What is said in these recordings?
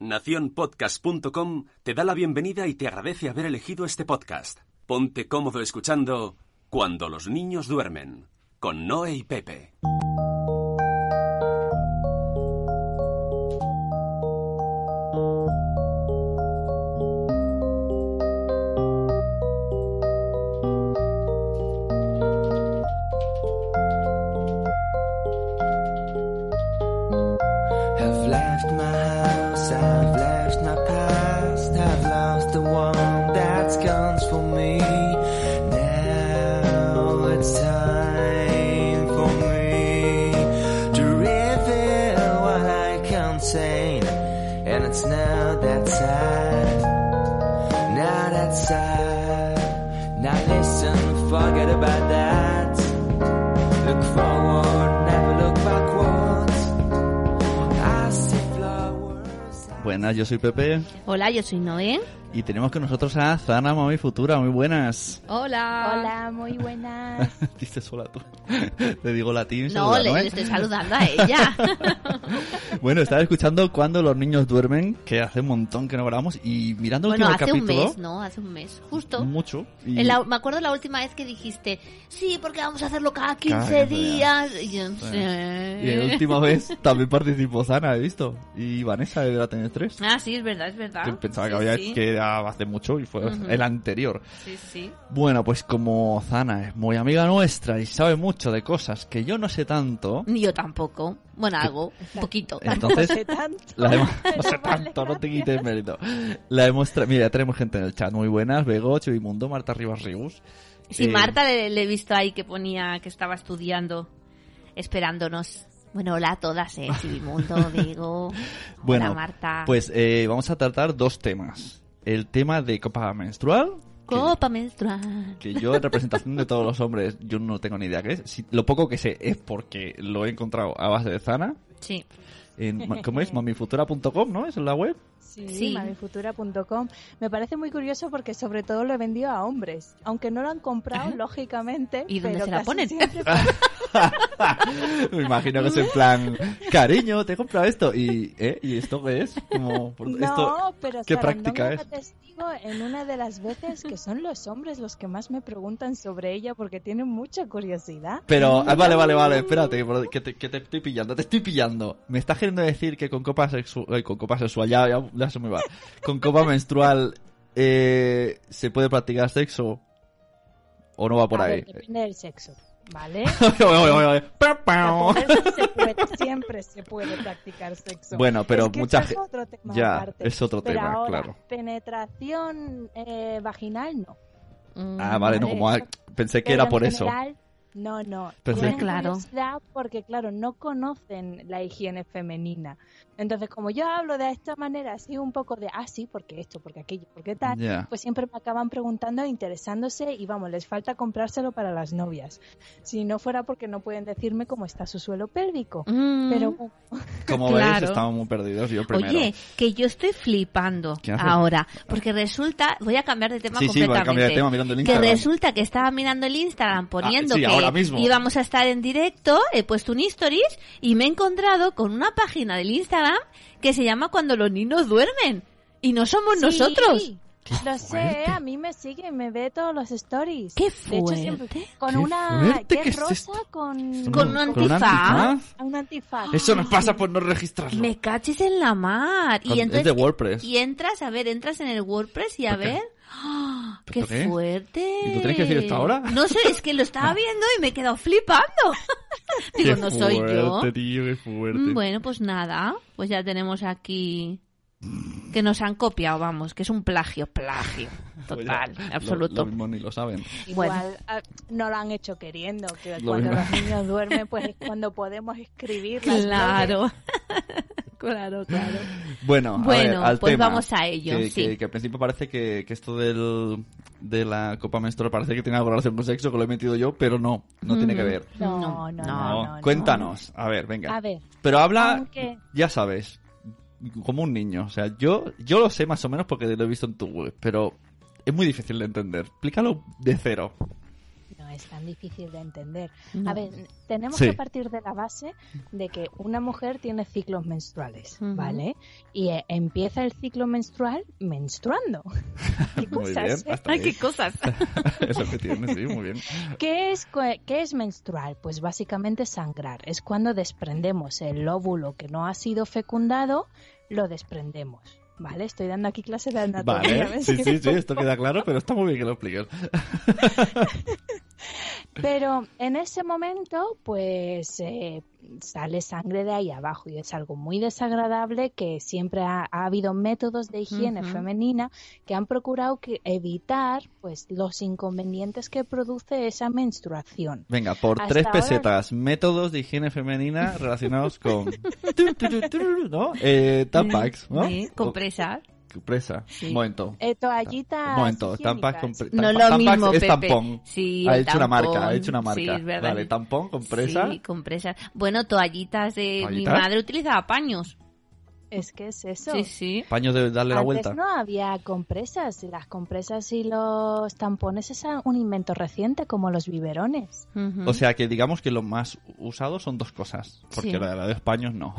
Naciónpodcast.com te da la bienvenida y te agradece haber elegido este podcast. Ponte cómodo escuchando Cuando los niños duermen, con Noé y Pepe. Buenas, yo soy Pepe Hola, yo soy Noé. Y tenemos con nosotros a Zana Mami Futura. Muy buenas. Hola. Hola, muy buenas. Dices sola tú. Te digo la a ti. No, le, ¿no, eh? le estoy saludando a ella. Bueno, estaba escuchando cuando los niños duermen, que hace un montón que no grabamos, y mirando el bueno, último hace un mes, ¿no? Hace un mes, justo. mucho. Y... En la- me acuerdo la última vez que dijiste, sí, porque vamos a hacerlo cada 15 Cada 15 días. Y yo, Sí. sí. Y la última vez también participó Zana, he visto. Y Vanessa de la Tener 3. Ah, sí, es verdad, es verdad. Que pensaba Sí, que había sí. que hace mucho y fue el anterior. Sí, sí. Bueno, pues como Zana es muy amiga nuestra y sabe mucho de cosas que yo no sé tanto, Ni yo tampoco. Bueno, algo, un poquito. entonces No sé tanto. la hemos... Pero no sé vale, tanto, no te quites mérito. La hemos Mira, ya tenemos gente en el chat. Muy buenas, Bego, Chivimundo, Marta Rivas Rius. Sí, Eh, Marta le, le he visto ahí que ponía que estaba estudiando, esperándonos. Bueno, hola a todas, eh. Chivimundo, Diego. Bueno, hola, Marta. Pues eh, vamos a tratar dos temas. El tema de copa menstrual, que- Copa menstrual. que yo en representación de todos los hombres, yo no tengo ni idea qué es. Si- lo poco que sé es porque lo he encontrado a base de Zana. Sí. En, ¿Cómo es? Mamifutura.com, ¿no? Es en la web. Sí, Sí. mamifutura.com. Me parece muy curioso porque sobre todo lo he vendido a hombres. Aunque no lo han comprado, lógicamente. ¿Y dónde pero se la ponen? siempre- Me imagino que es en plan, cariño, te he comprado esto. ¿Y, ¿eh? ¿Y esto qué es? Como, No, esto, pero ¿qué práctica es? testigo en una de las veces que son los hombres los que más me preguntan sobre ella porque tienen mucha curiosidad. Pero, ah, vale, vale, vale, espérate, que te, que te estoy pillando, te estoy pillando. Me estás queriendo decir que con copa sexual, con copa sexual, ya, ya, ya se me va. Con copa menstrual, eh, ¿se puede practicar sexo? ¿O no va por A ahí? ver, depende del sexo, ¿vale? Se puede- siempre se puede practicar sexo. Bueno, pero Es que mucha eso es gente... otro tema Ya, aparte. es otro Pero tema, ahora, claro. penetración eh, vaginal no. Mm, Ah, vale, no, Vale, como ah, eso- pensé que Pero era en por eso. general, No, no. Pensé Claro. porque, claro, no conocen la higiene femenina. Entonces, como yo hablo de esta manera, así un poco de, ah, sí, porque esto, porque aquello, porque tal, pues siempre me acaban preguntando, interesándose y vamos, les falta comprárselo para las novias. Si no fuera porque no pueden decirme cómo está su suelo pélvico. Mm. Pero Como veis, estamos muy perdidos. Yo primero. Oye, que yo estoy flipando ahora, porque resulta, voy a cambiar de tema sí, sí, voy a completamente. cambiar de tema mirando el que Instagram. resulta que estaba mirando el Instagram poniendo Ah, sí, que ahora mismo. íbamos a estar en directo, he puesto un stories y me he encontrado con una página del Instagram que se llama Cuando los niños duermen. Y no somos Sí, nosotros. Lo sé, a mí me sigue, me ve todos los stories. Qué De hecho, siempre fuerte. con Qué una fuerte que es es rosa con Con un antifaz. un antifaz. Eso nos pasa por no registrarlo. Me caches en la mar. Con- Y es entonces de WordPress. y entras, a ver, entras en el WordPress y a ¿Por qué? ver. ¡Ah! ¡Qué ¿Esto qué? fuerte! ¿Y tú tienes que decir esto ahora? No sé, es que lo estaba viendo y me he quedado flipando. Digo, Qué no soy yo. fuerte, tío, qué fuerte. Mm, Bueno, pues nada, pues ya tenemos aquí que nos han copiado, vamos, que es un plagio, plagio, Pues total, absoluto. Lo, mismo ni lo saben. Igual Bueno. ah, no lo han hecho queriendo, que Lo cuando mismo. los niños duermen, pues es cuando podemos escribir. Claro. claro, claro. Bueno, a Bueno, ver, al pues tema. vamos a ello, Que, sí. que, que al principio parece que, que esto del, de la copa menstrual parece que tiene algo relación con sexo, que lo he metido yo, pero no, no tiene que Mm. ver. No, No, no, no. No, no, no. cuéntanos. A ver, venga. A ver, Pero habla, aunque- ya sabes, como un niño. O sea, yo, yo lo sé más o menos porque lo he visto en tu web, pero es muy difícil de entender. Explícalo de cero. Es tan difícil de entender. No. A ver, tenemos Sí. que partir de la base de que una mujer tiene ciclos menstruales. ¿vale? Y eh, empieza el ciclo menstrual menstruando. ¿Qué Muy cosas, bien, hasta Ay, ahí. qué cosas. Eso que tiene, sí, muy bien. ¿Qué es, ¿Qué es menstrual? Pues básicamente sangrar. Es cuando desprendemos el óvulo que no ha sido fecundado, lo desprendemos. ¿Vale? Estoy dando aquí clase de anatomía. Vale, sí, sí, sí, esto queda claro, pero está muy bien que lo expliques. Pero en ese momento, pues eh, sale sangre de ahí abajo y es algo muy desagradable que siempre ha, ha habido métodos de higiene femenina que han procurado que evitar pues los inconvenientes que produce esa menstruación. Venga, por Hasta tres ahora- pesetas, métodos de higiene femenina relacionados con... ¿No? Eh, Tampax, ¿no? Sí, compresas. O- Compresa. Sí. Un momento. Eh, toallitas Un momento, higiénicas. compre- No lo mismo, es Pepe. tampón. Sí, ha hecho una marca, tampón. ha hecho una marca. Sí, es verdad. Vale, tampón, compresa. Sí, compresas. Bueno, toallitas de... Mi ¿Toallitas? madre utilizaba paños. Es que es eso. Sí, sí. Paños de darle la Antes vuelta. no había compresas. Las compresas y los tampones es un invento reciente, como los biberones. Ujú. O sea que digamos que lo más usado son dos cosas. Porque Sí. la, la de los paños no.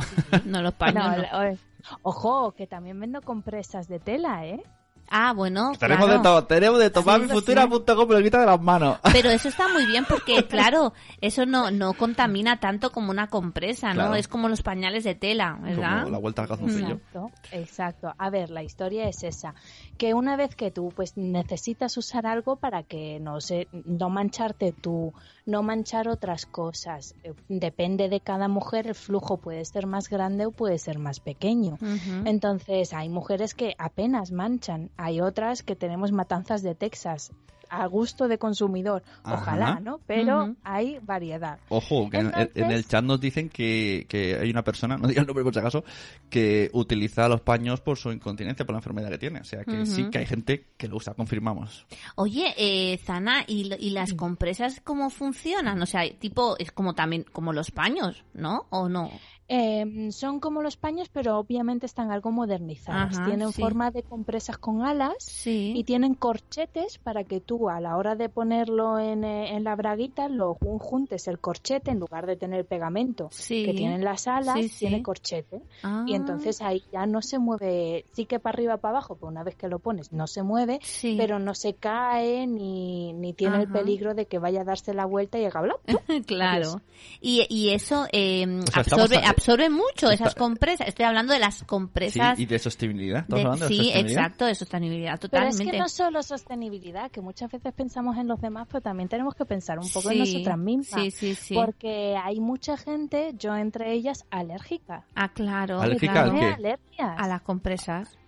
No, los paños No, no. Ojo, que también vendo compresas de tela, ¿eh? Ah, bueno, tenemos claro. de todo, tenemos sí. futura.com me lo quita de las manos. Pero eso está muy bien porque, claro, eso no, no contamina tanto como una compresa, ¿no? Claro. Es como los pañales de tela, ¿verdad? Como la vuelta al calzoncillo. Exacto, exacto. A ver, la historia es esa, que una vez que tú pues necesitas usar algo para que no se no mancharte tú, no manchar otras cosas. Eh, Depende de cada mujer, el flujo puede ser más grande o puede ser más pequeño. Entonces, hay mujeres que apenas manchan, hay otras que tenemos matanzas de Texas a gusto de consumidor, Ajá. ojalá, ¿no? Pero hay variedad. Ojo, que en- en, en el chat nos dicen que, que hay una persona, no diga el nombre por si acaso, que utiliza los paños por su incontinencia, por la enfermedad que tiene. O sea que sí que hay gente que lo usa, confirmamos. Oye, eh, Zana, ¿y, lo- ¿y las compresas cómo funcionan? O sea, tipo, es como también, como los paños, ¿no? ¿O no? Eh, son como los paños, pero obviamente están algo modernizados. Ajá, tienen sí. forma de compresas con alas Sí. y tienen corchetes para que tú a la hora de ponerlo en, eh, en la braguita lo jun- juntes el corchete en lugar de tener pegamento Sí. que tienen las alas, Sí, sí. tiene corchete. Ah, Y entonces ahí ya no se mueve, sí que para arriba para abajo, pero una vez que lo pones no se mueve, sí. pero no se cae ni, ni tiene el peligro de que vaya a darse la vuelta y haga bla, claro. Y, y eso eh, sea, estamos absorbe, a- absorbe mucho está- esas compresas. Estoy hablando de las Sí, compresas. y de sostenibilidad. ¿Estamos de- hablando de sí, sostenibilidad? exacto, de sostenibilidad, Pero es totalmente. que no solo sostenibilidad, que muchas veces pensamos en los demás, pero también tenemos que pensar un poco en Sí, nosotras mismas. Sí, sí, sí. Porque hay mucha gente, yo entre ellas, alérgica. Ah, claro. ¿Alérgica claro. al Tiene qué? alergias. A las compresas.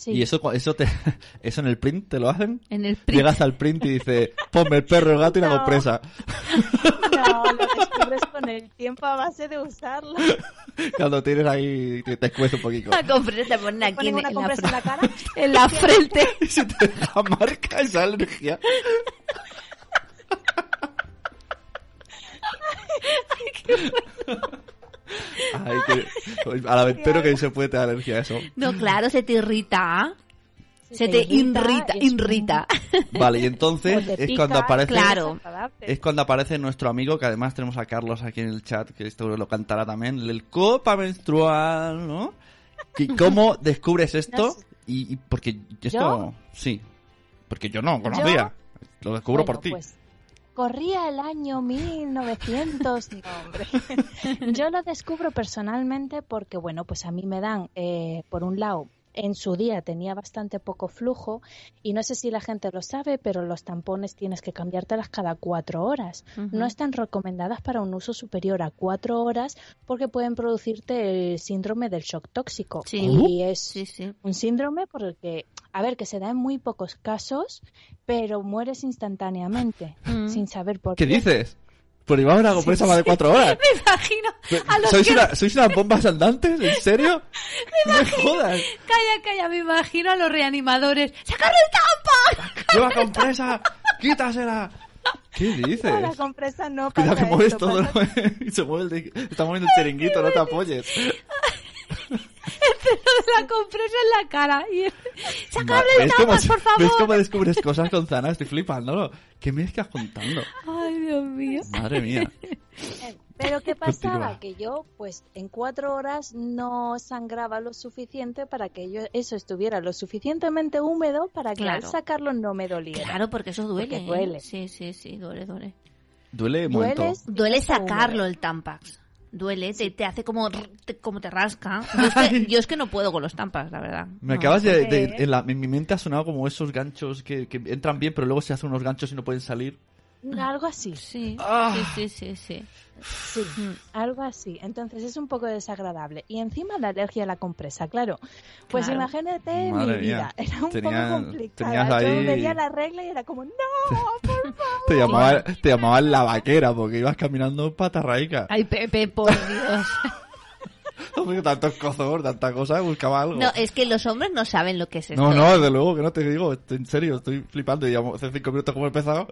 Sí. ¿Y eso, eso, te, eso en el print te lo hacen? En el print. Llegas al print y dices, ponme el perro, el gato y la compresa. No, lo descubres con el tiempo a base de usarlo. Cuando tienes ahí, te, te escuece un poquito. La compresa te ponen aquí Ponen en, una en la, compresa en la cara. en la frente. Y se te deja marca esa alergia. Ay, que, a la ventero que se puede tener alergia a eso. No, claro, se te irrita. Se te irrita, irrita. Vale, y entonces te es cuando aparece Claro. es cuando aparece nuestro amigo, que además tenemos a Carlos aquí en el chat, que esto lo cantará también, el copa menstrual, ¿no? ¿Y ¿Cómo descubres esto? No sé. Y, y porque esto, ¿Yo? sí, porque yo no conocía, lo descubro por ti. pues, corría el año 1900. No, hombre. Yo lo descubro personalmente porque, bueno, pues a mí me dan, eh, por un lado, en su día tenía bastante poco flujo y no sé si la gente lo sabe, pero los tampones tienes que cambiártelas cada cuatro horas. No están recomendadas para un uso superior a cuatro horas porque pueden producirte el síndrome del shock tóxico. Sí. Y es Sí, sí. un síndrome por el que, a ver, que se da en muy pocos casos, pero mueres instantáneamente, Mm. sin saber por ¿Qué qué. dices? Por llevar una compresa más de cuatro horas. Me imagino a los ¿Sois, que... una- ¿Sois unas bombas andantes? ¿En serio? No me jodas. Calla, calla, me imagino a los reanimadores. ¡Sacarle el tapa! ¡Lleva compresa! ¡Quítasela! ¿Qué dices? No, la compresa no Cuidado que mueves esto, todo. pasa- se mueve el de... Está moviendo el chiringuito, no te apoyes. Este de la compresa en la cara. Y... ¡Sacadle el ¿Ves cómo, tapas, por favor! ¿Ves cómo descubres cosas con Zana? Estoy flipando. ¿Qué me estás contando? Ay, Dios mío. Madre mía. Eh, Pero ¿qué pasaba? Continúa. Que yo, pues, en cuatro horas no sangraba lo suficiente para que yo, eso estuviera lo suficientemente húmedo para que al Claro. sacarlo no me doliera. Claro, porque eso duele. Porque ¿eh? duele. Sí, sí, sí, duele, duele. Duele y Duele sacarlo húmedo. el Tampax. Duele, te, te hace como, te- como te rasca. Yo es, que, yo es que no puedo con los Tampax, la verdad. Me No. acabas de, en, la- en mi mente ha sonado como esos ganchos que, que entran bien, pero luego se hacen unos ganchos y no pueden salir. Algo así. Sí, Ah. sí, sí, sí, sí. Sí, algo así. Entonces es un poco desagradable. Y encima la alergia a la compresa, claro. Pues Claro. imagínate Madre mi mía. vida. Era un Tenía- poco complicada. tenías Yo ahí- veía la regla y era como, no, por favor. Te llamaban, te llamaban la vaquera porque ibas caminando patarraica. Ay, Pepe, por Dios. Tantos cozos, tanta cosa, buscaba algo. No, es que los hombres no saben lo que es esto. No, no, desde luego que no te digo, estoy- en serio, estoy flipando y ya hace cinco minutos como he empezado.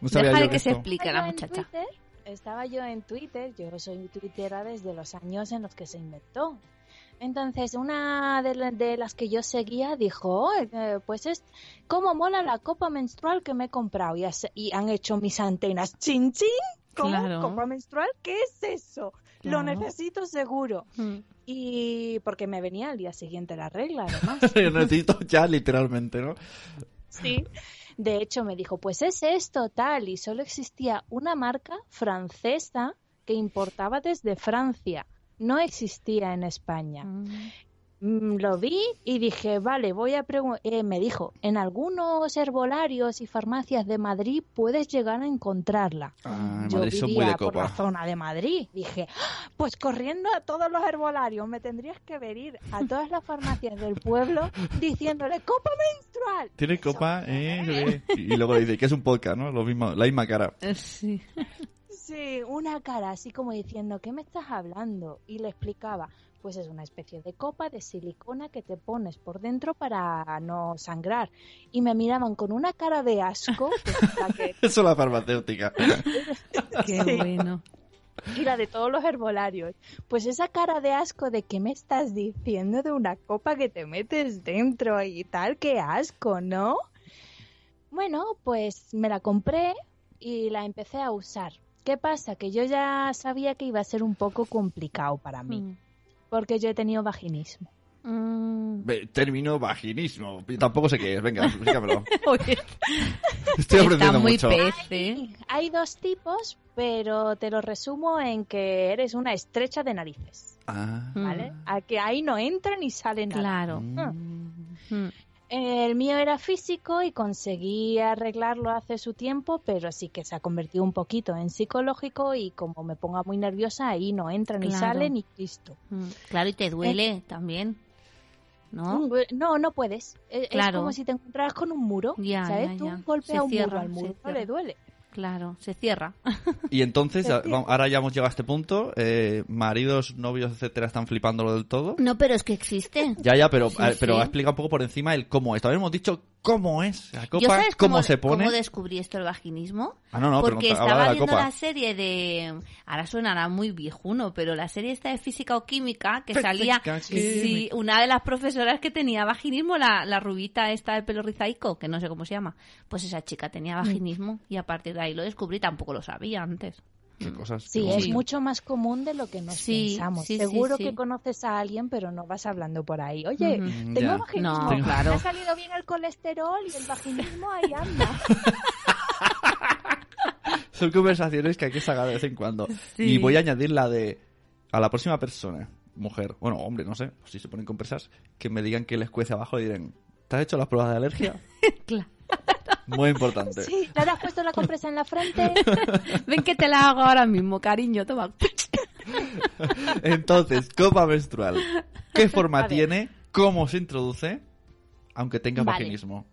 No sabía Déjale yo que se esto. explique Estaba la muchacha. Twitter, estaba yo en Twitter, yo soy tuitera desde los años en los que se inventó. Entonces, una de, la- de las que yo seguía dijo, "Oh, eh, pues es como mola la copa menstrual que me he comprado. Y, has- y han hecho mis antenas. ¡Chin, chin! ¿Cómo? Claro. ¿Copa menstrual? ¿Qué es eso? Lo Claro. necesito seguro. Mm. Y porque me venía al día siguiente la regla, además. Yo necesito ya, literalmente, ¿no? Sí. De hecho, me dijo, pues es esto, tal, y solo existía una marca francesa que importaba desde Francia. No existía en España. Mm. Mm, Lo vi y dije, vale, voy a preguntar. me dijo, en algunos herbolarios y farmacias de Madrid puedes llegar a encontrarla. Ah, en Yo Madrid son vivía muy de por la copa. zona de Madrid. Dije, "Ah, pues corriendo a todos los herbolarios, me tendrías que venir a todas las farmacias del pueblo diciéndole copa menstrual. Tiene copa, ¿eh? Y luego le dice que es un podcast, ¿no? Lo mismo, la misma cara. Eh, Sí. Sí, una cara así como diciendo, ¿qué me estás hablando? Y le explicaba, pues es una especie de copa de silicona que te pones por dentro para no sangrar. Y me miraban con una cara de asco, que es la que Eso es la farmacéutica. Qué Sí. bueno. y la de todos los herbolarios. Pues esa cara de asco de qué me estás diciendo de una copa que te metes dentro y tal, qué asco, ¿no? Bueno, pues me la compré y la empecé a usar. ¿Qué pasa? Que yo ya sabía que iba a ser un poco complicado para mí, Mm. Porque yo he tenido vaginismo. Mm. Término vaginismo. Tampoco sé qué es. Venga, explícamelo. Estoy está aprendiendo muy mucho. pez, ¿eh? Hay, hay dos tipos, pero te lo resumo en que eres una estrecha de narices, Ah. ¿vale? Mm. A que ahí no entra ni sale nada. Claro. Mm. Mm. El mío era físico y conseguí arreglarlo hace su tiempo, pero sí que se ha convertido un poquito en psicológico y como me ponga muy nerviosa ahí no entra ni Claro. sale ni Cristo. Mm. Claro, y te duele también. ¿No? No, no puedes. Es, como si te encontraras con un muro. Ya, ¿Sabes? ya, Tú ya. golpeas Se un muro al muro, no le duele. Claro, se cierra. Y entonces, ahora ya hemos llegado a este punto. eh, maridos, novios, etcétera, están flipándolo del todo. No, pero es que existe. Ya, ya, pero, Sí, a- pero sí. ha explicado un poco por encima el cómo es. Todavía hemos dicho cómo es la copa, ¿Yo sabes cómo, cómo, se pone. cómo descubrí esto el vaginismo? Ah, no, no, Porque estaba la viendo copa. la serie de... Ahora sonará muy viejuno, pero la serie esta de física o química que salía... Sí, una de las profesoras que tenía vaginismo, la, la rubita esta de pelo rizaico, que no sé cómo se llama, pues esa chica tenía Mm. vaginismo y a partir de ahí lo descubrí, tampoco lo sabía antes. Qué cosas. Sí, es mucho más común de lo que nos Sí, pensamos. sí, Seguro sí. que conoces a alguien, pero no vas hablando por ahí. Oye. Mm, tengo ya. vaginismo. No, Me claro. ha salido bien el colesterol y el vaginismo ahí anda. Son conversaciones que hay que sacar de vez en cuando. Sí. Y voy a añadir la de a la próxima persona, mujer, bueno, hombre, no sé, si se ponen con persas, que me digan que les cuece abajo y dirán, ¿te has hecho las pruebas de alergia? Claro. Muy importante. Sí, ¿te has puesto la compresa en la frente? Ven que te la hago ahora mismo, cariño, toma. Entonces, copa menstrual. ¿Qué forma A ver. tiene? ¿Cómo se introduce? Aunque tenga Vale. vaginismo.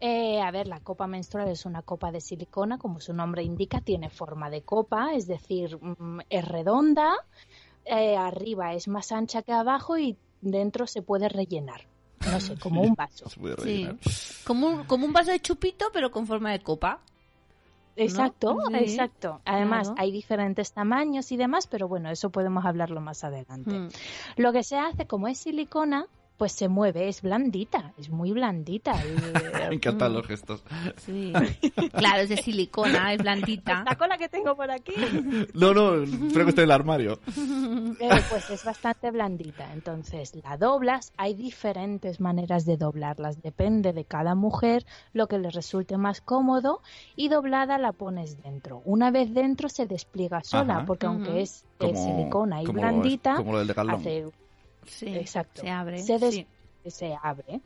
Eh, a ver, la copa menstrual es una copa de silicona, como su nombre indica, tiene forma de copa, es decir, mm, es redonda, eh, arriba es más ancha que abajo y dentro se puede rellenar. No sé, como un vaso. Se puede Sí. Como un, como un vaso de chupito, pero con forma de copa. Exacto, Sí, exacto. Además, claro. hay diferentes tamaños y demás, pero bueno, eso podemos hablarlo más adelante. Mm. Lo que se hace, como es silicona, pues se mueve, es blandita, es muy blandita. Me Y- encantan los gestos. Sí. Claro, es de silicona, es blandita. Esta cola que tengo por aquí, No, no, espero que esté en el armario. eh, pues es bastante blandita. Entonces, la doblas, hay diferentes maneras de doblarlas, depende de cada mujer lo que le resulte más cómodo y doblada la pones dentro. Una vez dentro se despliega sola, Ajá. porque aunque es de silicona y como, blandita, como lo del decalón. hace Sí, Exacto. Se abre. Se, des- sí. se abre.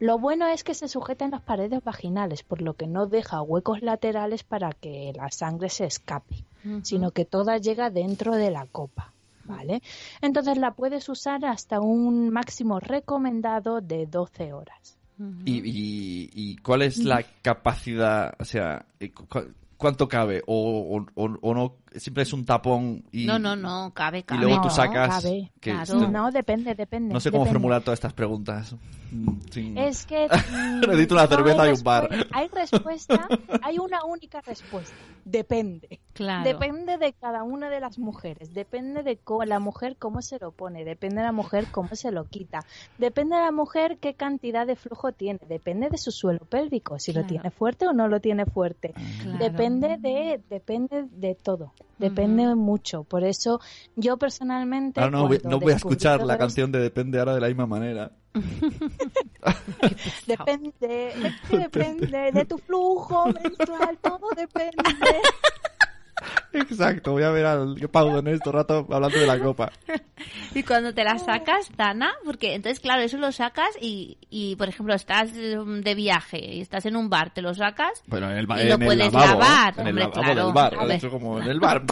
Lo bueno es que se sujeta en las paredes vaginales, por lo que no deja huecos laterales para que la sangre se escape, sino que toda llega dentro de la copa. ¿Vale? Entonces la puedes usar hasta un máximo recomendado de 12 horas. ¿Y, y, y cuál es la capacidad? O sea, eh, cu- ¿cuánto cabe? ¿O, o, o- o no? Siempre es un tapón y... No, no, no, cabe, Y cabe. luego tú No, sacas... cabe, que claro. No, depende, depende. no sé cómo depende. formular todas estas preguntas. Mm, sin- Es que mm, Necesito una no cerveza hay y un bar. respuesta- Hay respuesta, hay una única respuesta. Depende. Claro. Depende de cada una de las mujeres, depende de co- la mujer cómo se lo pone, depende de la mujer cómo se lo quita, depende de la mujer qué cantidad de flujo tiene, depende de su suelo pélvico, si lo tiene fuerte o no lo tiene fuerte. Claro. Depende de depende de todo, depende mucho. Por eso yo personalmente Ahora no, no voy a escuchar la canción de Depende ahora de la misma manera. Depende, que depende de tu flujo menstrual, todo depende. Exacto, voy a ver al Paulo en esto rato hablando de la copa. Y cuando te la sacas, Dana, porque entonces, claro, eso lo sacas y, y por ejemplo, estás eh, de viaje y estás en un bar, te lo sacas Bueno, en el, ba- Y lo el puedes lavabo, lavar, en el hombre, lavabo claro. del bar, A ver. hecho como en el bar.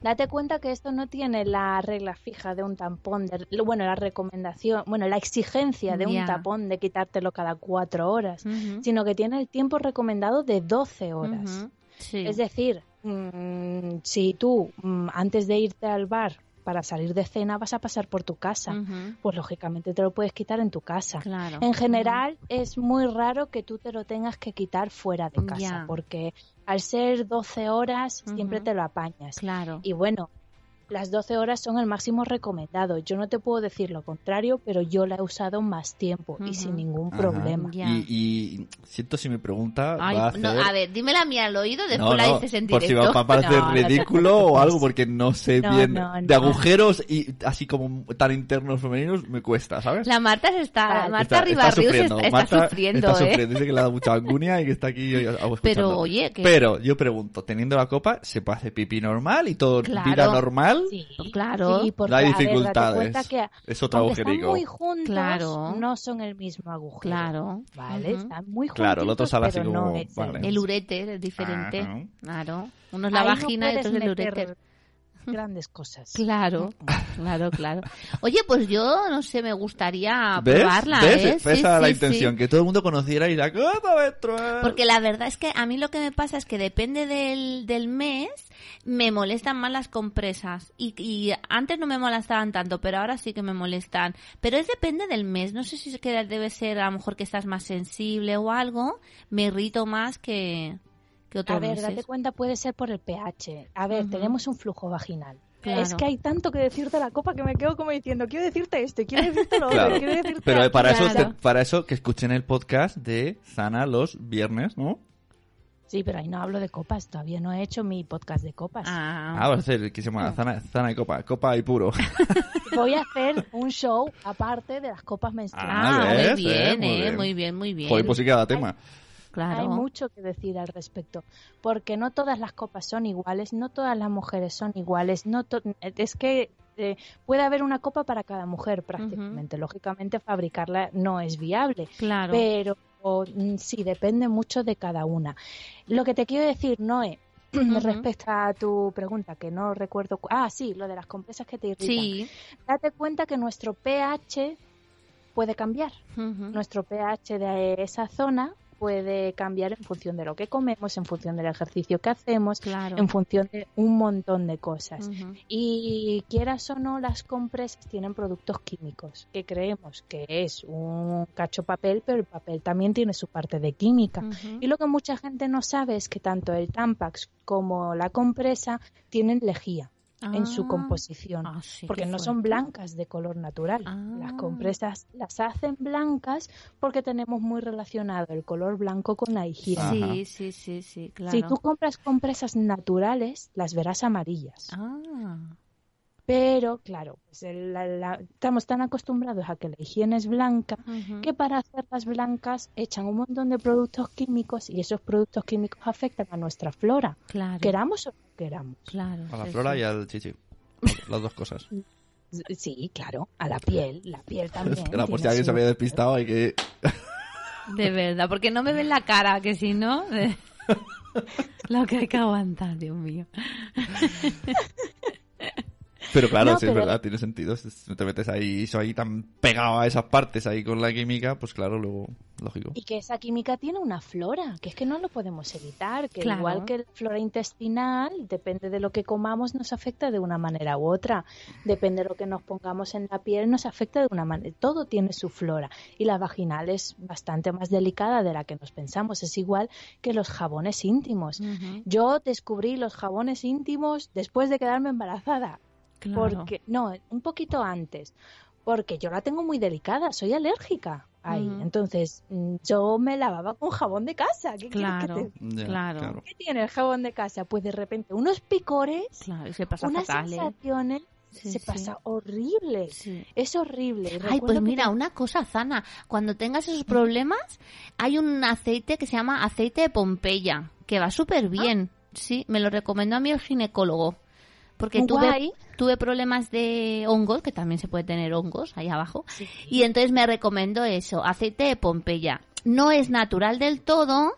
Date cuenta que esto no tiene la regla fija de un tampón, de- bueno, la recomendación, bueno, la exigencia de un tapón de quitártelo cada cuatro horas, sino que tiene el tiempo recomendado de 12 horas. Sí. Es decir, mm, si tú mm, antes de irte al bar para salir de cena vas a pasar por tu casa, pues lógicamente te lo puedes quitar en tu casa. Claro. En general es muy raro que tú te lo tengas que quitar fuera de casa, porque al ser 12 horas siempre te lo apañas. Claro. Y bueno, las 12 horas son el máximo recomendado. Yo no te puedo decir lo contrario, pero yo la he usado más tiempo y Ujú. sin ningún Ajá. problema. Y, y siento si me pregunta, Ay, va a hacer... no, a ver, dime la mía al oído, después No, la no, dices en por si directo. va a parecer No, no te ridículo o algo, porque no sé No, bien no, de agujeros y así como tan internos femeninos me cuesta, ¿sabes? La Marta se está. Marta Ribarrius está, está Marta sufriendo, está ¿eh? sufriendo, dice que le da mucha angunia y que está aquí eh. Pero, oye, que- Pero yo pregunto, teniendo la copa, ¿se puede hacer pipí normal y todo Claro. vida Sí, Claro. sí, porque, No hay ver, dificultades. que Es otro aunque están agujerico. muy juntos, Claro. no son el mismo agujero. Claro. Vale, están muy juntos. Claro, el otro sale así como- vale. El ureter es diferente. Ajá. Claro. Uno es la vagina y otro es el ureter. grandes cosas. Claro, claro, claro. Oye, pues yo, no sé, me gustaría ¿Ves? probarla, ¿Ves? ¿eh? Esa Sí, la sí, intención, sí. que todo el mundo conociera y la copa menstrual. Porque la verdad es que a mí lo que me pasa es que depende del, del mes, me molestan más las compresas. Y, y antes no me molestaban tanto, pero ahora sí que me molestan. Pero es depende del mes. No sé si es que debe ser a lo mejor que estás más sensible o algo. Me irrito más que, que otros A ver, meses. date cuenta, puede ser por el pH. A ver, tenemos un flujo vaginal. Claro. Es que hay tanto que decirte la copa que me quedo como diciendo, quiero decirte esto, quiero decirte lo otro, Claro. quiero decirte Pero para eso, Claro. te- para eso que escuchen el podcast de Sana los viernes, ¿no? Sí, pero ahí no hablo de copas, todavía no he hecho mi podcast de copas. Ah, Ah, va a ser que se llama Zana, Zana y Copa, Copa y Puro. Voy a hacer un show aparte de las copas menstruales. Ah, Ah, ¿ves? muy bien, Eh, muy eh, bien. muy bien, muy bien. Joder, pues sí que da tema. claro. Hay mucho que decir al respecto, porque no todas las copas son iguales, no todas las mujeres son iguales, no to- es que eh, puede haber una copa para cada mujer prácticamente. Lógicamente fabricarla no es viable, Claro. pero o, mm, sí depende mucho de cada una. Lo que te quiero decir, Noé, Ujú. respecto a tu pregunta, que no recuerdo. cu- Ah, sí, lo de las compresas que te irritan. Sí. Date cuenta que nuestro pH puede cambiar nuestro pH de esa zona puede cambiar en función de lo que comemos, en función del ejercicio que hacemos, Claro. en función de un montón de cosas. Y quieras o no, las compresas tienen productos químicos, que creemos que es un cacho papel, pero el papel también tiene su parte de química. Y lo que mucha gente no sabe es que tanto el Tampax como la compresa tienen lejía en su Ah. composición. Ah, sí, porque no son blancas de color natural. Ah. Las compresas las hacen blancas porque tenemos muy relacionado el color blanco con la higiene. Ajá. Sí, sí, sí, sí, claro. Si tú compras compresas naturales, las verás amarillas. Ah, Pero, claro, pues el- la- la- estamos tan acostumbrados a que la higiene es blanca que para hacerlas blancas echan un montón de productos químicos y esos productos químicos afectan a nuestra flora, Claro. queramos o no queramos. Claro. A la sí, flora sí. y al chichi. Las dos cosas. Sí, claro, a la piel, la piel también. Era por si alguien se había despistado hay que... De verdad, porque no me ven la cara, que si no... Lo que hay que aguantar, Dios mío. Pero claro, No, sí, es verdad, tiene sentido. Si te metes ahí, eso ahí tan pegado a esas partes ahí con la química, pues claro, luego, lógico. Y que esa química tiene una flora, que es que no lo podemos evitar, que Claro. igual que la flora intestinal, depende de lo que comamos, nos afecta de una manera u otra. Depende de lo que nos pongamos en la piel, nos afecta de una manera. Todo tiene su flora. Y la vaginal es bastante más delicada de la que nos pensamos. Es igual que los jabones íntimos. Yo descubrí los jabones íntimos después de quedarme embarazada. Claro. Porque, no, un poquito antes. Porque yo la tengo muy delicada, soy alérgica ahí. Entonces, mm, yo me lavaba con jabón de casa. ¿Qué quieres que Claro, te- claro. ¿Qué tiene el jabón de casa? Pues de repente unos picores, Claro, y se pasa unas fatal, ¿eh? sensaciones, Sí, se sí. pasa horrible. Sí. Es horrible. Ay, pues mira, te- una cosa, Zana. Cuando tengas esos problemas, hay un aceite que se llama aceite de Pompeya, que va súper bien. Sí, me lo recomendó a mí el ginecólogo. Porque tuve, tuve problemas de hongos, que también se puede tener hongos ahí abajo. Sí. Y entonces me recomendó eso, aceite de Pompeya. No es natural del todo,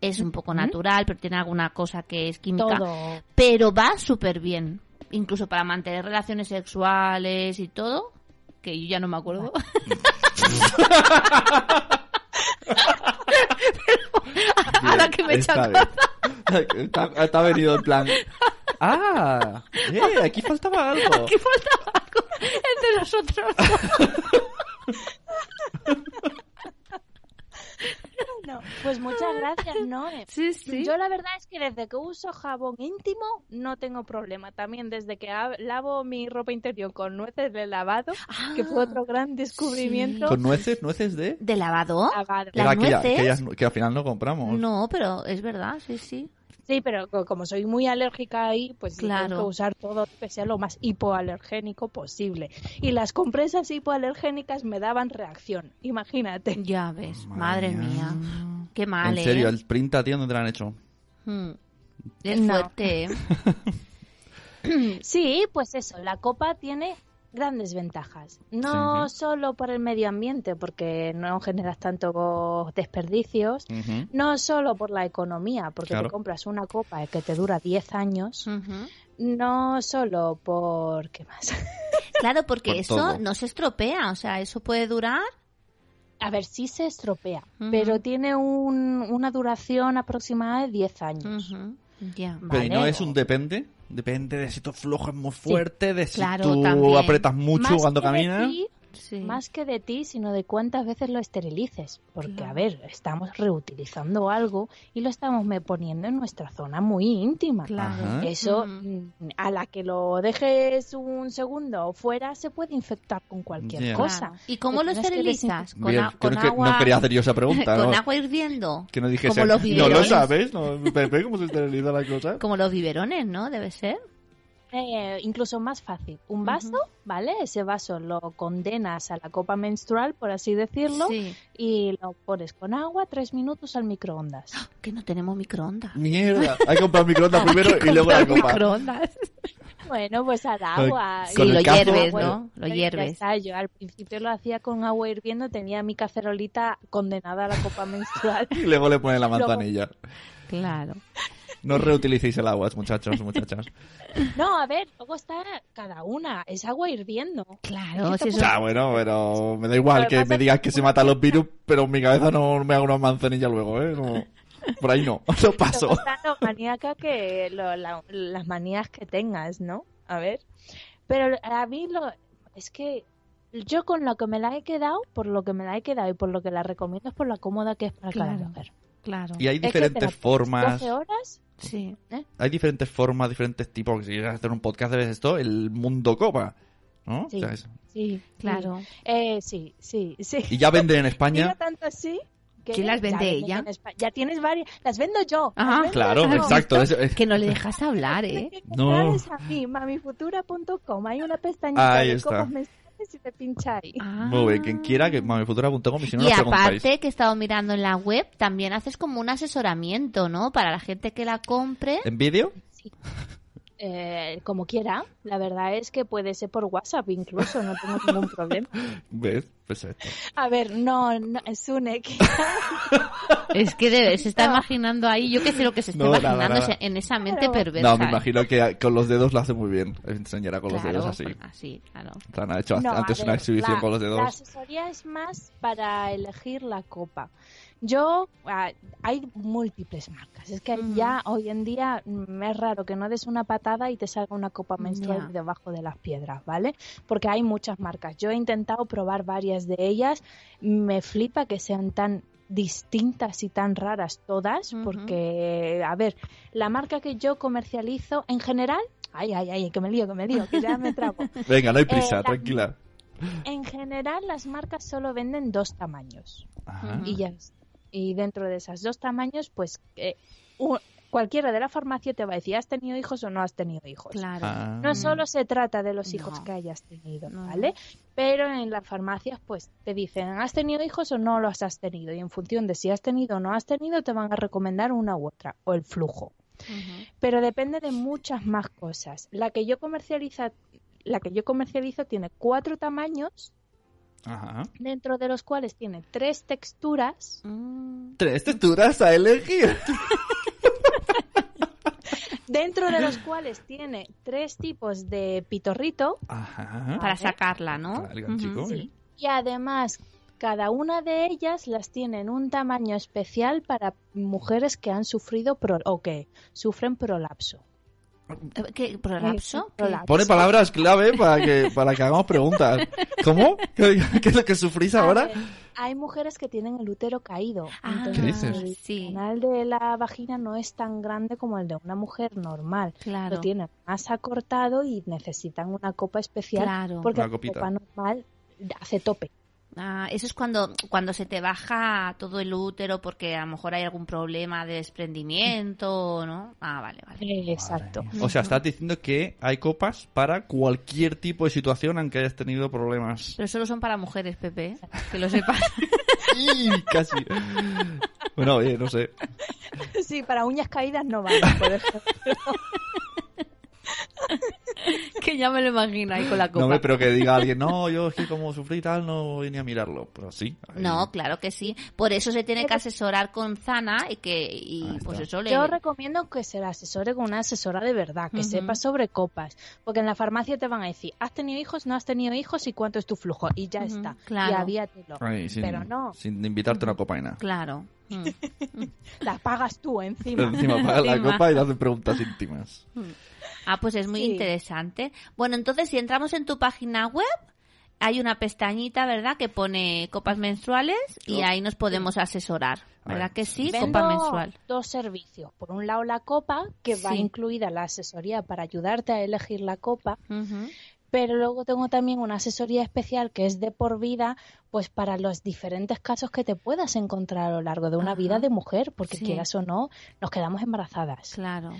es un poco natural, pero tiene alguna cosa que es química todo. pero va súper bien. Incluso para mantener relaciones sexuales y todo, que yo ya no me acuerdo. ahora que me he está echado bien. Está, está venido en plan... ¡Ah! ¡Eh! Aquí faltaba algo. Aquí faltaba algo entre nosotros. No, pues muchas gracias, ¿no? Sí, sí. Yo la verdad es que desde que uso jabón íntimo no tengo problema. También desde que lavo mi ropa interior con nueces de lavado, que fue otro gran descubrimiento. ¿Con nueces? ¿Nueces de...? ¿De lavado? Lavado. ¿Las que, ya- nueces? que, ellas- que al final no compramos. No, pero es verdad, sí, sí. Sí, pero co- como soy muy alérgica ahí, pues Claro. tengo que usar todo que sea lo más hipoalergénico posible. Y las compresas hipoalergénicas me daban reacción, imagínate. Ya ves, madre mía. Qué mal, En serio, ¿eh? el print a ti dónde te lo han hecho. Mm. Es No. fuerte, ¿eh? Sí, pues eso, la copa tiene grandes ventajas. No Sí. solo por el medio ambiente, porque no generas tanto desperdicios, no solo por la economía, porque Claro. te compras una copa que te dura 10 años, no solo por... ¿Qué más? Claro, porque Por eso todo. no se estropea, o sea, eso puede durar. A ver, sí se estropea, pero tiene un- una duración aproximada de 10 años. Pero ¿y no es un depende? Depende de si tu flujo es muy fuerte, de si claro, tú también. apretas mucho Más cuando que caminas. Sí. Más que de ti, sino de cuántas veces lo esterilices. Porque, Claro. a ver, estamos reutilizando algo y lo estamos me poniendo en nuestra zona muy íntima. Claro. Eso, mm, a la que lo dejes un segundo fuera, se puede infectar con cualquier Ya. cosa. Claro. ¿Y cómo lo esterilizas? Con, Bien, a- con no, que- agua. no quería hacer yo esa pregunta. con ¿no? agua hirviendo. Que no dijese, Como los no lo biberones. sabes, ¿no? Pepe, ¿cómo se esteriliza la cosa? Como los biberones, ¿no? Debe ser. Eh, incluso más fácil. Un vaso, Ujú. ¿vale? Ese vaso lo condenas a la copa menstrual, por así decirlo, Sí. y lo pones con agua tres minutos al microondas. Que no tenemos microondas. Mierda. Hay que comprar microondas primero y luego la copa. microondas. Bueno, pues al agua. con Sí, lo hierves, bueno. ¿no? Lo hierves. está, yo al principio lo hacía con agua hirviendo, tenía mi cacerolita condenada a la copa menstrual. Y luego le pones la manzanilla. Claro. No reutilicéis el agua, muchachos, muchachas. No, a ver, luego está cada una. Es agua hirviendo. Claro, si eso- Ya, bueno, pero me da igual que me digas que- se matan los virus, pero en mi cabeza no me hago una manzanilla luego, ¿eh? No. Por ahí no, lo paso. Lo maníaca que lo- la- las manías que tengas, ¿no? A ver. Pero a mí lo es que yo con lo que me la he quedado, por lo que me la he quedado y por lo que la recomiendo es por la cómoda que es para cada mujer. Claro. Y hay Es que te la diferentes formas, 12 horas. Sí. hay diferentes formas, diferentes tipos. Si quieres hacer un podcast de esto, el mundo copa, ¿no? Sí. O sea, es- Sí, Claro. Sí, Eh, sí, sí. sí. Y ya venden en Mira España. tanto así. que ¿Quién las ya vende ella? Ya tienes varias. Las vendo yo. las Ajá. vendo Claro, yo. exacto. es- es- Que no le dejas hablar, ¿eh? No. Entrades a mí, mamifutura.com. Hay una pestañita Ahí de está. copas menstruales y te pincha ahí. Ah. Muy bien, quien quiera, que mamifutura.com y si no, y nos aparte que he estado mirando en la web, también haces como un asesoramiento, ¿no? Para la gente que la compre. ¿En vídeo? Eh, como quiera. La verdad es que puede ser por WhatsApp incluso, no tengo ningún problema. ¿Ves? Perfecto. A ver, no, no es un que Es que debe- se está No. imaginando ahí, yo qué sé lo que se está No, nada, imaginando nada. ese- en esa mente Pero- perversa. No, me imagino que con los dedos lo hace muy bien. Enseñará con los Claro, dedos así. así, claro. Han hecho No, antes ver, una exhibición la- con los La dedos. asesoría es más para elegir la copa. Yo, ah, hay múltiples marcas. Es que Ujú. ya hoy en día mm, es raro que no des una patada y te salga una copa menstrual debajo de las piedras, ¿vale? Porque hay muchas marcas. Yo he intentado probar varias de ellas. Me flipa que sean tan distintas y tan raras todas, porque, a ver, la marca que yo comercializo en general, ay, ay, ay, que me lío, que me lío, que ya me trabo. Venga, no hay prisa, Eh, la- tranquila. En general, las marcas solo venden dos tamaños. Ajá. Y ya está. Y dentro de esos dos tamaños, pues eh, cualquiera de la farmacia te va a decir, ¿has tenido hijos o no has tenido hijos? Claro. Ah. No solo se trata de los hijos No. que hayas tenido, No. ¿vale? Pero en las farmacias, pues te dicen, ¿has tenido hijos o no los has tenido? Y en función de si has tenido o no has tenido, te van a recomendar una u otra, o el flujo. Pero depende de muchas más cosas. La que yo comercializo, la que yo comercializo tiene cuatro tamaños Ajá. dentro de los cuales tiene tres texturas, Mm. Tres texturas a elegir. dentro de los cuales tiene tres tipos de pitorrito Ajá. Para sacarla, ¿no? Sí. y además cada una de ellas las tiene en un tamaño especial para mujeres que han sufrido pro- o que sufren prolapso. ¿Qué? ¿Prolapso? Pone palabras clave para que, para que hagamos preguntas. ¿Cómo? ¿Qué, qué es lo que sufrís ahora? ver, hay mujeres que tienen el útero caído. Ah, entonces ¿Qué dices? El Sí. canal de la vagina no es tan grande como el de una mujer normal. Claro. Lo tienen más acortado y necesitan una copa especial Claro. porque Una la copa normal hace tope. Ah, eso es cuando, cuando se te baja todo el útero porque a lo mejor hay algún problema de desprendimiento, ¿no? Ah, vale, vale. Exacto. O sea, estás diciendo que hay copas para cualquier tipo de situación aunque hayas tenido problemas. Pero solo son para mujeres, Pepe, ¿eh? que lo sepas. ¡Y! Casi. Bueno, oye, no sé. Sí, para uñas caídas no vale, por ejemplo. que ya me lo imagino ahí con la copa. No me, pero que diga alguien, no, yo es que como sufrí y tal, no voy ni a mirarlo. Pero sí. ahí- No, claro que sí. Por eso se tiene que asesorar con Zana y que y pues eso le Yo recomiendo que se la asesore con una asesora de verdad, que Ujú. sepa sobre copas, porque en la farmacia te van a decir, ¿has tenido hijos? ¿No has tenido hijos? ¿Y cuánto es tu flujo? Y ya está. claro. Y avíatelo. Sin, Pero no, sin invitarte una copa ni nada. Claro. Mm. la pagas tú encima. Encima pagas la copa y te hacen preguntas íntimas. Ah, pues es muy Sí. interesante. Bueno, entonces si entramos en tu página web, hay una pestañita, ¿verdad? Que pone copas menstruales y Oh. ahí nos podemos asesorar. ¿Verdad que sí? Vendo Copa mensual. dos servicios. Por un lado la copa, que va incluida la asesoría para ayudarte a elegir la copa, pero luego tengo también una asesoría especial que es de por vida, pues para los diferentes casos que te puedas encontrar a lo largo de una Ajá. vida de mujer, porque Sí. quieras o no, nos quedamos embarazadas. Claro.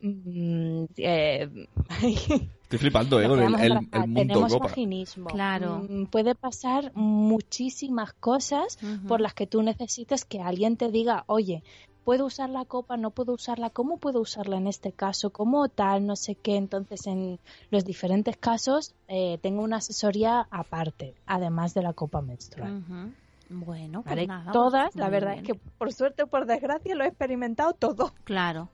Mm, eh, Estoy flipando, ¿eh? Con el, mundo Tenemos copa. vaginismo. Claro. Mm, puede pasar muchísimas cosas por las que tú necesites que alguien te diga, oye, ¿puedo usar la copa? ¿No puedo usarla? ¿Cómo puedo usarla en este caso? ¿Cómo tal? No sé qué. Entonces, en los diferentes casos, eh, tengo una asesoría aparte, además de la copa menstrual. Bueno, pues ¿vale? nada. Todas, pues la verdad bien. es que por suerte o por desgracia lo he experimentado todo. Claro.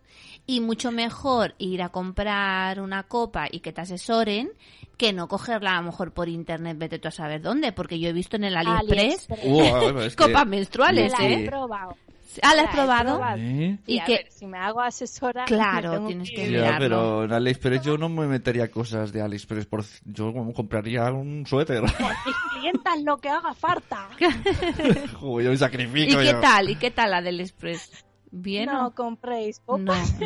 Y mucho mejor ir a comprar una copa y que te asesoren que no cogerla a lo mejor por internet, vete tú a saber dónde, porque yo he visto en el AliExpress es que- copas Me menstruales, la Sí. he ¿eh? probado. Ah, ¿la has probado? probado. ¿Eh? Y, Y a que- ver, si me hago asesora... Claro, tienes que ir. Ya, pero en AliExpress yo no me metería cosas de AliExpress. Por... Yo como compraría un suéter. Mis clientas lo que haga falta. Joder, yo me sacrifico. ¿Y qué yo. tal? ¿Y qué tal la del Express? ¿Bien No o compréis no?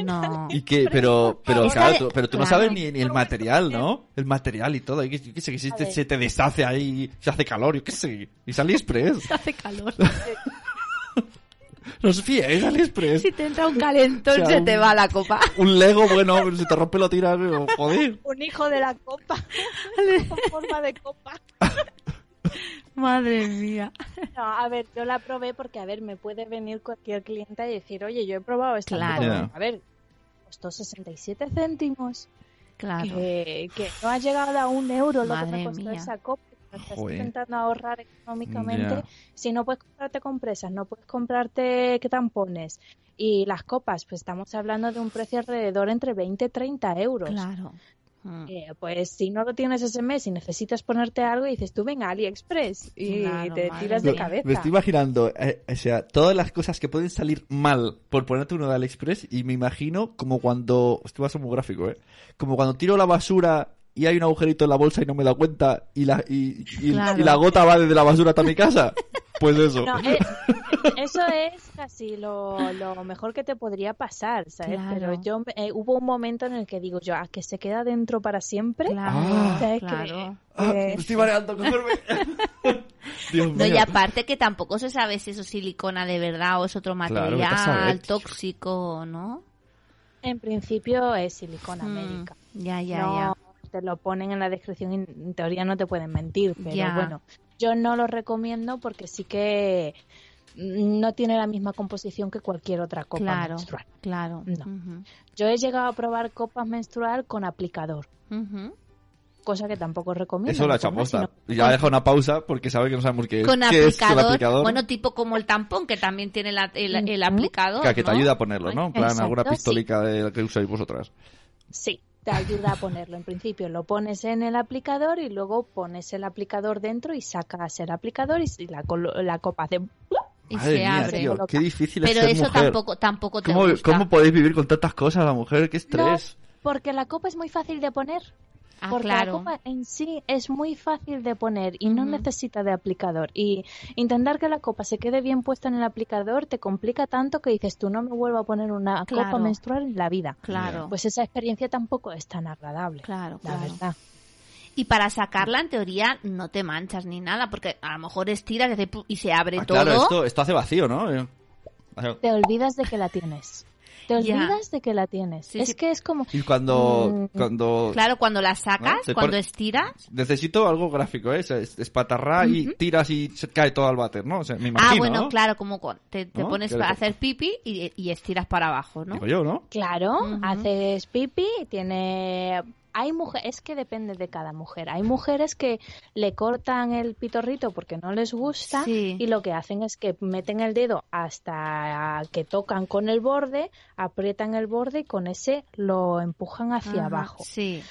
No. ¿Y qué? Pero, pero, claro, tú, pero tú no sabes ni, ni el material, ¿no? El material y todo. Yo qué, sé, que ver. se te deshace ahí, se hace calor, yo qué sé. Y es AliExpress. Hace calor. No os fiéis, AliExpress. Si te entra un calentón, O sea, se te va la copa. Un Lego, bueno, pero si te rompe lo tiras, pero, joder. Un hijo de la copa. Con forma de copa. Madre mía. No, a ver, yo la probé porque, a ver, me puede venir cualquier cliente y decir, oye, yo he probado esta Claro. A ver, costó 67 céntimos. Claro. Que, que no ha llegado a un euro lo que Madre me costó mía. esa copa. Estás Joder. intentando ahorrar económicamente. Si no puedes comprarte compresas, no puedes comprarte qué tampones. Y las copas, pues estamos hablando de un precio alrededor entre 20 y 30 euros. Claro. Mm. Eh, pues si no lo tienes ese mes y necesitas ponerte algo, dices tú, venga, AliExpress y Claro, te madre tiras de cabeza. Me estoy imaginando, eh, o sea, todas las cosas que pueden salir mal por ponerte uno de AliExpress y me imagino como cuando, esto va a ser muy gráfico, ¿eh? Como cuando tiro la basura y hay un agujerito en la bolsa y no me da cuenta y la, y, y- Claro. y la gota va desde la basura hasta mi casa. Pues eso. No, eh, eso es casi lo, lo mejor que te podría pasar, ¿sabes? Claro. Pero yo eh, hubo un momento en el que digo yo, ¿a que se queda dentro para siempre? Claro, Ah. ¿Sabes claro. Ah, Eh, me estoy mareando. Dios mío. No, y aparte que tampoco se sabe si eso es silicona de verdad o es otro material tóxico, ¿no? En principio es silicona Mm, médica. Ya, ya, no te lo ponen en la descripción y en teoría no te pueden mentir, pero bueno, yo no lo recomiendo porque sí que no tiene la misma composición que cualquier otra copa Claro, menstrual. claro. No. Yo he llegado a probar copas menstrual con aplicador, cosa que tampoco recomiendo. Eso lo ha no hecho pongas, aposta. sino- ya deja una pausa porque sabe que no sabemos qué es. Con ¿Qué es aplicador, el aplicador? bueno, tipo como el tampón, que también tiene la- el, aplicador, que, que te ¿no? ayuda a ponerlo, ¿no? En plan, Exacto, alguna sí. pistolica de la que usáis vosotras. Sí, te ayuda a ponerlo. En principio lo pones en el aplicador y luego pones el aplicador dentro y sacas el aplicador y la, la copa hace... Y Madre se mía, abre. tío, qué difícil es Pero ser eso mujer. tampoco, tampoco te ¿Cómo, gusta. ¿Cómo podéis vivir con tantas cosas, la mujer? ¡Qué estrés! Porque la copa es muy fácil de poner. Ah, Porque claro. la copa en sí es muy fácil de poner y no necesita de aplicador. Y intentar que la copa se quede bien puesta en el aplicador te complica tanto que dices tú no me vuelvo a poner una Claro. copa menstrual en la vida. Claro, Pues esa experiencia tampoco es tan agradable. claro, La claro. verdad. Y para sacarla, en teoría, no te manchas ni nada, porque a lo mejor estiras y se abre Ah, todo. claro, esto, esto hace vacío, ¿no? Eh, Te olvidas de que la tienes. Te Ya. olvidas de que la tienes. Sí, es sí. que es como... Y cuando, Mm. cuando Claro, cuando la sacas, ¿No? Cuando pone- estiras. necesito algo gráfico, ¿eh? Es, es espatarrar y tiras y se cae todo al váter, ¿no? O sea, me imagino, ah, bueno, ¿no? claro, como te, te ¿No? pones co- hacer pipi y, y estiras para abajo, ¿no? Digo yo, ¿no? Claro, Ujú. haces pipi, tiene... Hay mujeres, es que depende de cada mujer. Hay mujeres que le cortan el pitorrito porque no les gusta Sí. y lo que hacen es que meten el dedo hasta que tocan con el borde, aprietan el borde y con ese lo empujan hacia Ajá, abajo. Sí.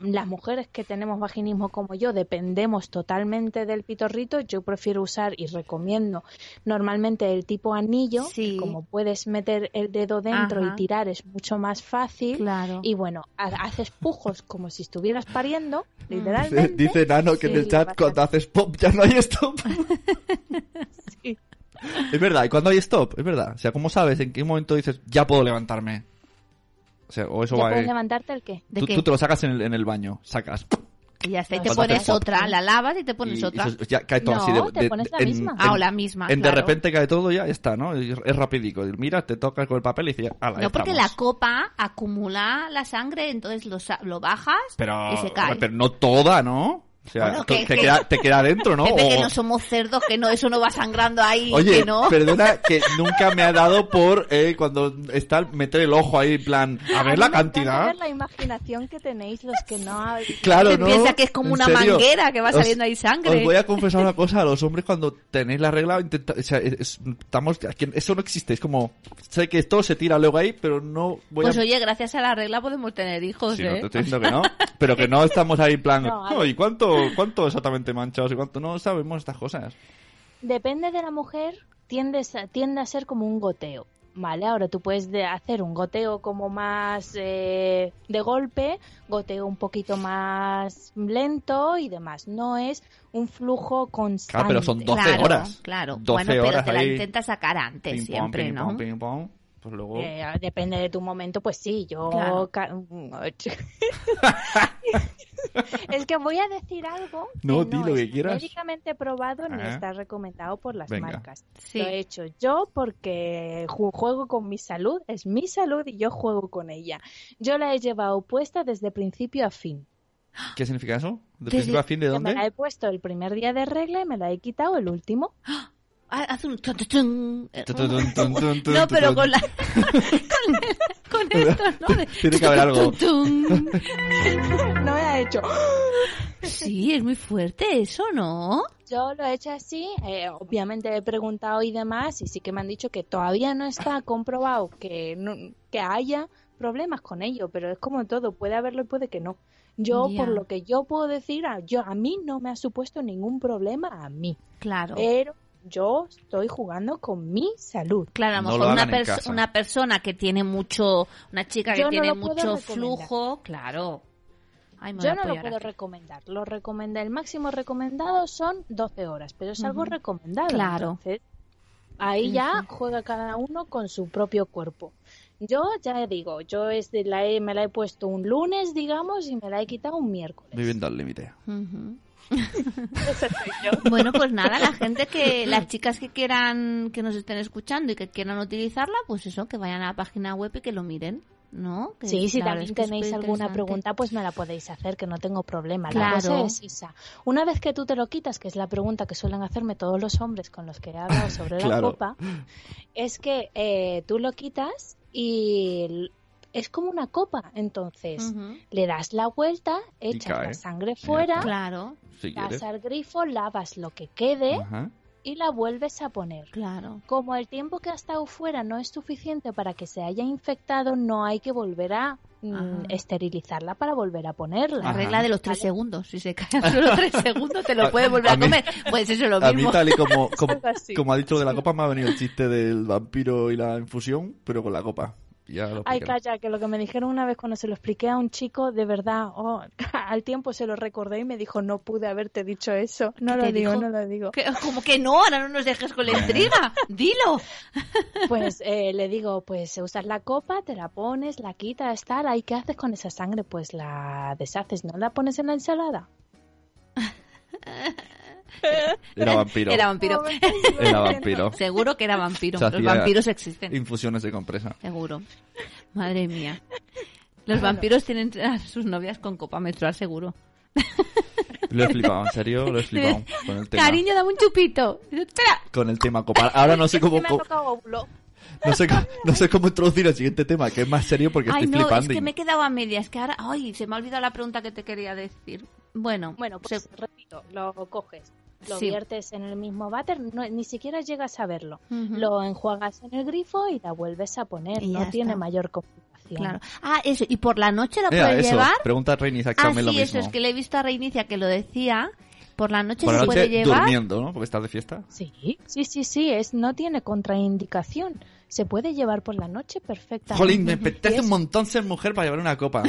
Las mujeres que tenemos vaginismo como yo dependemos totalmente del pitorrito, yo prefiero usar y recomiendo normalmente el tipo anillo, Sí. que como puedes meter el dedo dentro Ajá. y tirar es mucho más fácil. Claro. Y bueno, ha- haces pujos como si estuvieras pariendo, Dice, literalmente. dice Nano que en el chat cuando haces pop ya no hay stop. Sí. Es verdad, ¿y cuando hay stop? Es verdad. O sea, ¿cómo sabes en qué momento dices ya puedo levantarme? O sea, o eso ¿Ya va... puedes eh, levantarte el qué? ¿De Tú, qué? tú te lo sacas en el, en el baño, sacas. Y ya está, y No, te pones pop. otra, la lavas y te pones y, otra. eso ya cae todo No, así de, te de- pones la en- misma. Ah, o en- la misma, En de repente cae todo ya, ya está, ¿no? Es, es rapidico. Mira, te tocas con el papel y dices, "Hala, ya No, porque la estamos". copa acumula la sangre, entonces lo, sa- lo bajas Pero, y se cae. pero no toda, ¿no? O sea, Bueno, to- que- te, que- queda, te queda dentro, ¿no? Que O- no somos cerdos, que no, eso no va sangrando ahí, Oye, que no. perdona que nunca me ha dado por eh, cuando está meter el ojo ahí en plan, a ver la cantidad. ver la imaginación que tenéis los que no habéis... Claro, Que ¿no? piensa que es como ¿En una serio? manguera que va Os- saliendo ahí sangre. Os voy a confesar una cosa, a los hombres cuando tenéis la regla, intenta- o sea, es- estamos, eso no existe, es como, sé que esto se tira luego ahí, pero no voy Pues a... oye, gracias a la regla podemos tener hijos, Sí, no ¿eh? te estoy diciendo que no, pero que no estamos ahí en plan, No, a "Oh, ¿y cuánto, cuánto exactamente manchados y cuánto no sabemos estas cosas? Depende de la mujer, tiende a, tiende a ser como un goteo. Vale, ahora tú puedes de- hacer un goteo como más eh, de golpe, goteo un poquito más lento y demás. No es un flujo constante. Claro, pero son 12 claro, horas. Claro, 12 bueno, pero horas te la ahí. intentas sacar antes Ping pong, siempre, ping ¿no? pong, ping pong, pues luego... Eh, depende de tu momento, pues sí, yo... Claro. es que voy a decir algo que No, no, di lo que quieras. médicamente probado ni Ajá. está recomendado por las Venga. marcas. Sí. Lo he hecho yo porque ju- juego con mi salud, es mi salud y yo juego con ella. Yo la he llevado puesta desde principio a fin. ¿Qué significa eso? ¿De Desde- principio a fin de Que Me la dónde? he puesto el primer día de regla y me la he quitado el último. Ah, Haz un tun, tun, tun. Tu, tu, tun, tun, tun, tun, No, pero con la con, el- con esto, ¿no? De- Tiene que haber algo. tun, tun. No me ha hecho. Sí, es muy fuerte eso, ¿no? Yo lo he hecho así, eh, obviamente he preguntado y demás, y sí que me han dicho que todavía no está comprobado que, no- que haya problemas con ello, pero es como todo, puede haberlo y puede que no. Yo, por lo que yo puedo decir, a, yo, a mí no me ha supuesto ningún problema, a mí. Claro. Pero yo estoy jugando con mi salud. Claro, a lo No mejor lo una, una persona que tiene mucho, una chica que Yo tiene mucho flujo, claro. Ay, Yo no lo puedo aquí. recomendar. Lo recomenda, el máximo recomendado son 12 horas, pero es algo recomendado. Claro. Entonces, ahí ya juega cada uno con su propio cuerpo. Yo ya digo, yo es de la he- me la he puesto un lunes, digamos, y me la he quitado un miércoles. Viviendo al límite. Ujú. Esa soy yo. Bueno, pues nada, la gente que, las chicas que quieran, que nos estén escuchando y que quieran utilizarla, pues eso, que vayan a la página web y que lo miren, ¿no? Que Sí, si la también tenéis alguna pregunta, pues me la podéis hacer, que no tengo problema. La Claro. cosa es esa. Una vez que tú te lo quitas, que es la pregunta que suelen hacerme todos los hombres con los que he hablado sobre la copa, es que eh, tú lo quitas y es como una copa. Entonces, le das la vuelta, echas la sangre fuera, Claro, Si das al grifo, lavas lo que quede y la vuelves a poner. claro. Como el tiempo que ha estado fuera no es suficiente para que se haya infectado, no hay que volver a mm, Ajá. esterilizarla para volver a ponerla. La regla de los tres Vale. segundos. Si se cae suelo tres segundos, te lo puedes volver a a, mí- comer. Pues eso es lo A mí mismo. tal y como, como, ha dicho de la copa, me ha venido el chiste del vampiro y la infusión, pero con la copa. Ya lo Ay, calla, que lo que me dijeron una vez cuando se lo expliqué a un chico, de verdad, oh, al tiempo se lo recordé y me dijo, no pude haberte dicho eso. No ¿Qué lo digo, dijo? no lo digo. Como que no, ahora no nos dejes con la intriga. Dilo. Pues eh, le digo, pues usas la copa, te la pones, la quitas, tal, ¿y qué haces con esa sangre? Pues la deshaces, ¿no? La pones en la ensalada. Era vampiro. Era vampiro. Era vampiro. Seguro que era vampiro. Se Los vampiros existen. Infusiones de compresa. Seguro. Madre mía. Los vampiros tienen a sus novias con copa menstrual, seguro. Lo he flipado, en serio, lo he flipado con el tema. Cariño, dame un chupito. Espera. Con el tema copa. Ahora no sé cómo, no sé, cómo- no sé cómo introducir el siguiente tema, que es más serio porque Ay, estoy no, es flipando. que y- me he quedado a medias. Que ahora, ay, se me ha olvidado la pregunta que te quería decir. Bueno, Bueno, pues se- repito, lo coges, lo Sí. viertes en el mismo váter, no, ni siquiera llegas a verlo. Ujú. Lo enjuagas en el grifo y la vuelves a poner, no tiene está. mayor complicación. Claro. Ah, eso. ¿Y por la noche lo Mira, puedes eso, llevar? pregunta Reini Ah, exactamente lo sí, mismo. eso es que le he visto a Reinicia que lo decía. Por la noche Por la se puede noche llevar. durmiendo, ¿no? Porque estás de fiesta. Sí, sí, sí, sí, es, no tiene contraindicación. Se puede llevar por la noche perfectamente. Jolín, me apetece es- un montón ser mujer para llevar una copa.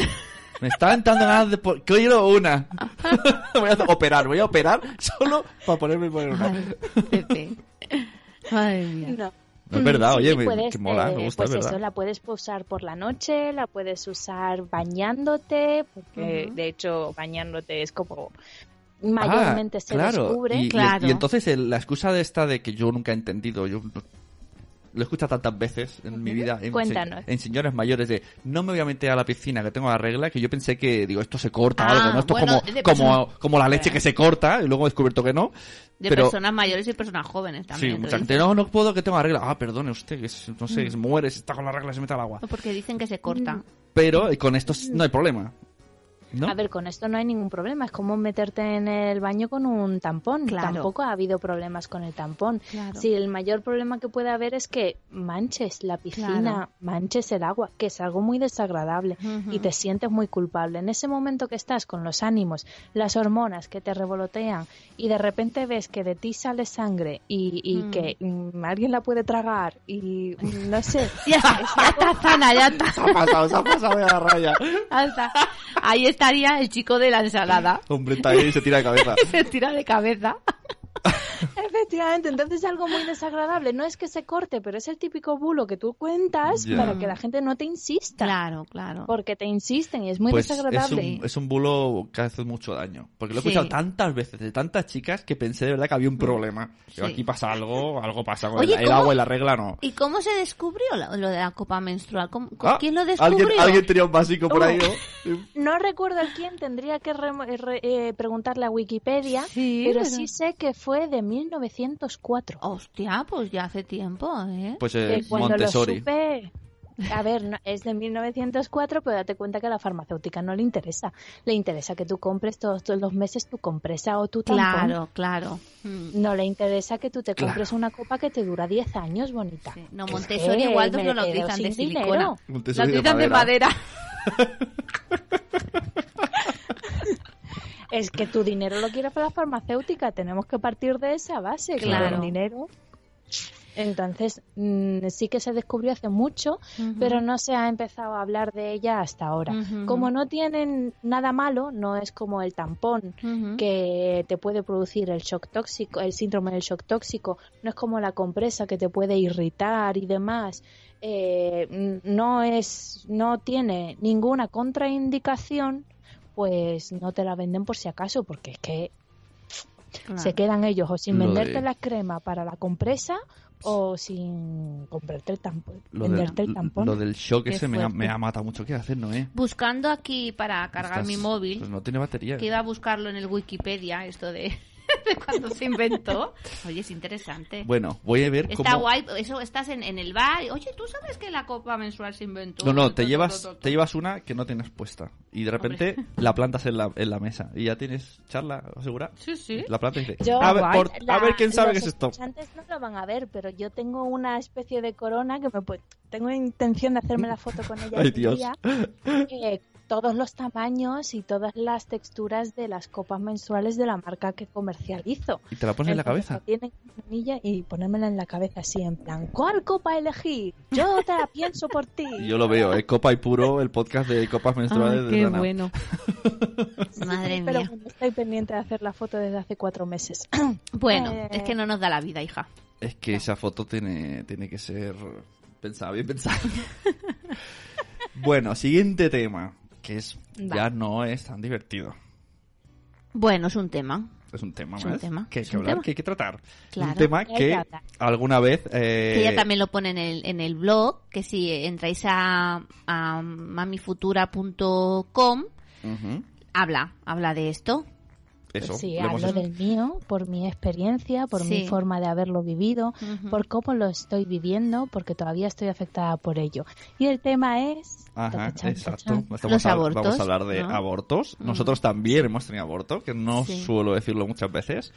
Me está entrando ganas de... po- Quiero una. voy a operar, voy a operar solo para ponerme y poner una. Ay, Pepe. Madre mía. No. No es verdad, Sí, oye, me, puedes, que mola, eh, me gusta, pues es eso, la puedes usar por la noche, la puedes usar bañándote, porque de hecho bañándote es como mayormente se Ah, claro. descubre. Y, y- Claro. y entonces el- la excusa de esta de que yo nunca he entendido, yo lo he escuchado tantas veces en mi vida, en, Cuéntanos. en señores mayores, de no me voy a meter a la piscina que tengo la regla, que yo pensé que, digo, esto se corta o Ah, algo, ¿no? Esto bueno, es de como, como, como la leche que se corta, y luego he descubierto que no. De pero, personas mayores y personas jóvenes sí, también. mucha lo gente, no, no puedo que tengo la regla. Ah, perdone usted, que es- no Mm. sé, se muere, si está con la regla se mete al agua. Porque dicen que se corta. Pero con esto no hay problema. ¿No? A ver, con esto no hay ningún problema. Es como meterte en el baño con un tampón. Claro. Tampoco ha habido problemas con el tampón. Claro. Sí, el mayor problema que puede haber es que manches la piscina, Claro. manches el agua, que es algo muy desagradable y te sientes muy culpable. En ese momento que estás con los ánimos, las hormonas que te revolotean y de repente ves que de ti sale sangre y, y Mm. que mm, alguien la puede tragar y mm, no sé. Ya está, ya está sana, ya está. Se ha pasado, se ha pasado de la raya. Ya está. Ahí estaría el chico de la ensalada. Hombre, está ahí y se tira de cabeza. Se tira de cabeza. Efectivamente, entonces es algo muy desagradable. No es que se corte, pero es el típico bulo que tú cuentas Ya. para que la gente no te insista. Claro, claro. Porque te insisten y es muy Pues es desagradable. un, es un bulo que hace mucho daño. Porque lo he Sí. escuchado tantas veces de tantas chicas que pensé de verdad que había un problema. Digo, Sí. aquí pasa algo, algo pasa con Oye, el, el ¿cómo- agua y la regla no. ¿Y cómo se descubrió lo, lo de la copa menstrual? ¿Cómo- Ah, ¿Quién lo descubrió? ¿Alguien, alguien tenía un básico por ahí, Oh. ¿no? No recuerdo el quién, tendría que re- re- eh, preguntarle a Wikipedia, Sí, pero, pero- sí sé que fue de 1904. Hostia, pues ya hace tiempo, ¿eh? Pues Que eh, cuando Montessori. lo supe... A ver, no- es de 1904, pero date cuenta que a la farmacéutica no le interesa. Le interesa que tú compres todos, todos los meses tu compresa o tu tampón. Claro, claro. Mm. No le interesa que tú te Claro. compres una copa que te dura 10 años, bonita. Sí. No, Montessori es igual no lo utilizan de silicona. dinero. Lo utilizan de madera. Es que tu dinero lo quiere para la farmacéutica. Tenemos que partir de esa base. Claro. el dinero. Entonces, mm, sí que se descubrió hace mucho, pero no se ha empezado a hablar de ella hasta ahora. Como no tienen nada malo, no es como el tampón que te puede producir el shock tóxico, el síndrome del shock tóxico, no es como la compresa que te puede irritar y demás. Eh, no es, no tiene ninguna contraindicación, pues no te la venden por si acaso, porque es que Claro. se quedan ellos o sin venderte de- la crema para la compresa o sin comprarte el tampón, Lo, venderte del, el tampón. lo del shock Qué ese me ha, me ha matado mucho. ¿Qué hacer, no, eh? Buscando aquí para cargar mi móvil, Pues no tiene batería. que iba a buscarlo en el Wikipedia, esto de, de cuando se inventó. Oye, es interesante. Bueno, voy a ver Está cómo... guay, eso estás en, en el bar. y, Oye, ¿tú sabes que la copa menstrual se inventó? No, no, te llevas, te llevas una que no tienes puesta. Y de repente la plantas en la, en la mesa. Y ya tienes charla, ¿segura? Sí, sí. La planta y dice, Yo- a ver, guay. por- a ver quién sabe qué es esto. escuchantes no lo van a ver, pero yo tengo una especie de corona que me pu- tengo intención de hacerme la foto con ella. Ay, este Dios. día. Eh, todos los tamaños y todas las texturas de las copas mensuales de la marca que comercializo. Y te la pones en la cabeza. tienen y ponérmela en la cabeza así en plan, ¿cuál copa elegir? Yo te la pienso por ti. Y yo lo veo, ¿eh? Copa y Puro, el podcast de copas menstruales Ay, de qué Dana. bueno. Madre Pero mía. bueno, estoy pendiente de hacer la foto desde hace cuatro meses. Bueno, Eh, es que no nos da la vida, hija. Es que esa foto tiene, tiene que ser pensada, bien pensada. bueno, siguiente tema, que es Va. ya no es tan divertido. Bueno, es un tema. Es un tema Es un tema, que hay es que un hablar, tema. que hay que tratar. Claro. Un tema Que alguna vez... eh, Que ella también lo pone en el, en el blog, que si entráis a, a mamifutura.com, ujú, habla, habla de esto. Eso, Sí, hemos hablo del mío, por mi experiencia, por mi Sí. forma de haberlo vivido, Ujú. por cómo lo estoy viviendo, porque todavía estoy afectada por ello. Y el tema es... Ajá, exacto. Los a- abortos, Vamos a hablar de ¿no? abortos. Mm. Nosotros también hemos tenido aborto, que no Sí. suelo decirlo muchas veces,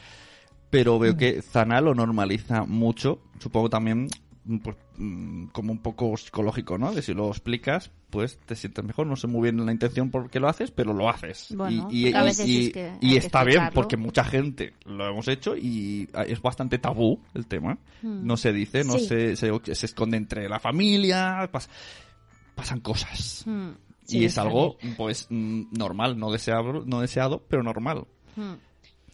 pero veo Mm. que Zana lo normaliza mucho. Supongo también pues, mm, como un poco psicológico, ¿no? De si lo explicas, pues te sientes mejor. No sé muy bien la intención por qué lo haces, pero lo haces. Bueno, y y- a veces y- es que hay y que está bien, porque mucha gente lo hemos hecho y ah, es bastante tabú el tema. Mm. No se dice, no Sí. se, se, se esconde entre la familia, pas- pasan cosas. Mm, Sí, y es algo, pues, mm, normal, no deseado, no deseado, pero normal. mm.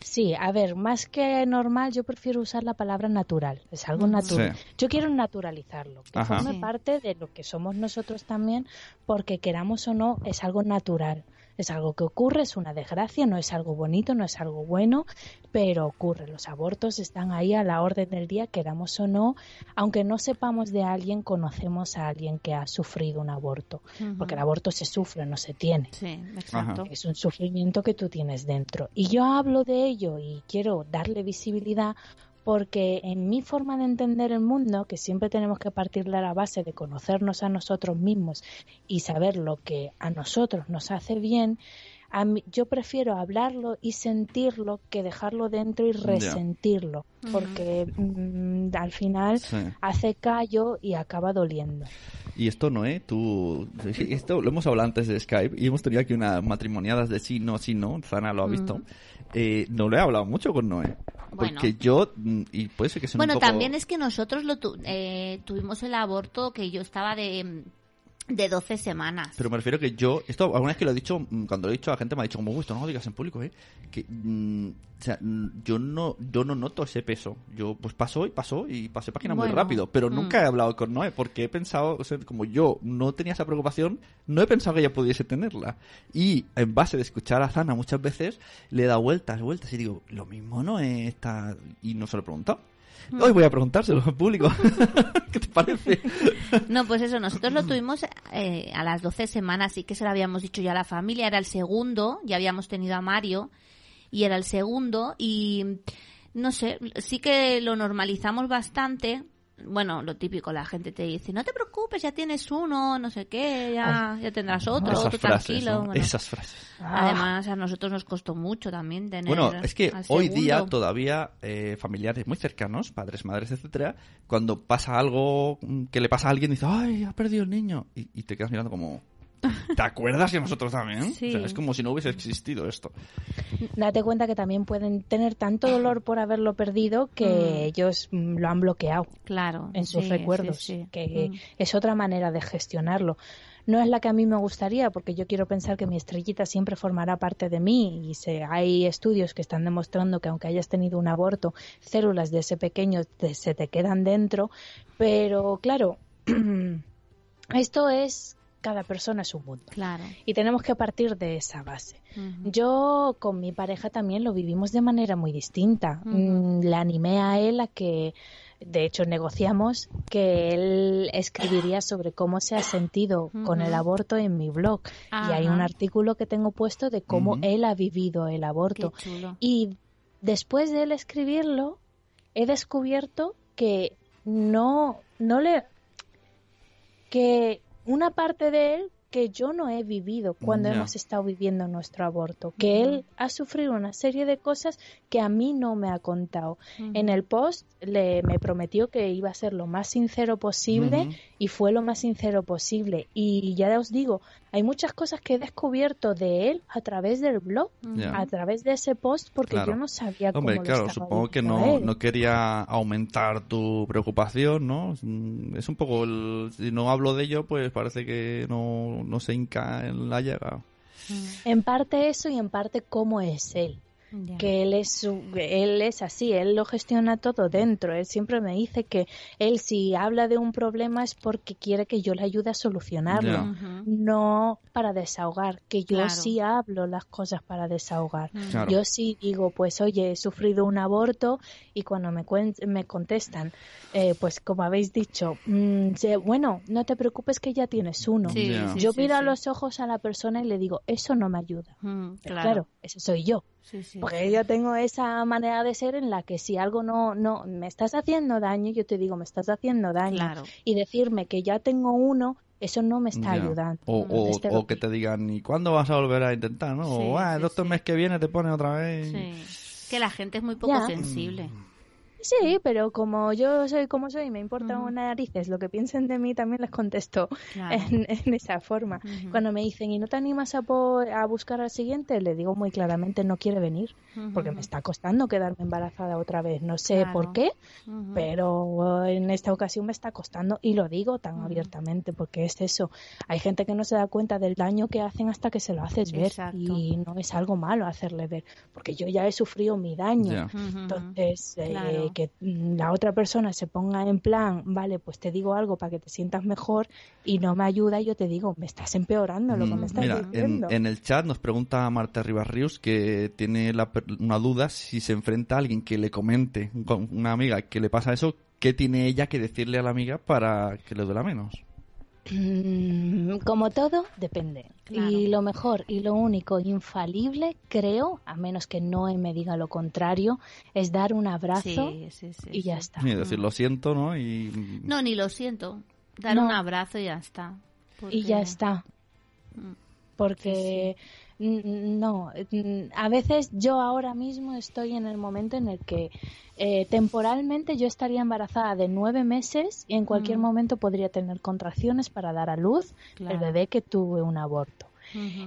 Sí, a ver, más que normal, yo prefiero usar la palabra natural. Es algo Ujú. natural. Sí. Yo quiero naturalizarlo, que Ajá. forme Sí. parte de lo que somos nosotros también, porque queramos o no, es algo natural. Es algo que ocurre, es una desgracia, no es algo bonito, no es algo bueno, pero ocurre. Los abortos están ahí a la orden del día, queramos o no, aunque no sepamos de alguien, conocemos a alguien que ha sufrido un aborto, porque el aborto se sufre, no se tiene. Sí, exacto. Es un sufrimiento que tú tienes dentro. Y yo hablo de ello y quiero darle visibilidad porque en mi forma de entender el mundo, que siempre tenemos que partir de la base de conocernos a nosotros mismos y saber lo que a nosotros nos hace bien, a mí- yo prefiero hablarlo y sentirlo que dejarlo dentro y resentirlo, porque mm, al final Sí. hace callo y acaba doliendo. Y esto, Noé, tú... sí, Esto lo hemos hablado antes de Skype y hemos tenido aquí unas matrimoniadas de sí, no, sí, no. Zana lo ha visto. Eh, no lo he hablado mucho con Noé. Bueno. Porque yo... mm, Y puede ser que sea Bueno, un poco... también es que nosotros lo tu- eh, tuvimos el aborto que yo estaba de, de 12 semanas. Pero me refiero que yo, esto alguna vez que lo he dicho, mm, cuando lo he dicho a la gente me ha dicho como, "Uy, esto no lo digas en público, ¿eh? Que, mm, o sea, mm, yo no, yo no noto ese peso. Yo, pues pasó y pasó y pasé página muy rápido. Pero mm. nunca he hablado con Noé porque he pensado, o sea, como yo no tenía esa preocupación, no he pensado que ella pudiese tenerla. Y en base de escuchar a Zana muchas veces, le he dado vueltas, vueltas y digo, lo mismo no está... Y no se lo he preguntado. Hoy voy a preguntárselo en público. ¿Qué te parece? No, pues eso, nosotros lo tuvimos eh, a las 12 semanas, sí que se lo habíamos dicho ya a la familia, era el segundo, ya habíamos tenido a Mario, y era el segundo, y no sé, sí que lo normalizamos bastante. Bueno, lo típico, la gente te dice, no te preocupes, ya tienes uno, no sé qué, ya, ya tendrás otro, Esas otro frases, tranquilo. ¿no? bueno. Esas frases. Además, a nosotros nos costó mucho también tener Bueno, es que hoy día todavía eh, familiares muy cercanos, padres, madres, etcétera, cuando pasa algo mm, que le pasa a alguien, dice, ay, ha perdido el niño. Y, y te quedas mirando como, ¿te acuerdas que nosotros también? Sí. O sea, es como si no hubiese existido esto. Date cuenta que también pueden tener tanto dolor por haberlo perdido que Mm. ellos mm, lo han bloqueado Claro. en sus sí, recuerdos, sí, sí. que Mm. es otra manera de gestionarlo. No es la que a mí me gustaría, porque yo quiero pensar que mi estrellita siempre formará parte de mí y se, hay estudios que están demostrando que aunque hayas tenido un aborto, células de ese pequeño te- se te quedan dentro, pero claro, esto es cada persona es un mundo Claro. y tenemos que partir de esa base. Yo con mi pareja también lo vivimos de manera muy distinta. Mm, Le animé a él a que, de hecho, negociamos que él escribiría sobre cómo se ha sentido con el aborto en mi blog. Y hay un artículo que tengo puesto de cómo él ha vivido el Qué aborto. chulo. Y después de él escribirlo, he descubierto que no, no le, que una parte de él que yo no he vivido cuando hemos estado viviendo nuestro aborto, que él ha sufrido una serie de cosas que a mí no me ha contado. En el post le me prometió que iba a ser lo más sincero posible y fue lo más sincero posible. Y ya os digo, hay muchas cosas que he descubierto de él a través del blog, a través de ese post, porque Claro. yo no sabía cómo Hombre, lo claro, estaba supongo que no, no quería aumentar tu preocupación, ¿no? Mm, Es un poco el... Si no hablo de ello, pues parece que no, no se hinca en la llaga. En parte eso y en parte cómo es él. Que él es su- él es así, él lo gestiona todo dentro. Él siempre me dice que él si habla de un problema es porque quiere que yo le ayude a solucionarlo, no para desahogar, que yo Claro. sí hablo las cosas para desahogar. Claro. Yo sí digo, pues oye, he sufrido un aborto y cuando me, cuen- me contestan, eh, pues como habéis dicho, mm, bueno, no te preocupes que ya tienes uno. Sí, Ya. sí, yo sí, miro a los ojos a la persona y le digo, eso no me ayuda. Mm, claro. claro, ese soy yo. Sí, sí. Porque yo tengo esa manera de ser en la que si algo no, no me estás haciendo daño, yo te digo, me estás haciendo daño. Claro. Y decirme que ya tengo uno, eso no me está Ya. ayudando. O, o- Este o lo- que te digan, ¿y cuándo vas a volver a intentar? ¿no? Sí, o, ah, el sí, otro sí. mes que viene te pone otra vez. Sí. Que la gente es muy poco Ya. sensible. Sí, pero como yo soy como soy, me importa una narices, lo que piensen de mí también les contesto Claro. en, en esa forma. Cuando me dicen, ¿y no te animas a, po- a buscar al siguiente? Le digo muy claramente, no quiere venir, porque me está costando quedarme embarazada otra vez. No sé Claro. por qué, pero en esta ocasión me está costando y lo digo tan abiertamente porque es eso. Hay gente que no se da cuenta del daño que hacen hasta que se lo haces ver Exacto. y no es algo malo hacerle ver, porque yo ya he sufrido mi daño. Entonces, Claro. eh, que mm, la otra persona se ponga en plan, vale, pues te digo algo para que te sientas mejor y no me ayuda, y yo te digo, me estás empeorando lo que me Mm, estás Mira, en, diciendo. en el chat nos pregunta Marta Rivas Ríos que tiene la una duda si se enfrenta a alguien que le comente, con una amiga que le pasa eso, ¿qué tiene ella que decirle a la amiga para que le duela menos? Mm, Como todo, depende. Claro. Y lo mejor y lo único infalible, creo, a menos que no me diga lo contrario, es dar un abrazo Sí, sí, sí, y ya sí. está. Y decir, lo siento, ¿no? Y... No, ni lo siento. Dar No. un abrazo y ya está. Y ya está. Mm. Porque mm, no, a veces yo ahora mismo estoy en el momento en el que eh, temporalmente yo estaría embarazada de nueve meses y en cualquier Mm. momento podría tener contracciones para dar a luz Claro. el bebé que tuve un aborto.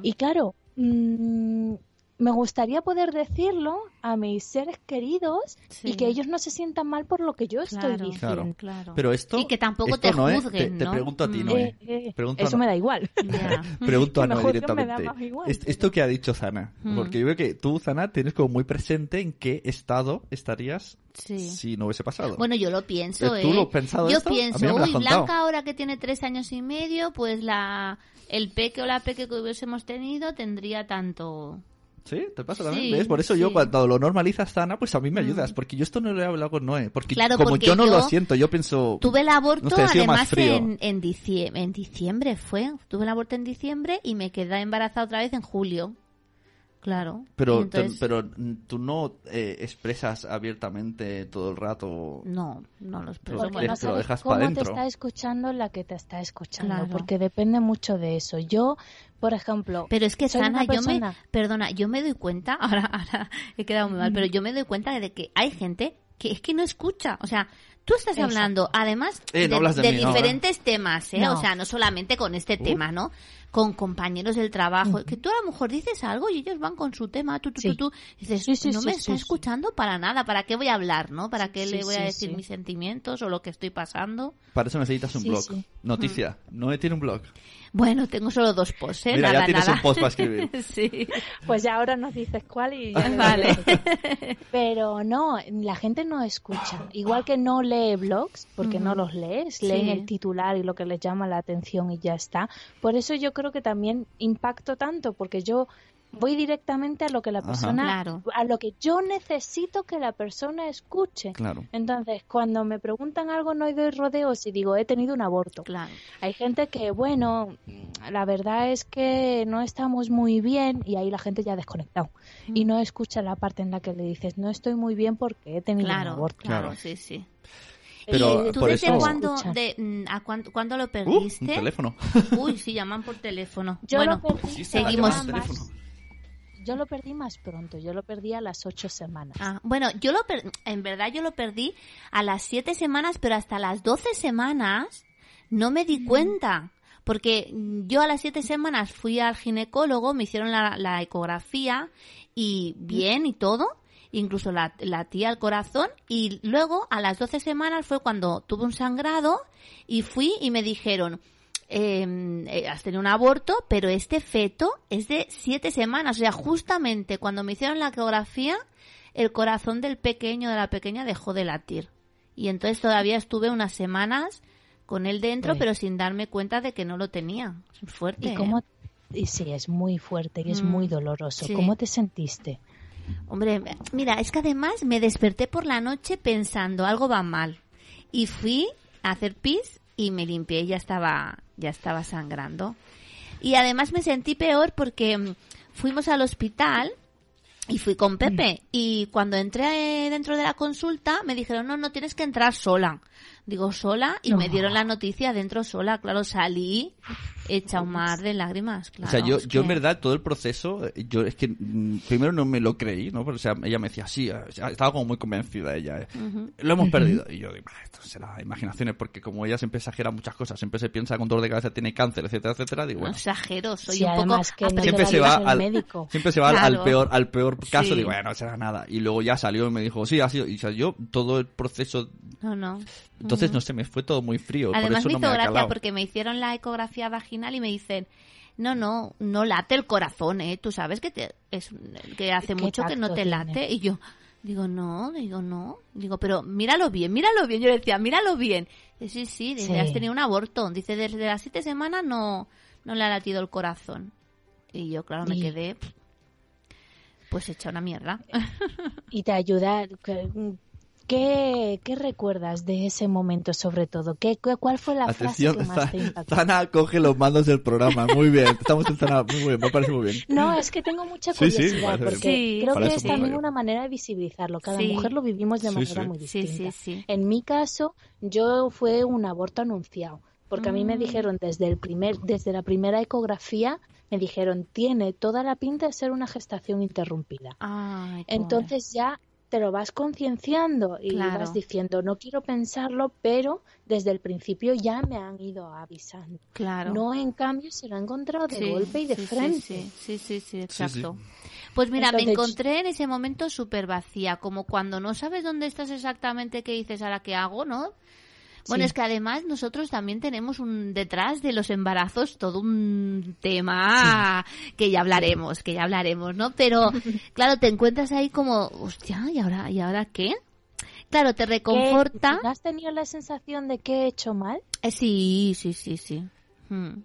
Y claro, mm, me gustaría poder decirlo a mis seres queridos y que ellos no se sientan mal por lo que yo estoy Claro, diciendo. claro. Pero esto... Y que tampoco esto te no, ¿eh? juzguen, Te, te ¿no? pregunto a ti, Mm. Noé. Eh, eh, Pregunto a eso No- me da igual. Pregunto a Noé directamente. igual, Es- Esto que ha dicho Zana, Mm. porque yo veo que tú, Zana, tienes como muy presente en qué estado estarías Sí. si no hubiese pasado. Bueno, yo lo pienso, ¿Eh, ¿eh? ¿tú lo has pensado Yo esto? Pienso, no uy, contado". Blanca ahora que tiene tres años y medio, pues la el peque o la peque que hubiésemos tenido tendría tanto... ¿Sí? ¿Te pasa también? Sí, ¿Ves? Por eso yo cuando lo normalizas, Zana, pues a mí me ayudas. Porque yo esto no lo he hablado con Noé. Porque Claro, como porque yo no lo siento, yo pienso... Tuve el aborto No sé, además en, diciembre, en diciembre fue. Tuve el aborto en diciembre y me quedé embarazada otra vez en julio. Claro. Pero, entonces- pero mm, tú no eh, expresas abiertamente todo el rato... No, no lo expreso. Porque dejas- no lo dejas cómo te dentro. está escuchando la que te está escuchando, Claro. porque depende mucho de eso. Yo, por ejemplo, Pero es que, Sana, yo me, perdona, yo me doy cuenta, ahora, ahora he quedado muy mal, pero yo me doy cuenta de que hay gente que es que no escucha. O sea, tú estás Exacto. hablando, además, Eh, no de, hablas de de mí, ¿no? diferentes temas, ¿eh? No. O sea, no solamente con este Uh. tema, ¿no? Con compañeros del trabajo, que tú a lo mejor dices algo y ellos van con su tema, tú, tú, Sí. tú, tú, dices, Sí, sí, no sí, me sí, está sí. escuchando para nada, ¿para qué voy a hablar, no? ¿Para qué Sí, le voy a decir sí. mis sentimientos o lo que estoy pasando? Para eso necesitas un Sí, blog. sí. Noticia. Noé tiene un blog. Bueno, tengo solo dos posts, ¿eh? Mira, ya nada, tienes nada. un post para escribir. sí. pues ya ahora nos dices cuál y ya le Vale. Pero no, la gente no escucha. Igual que no lee blogs, porque no Ujú. los lees, leen Sí. el titular y lo que les llama la atención y ya está. Por eso yo creo que también impacto tanto, porque yo voy directamente a lo que la Ajá. persona, Claro. a lo que yo necesito que la persona escuche. Claro. Entonces, cuando me preguntan algo, no doy rodeos y digo, he tenido un aborto. Claro. Hay gente que, bueno, la verdad es que no estamos muy bien y ahí la gente ya ha desconectado y no escucha la parte en la que le dices, no estoy muy bien porque he tenido un aborto. claro, Claro. sí, sí. Pero, ¿Y tú por desde eso- cuándo, de, mm, a cuándo, cuándo lo Uh, un perdiste? teléfono. Uy, sí, llaman por teléfono. Yo, bueno, lo perdí, seguimos. yo lo perdí más pronto, yo lo perdí a las ocho semanas. ah, bueno, yo lo per- en verdad yo lo perdí a las siete semanas, pero hasta las doce semanas no me di cuenta. Porque yo a las siete semanas fui al ginecólogo, me hicieron la, la ecografía y bien y todo, incluso la, la tía al corazón, y luego a las 12 semanas fue cuando tuve un sangrado y fui y me dijeron, eh, eh, has tenido un aborto, pero este feto es de siete semanas, o sea, justamente cuando me hicieron la ecografía, el corazón del pequeño, de la pequeña, dejó de latir. Y entonces todavía estuve unas semanas con él dentro, pero sin darme cuenta de que no lo tenía. Es fuerte. ¿Y ¿eh? cómo? Y sí, es muy fuerte y es Mm, muy doloroso. sí. ¿Cómo te sentiste? Hombre, mira, es que además me desperté por la noche pensando algo va mal. Y fui a hacer pis y me limpié y ya estaba, ya estaba sangrando. Y además me sentí peor porque mm, fuimos al hospital y fui con Pepe. Y cuando entré dentro de la consulta me dijeron, no, no tienes que entrar sola. Digo, sola, y me dieron la noticia dentro sola. Claro, salí hecha un mar de lágrimas. O sea, claro, yo, yo en verdad todo el proceso, eh, yo es que mm, primero no me lo creí, ¿no? Pero, o sea, ella me decía, sí, sea, estaba como muy convencida ella. eh. Lo hemos perdido. Y yo digo, "Ah, esto será imaginaciones, porque como ella siempre exagera muchas cosas, siempre se piensa con dolor de cabeza, tiene cáncer, etcétera, etcétera, digo, No exagero, soy Sí, un poco... además que no Siempre se va al, médico. siempre se va al- al Claro. peor, al peor caso, Sí. digo, bueno, no será nada. Y luego ya salió y me dijo, sí, ha sido. Y o sea, yo todo el proceso, No, no. Entonces no sé, me fue todo muy frío. por Además eso me no hizo me gracia calado. porque me hicieron la ecografía vaginal y me dicen, no, no, no late el corazón, ¿eh? Tú sabes que te, es, que hace ¿Qué mucho que no te tiene? late. Y yo, Digo, no, digo, no. Digo, pero míralo bien, míralo bien. Yo le decía, míralo bien. Dice, sí, sí, has tenido un aborto. Dice, desde las siete semanas no, no le ha latido el corazón. Y yo, claro, me Y- quedé, pues hecha una mierda. Y te ayuda. ¿Qué, qué recuerdas de ese momento sobre todo? ¿Qué, ¿Cuál fue la Atención, frase que más te impactó? Zana coge los mandos del programa. Muy bien. Estamos en Zana. Muy bien, me parece muy bien. No, es que tengo mucha Sí, sí, curiosidad parece porque. Sí. creo que es también una manera de visibilizarlo. Cada Sí. mujer lo vivimos de Sí, manera sí. muy Sí, distinta. sí, sí. En mi caso, yo fue un aborto anunciado, porque a mí me Mm. dijeron desde el primer, desde la primera ecografía, me dijeron tiene toda la pinta de ser una gestación interrumpida. Ay. Entonces ya te lo vas concienciando y Claro. vas diciendo no quiero pensarlo, pero desde el principio ya me han ido avisando. claro. No, en cambio, se lo ha encontrado de Sí, golpe y de sí, sí, frente. Sí, sí, sí, sí, sí. exacto. Pues mira, me encontré en ese momento súper vacía, como cuando no sabes dónde estás exactamente, qué dices, ahora qué hago, ¿no? Bueno, Sí. es que además nosotros también tenemos un detrás de los embarazos todo un tema que ya hablaremos, que ya hablaremos, ¿no? Pero claro, te encuentras ahí como, hostia, ¿y ahora, ¿y ahora qué? Claro, te ¿Qué- reconforta. ¿No has tenido la sensación de que he hecho mal? Eh, sí, sí, sí, sí. Hmm.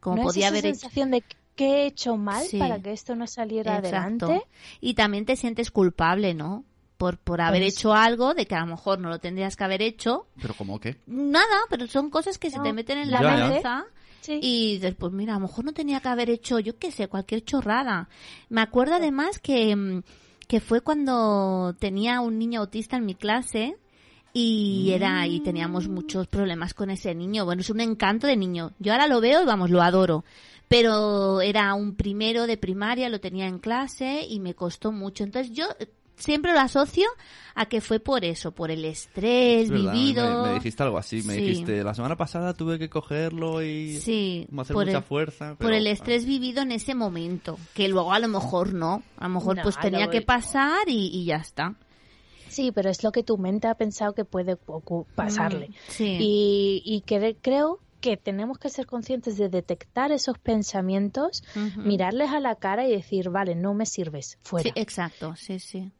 Como ¿No es podía esa haber hecho. sensación de que he hecho mal Sí. para que esto no saliera Exacto. adelante? Y también te sientes culpable, ¿no? Por, por haber Pues- hecho algo de que a lo mejor no lo tendrías que haber hecho. Pero ¿cómo qué? Nada, pero son cosas que se te meten en la ya, ya. cabeza. Sí. Y dices, pues mira, a lo mejor no tenía que haber hecho, yo qué sé, cualquier chorrada. Me acuerdo además que, mm, que fue cuando tenía un niño autista en mi clase y era y teníamos muchos problemas con ese niño. Bueno, es un encanto de niño. Yo ahora lo veo y vamos, lo adoro. Pero era un primero de primaria, lo tenía en clase y me costó mucho. Entonces yo siempre lo asocio a que fue por eso, por el estrés Es verdad, vivido. Me, me dijiste algo así. Me Sí. dijiste, la semana pasada tuve que cogerlo y Sí, hacer por mucha el- fuerza. por el estrés vivido en ese momento, que luego a lo mejor no, a lo mejor No, pues tenía que pasar y, y ya está. Sí, pero es lo que tu mente ha pensado que puede pasarle. Mm, sí. Y, y que- creo que tenemos que ser conscientes de detectar esos pensamientos, mirarles a la cara y decir, vale, no me sirves, fuera. Sí, exacto, sí, sí.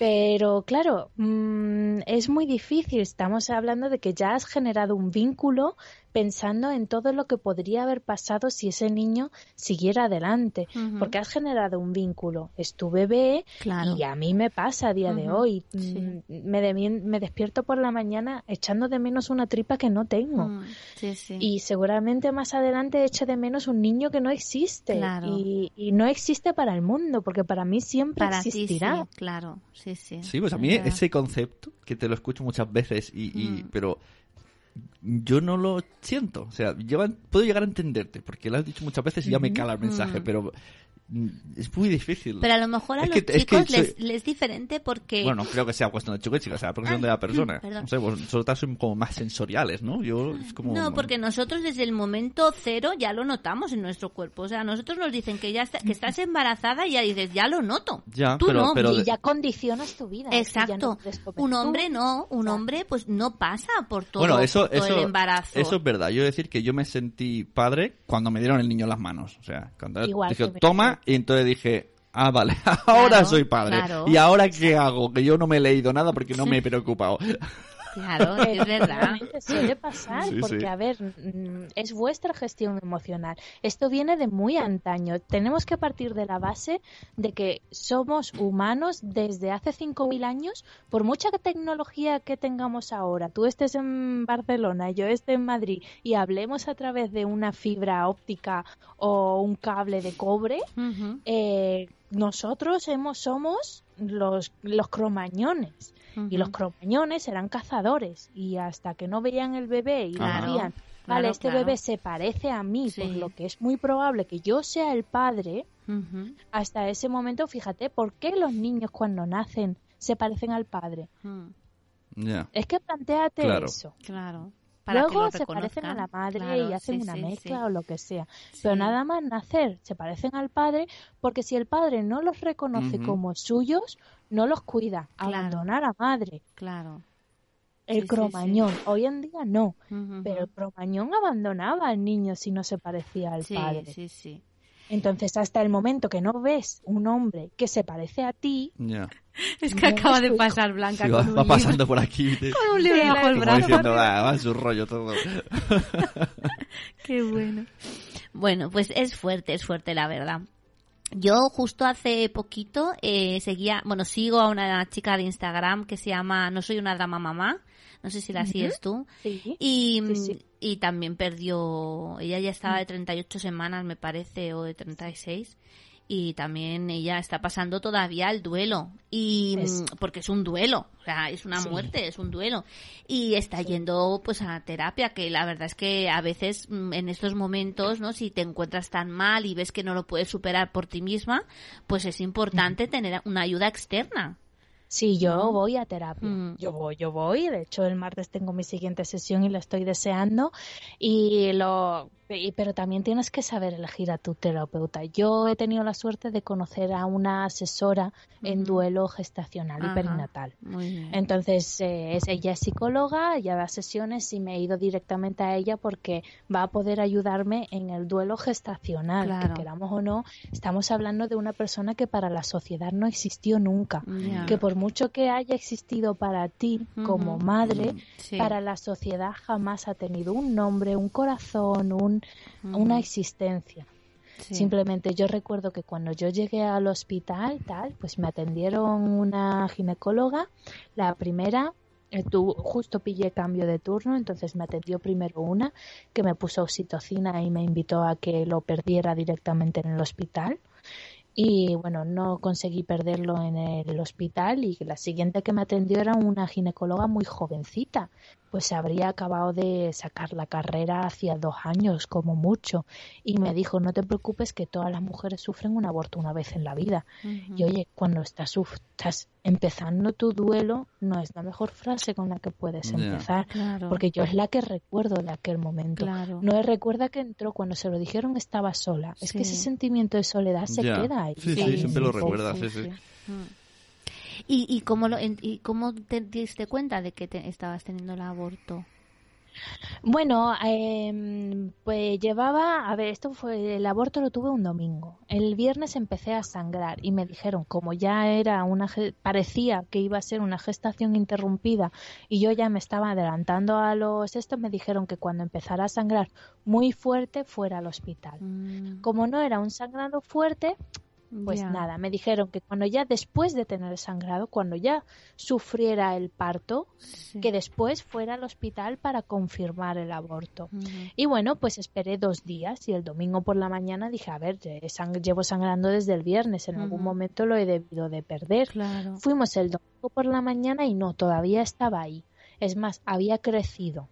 Pero claro, mm, es muy difícil. Estamos hablando de que ya has generado un vínculo pensando en todo lo que podría haber pasado si ese niño siguiera adelante. Porque has generado un vínculo. Es tu bebé Claro. y a mí me pasa a día de hoy. sí. Mm, Me, de- me despierto por la mañana echando de menos una tripa que no tengo. Mm, sí, sí. Y seguramente más adelante eche de menos un niño que no existe. Claro. Y, y no existe para el mundo, porque para mí siempre Para ti existirá. sí, claro, sí, sí. Sí, pues a mí ese concepto, que te lo escucho muchas veces, y, y- Mm. pero yo no lo siento. O sea, yo puedo llegar a entenderte, porque lo has dicho muchas veces y ya me cala el mensaje, Mm. pero es muy difícil. Pero a lo mejor a Es los que- es que chicos les, soy- les es diferente porque... Bueno, creo que sea cuestión de chico y chica, o sea, cuestión de la persona. Ah, perdón. No sé, vosotras son como más sensoriales, ¿no? Yo es como... No, porque nosotros desde el momento cero ya lo notamos en nuestro cuerpo. O sea, nosotros nos dicen que ya está- que estás embarazada y ya dices, ya lo noto. Ya, Tú pero- no. pero- y ya condicionas tu vida. es que ya no Exacto. un hombre no, un hombre pues no pasa por todo, bueno, eso, todo eso, el embarazo. eso es verdad. Yo decir que yo me sentí padre cuando me dieron el niño en las manos. O sea, cuando Igual dije, que y entonces dije, ah, vale, ahora Claro, soy padre. claro. ¿Y ahora qué hago? Que yo no me he leído nada porque no me he preocupado. Claro, es verdad. Efectivamente, Suele pasar, Sí, porque sí. a ver, mm, es vuestra gestión emocional. Esto viene de muy antaño. Tenemos que partir de la base de que somos humanos desde hace 5.000 años, por mucha tecnología que tengamos ahora, tú estés en Barcelona, yo esté en Madrid y hablemos a través de una fibra óptica o un cable de cobre, eh, nosotros hemos, somos los, los cromañones. Y los cromañones eran cazadores y hasta que no veían el bebé y Claro, decían, claro, vale, este claro. bebé se parece a mí, Sí. por lo que es muy probable que yo sea el padre, hasta ese momento, fíjate, ¿por qué los niños cuando nacen se parecen al padre? Ya. Es que planteate Claro. eso. Claro. Para que Luego lo se parecen a la madre Claro, y hacen sí, una sí, mezcla sí. o lo que sea. Sí. Pero nada más nacer, se parecen al padre, porque si el padre no los reconoce como suyos, no los cuida. Claro. Abandonar a madre. Claro. El Sí, sí, sí. cromañón. Hoy en día no. Pero el cromañón abandonaba al niño si no se parecía al sí, padre. sí, sí. Entonces, hasta el momento que no ves un hombre que se parece a ti, Ya. Es que No, acaba de pasar Blanca Sí, con va, un va libro- pasando por aquí. te- con un libro bajo el brazo. diciendo, "Ah, va en su rollo todo. Qué bueno. Bueno, pues es fuerte, es fuerte la verdad. Yo justo hace poquito eh, seguía, bueno, sigo a una chica de Instagram que se llama No soy una drama mamá, no sé si la sigues tú, sí. y, Sí, sí. y también perdió, ella ya estaba de 38 semanas me parece, o de 36, y también ella está pasando todavía el duelo, y Es- mm, porque es un duelo, o sea, es una Sí. muerte, es un duelo, y está yendo pues a terapia, que la verdad es que a veces mm, en estos momentos, ¿no? Si te encuentras tan mal y ves que no lo puedes superar por ti misma, pues es importante tener una ayuda externa. Sí, yo voy a terapia. Mm. Yo voy, yo voy. De hecho, el martes tengo mi siguiente sesión y la estoy deseando. Y lo, pero también tienes que saber elegir a tu terapeuta. Yo he tenido la suerte de conocer a una asesora en duelo gestacional Ajá. y perinatal. Muy bien. Entonces, eh, es, ella es psicóloga, ella da sesiones y me he ido directamente a ella porque va a poder ayudarme en el duelo gestacional. Claro. Que queramos o no, estamos hablando de una persona que para la sociedad no existió nunca. Ya. Que por mucho que haya existido para ti como madre, Sí. para la sociedad jamás ha tenido un nombre, un corazón, un, una existencia. Sí. Simplemente yo recuerdo que cuando yo llegué al hospital, tal, pues me atendieron una ginecóloga. La primera, eh, tu- justo pillé cambio de turno, entonces me atendió primero una que me puso oxitocina y me invitó a que lo perdiera directamente en el hospital. Y bueno, no conseguí perderlo en el hospital y la siguiente que me atendió era una ginecóloga muy jovencita, pues habría acabado de sacar la carrera hacía dos años como mucho. Y me dijo no te preocupes que todas las mujeres sufren un aborto una vez en la vida y oye cuando estás, estás empezando tu duelo no es la mejor frase con la que puedes empezar Claro. porque yo es la que recuerdo de aquel momento. Claro. no recuerda que entró cuando se lo dijeron estaba sola. Es que ese sentimiento de soledad se queda ahí. Sí, sí, ahí siempre lo recuerdas, sí, sí. ¿Y, y, cómo lo, ¿Y cómo te diste cuenta de que te- estabas teniendo el aborto? Bueno, em, pues llevaba, a ver, esto fue, el aborto lo tuve un domingo. El viernes empecé a sangrar y me dijeron, como ya era una, parecía que iba a ser una gestación interrumpida y yo ya me estaba adelantando a los estos, me dijeron que cuando empezara a sangrar muy fuerte fuera al hospital. Mm, Como no era un sangrado fuerte, pues nada, me dijeron que cuando ya después de tener el sangrado, cuando ya sufriera el parto, Sí. que después fuera al hospital para confirmar el aborto. Y bueno, pues esperé dos días y el domingo por la mañana dije, a ver, sang- llevo sangrando desde el viernes, en algún momento lo he debido de perder. Claro. Fuimos el domingo por la mañana y no, todavía estaba ahí. Es más, había crecido.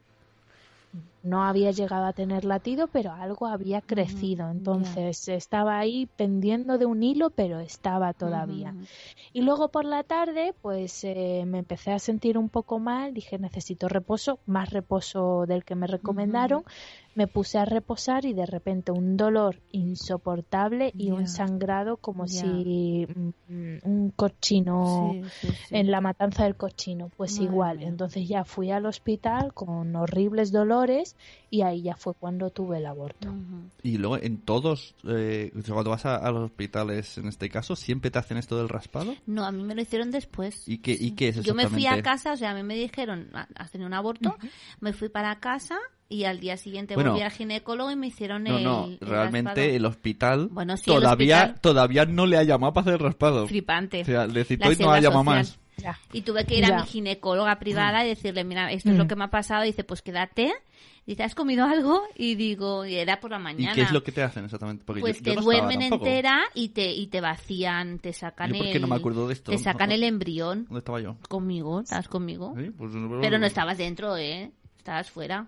No había llegado a tener latido, pero algo había crecido. Entonces estaba ahí pendiendo de un hilo, pero estaba todavía. Y luego por la tarde, pues eh, me empecé a sentir un poco mal, dije necesito reposo, más reposo del que me recomendaron. Me puse a reposar y de repente un dolor insoportable y un sangrado como si mm, un cochino Sí, sí, sí. en la matanza del cochino, pues Madre igual. mía. Entonces ya fui al hospital con horribles dolores y ahí ya fue cuando tuve el aborto. Y luego en todos, eh, cuando vas a, a los hospitales, en este caso, ¿siempre te hacen esto del raspado? No, a mí me lo hicieron después. ¿Y qué, y qué es Yo me fui a exactamente? casa, o sea, a mí me dijeron, "Ah, has tenido un aborto, me fui para casa y al día siguiente Bueno, volví al ginecólogo y me hicieron No, el no, el realmente raspado. el hospital Bueno, sí, el todavía hospital- todavía no le ha llamado para hacer el raspado. Flipante. O sea, le citó y no ha llamado social. más. Ya. Y tuve que ir a mi ginecóloga privada y decirle, mira, esto es Mm. lo que me ha pasado. dice, pues quédate. Dice, ¿has comido algo? Y digo, y era por la ¿Y mañana. qué es lo que te hacen exactamente? Porque Pues yo- yo te no duermen tampoco. entera y te, y te vacían, te sacan Yo, ¿por el... qué no me acuerdo de esto? Te sacan No. el embrión. ¿Dónde estaba yo? Conmigo, ¿estás conmigo? ¿Sí? Pues, Pero no estabas dentro, ¿eh? Estabas fuera.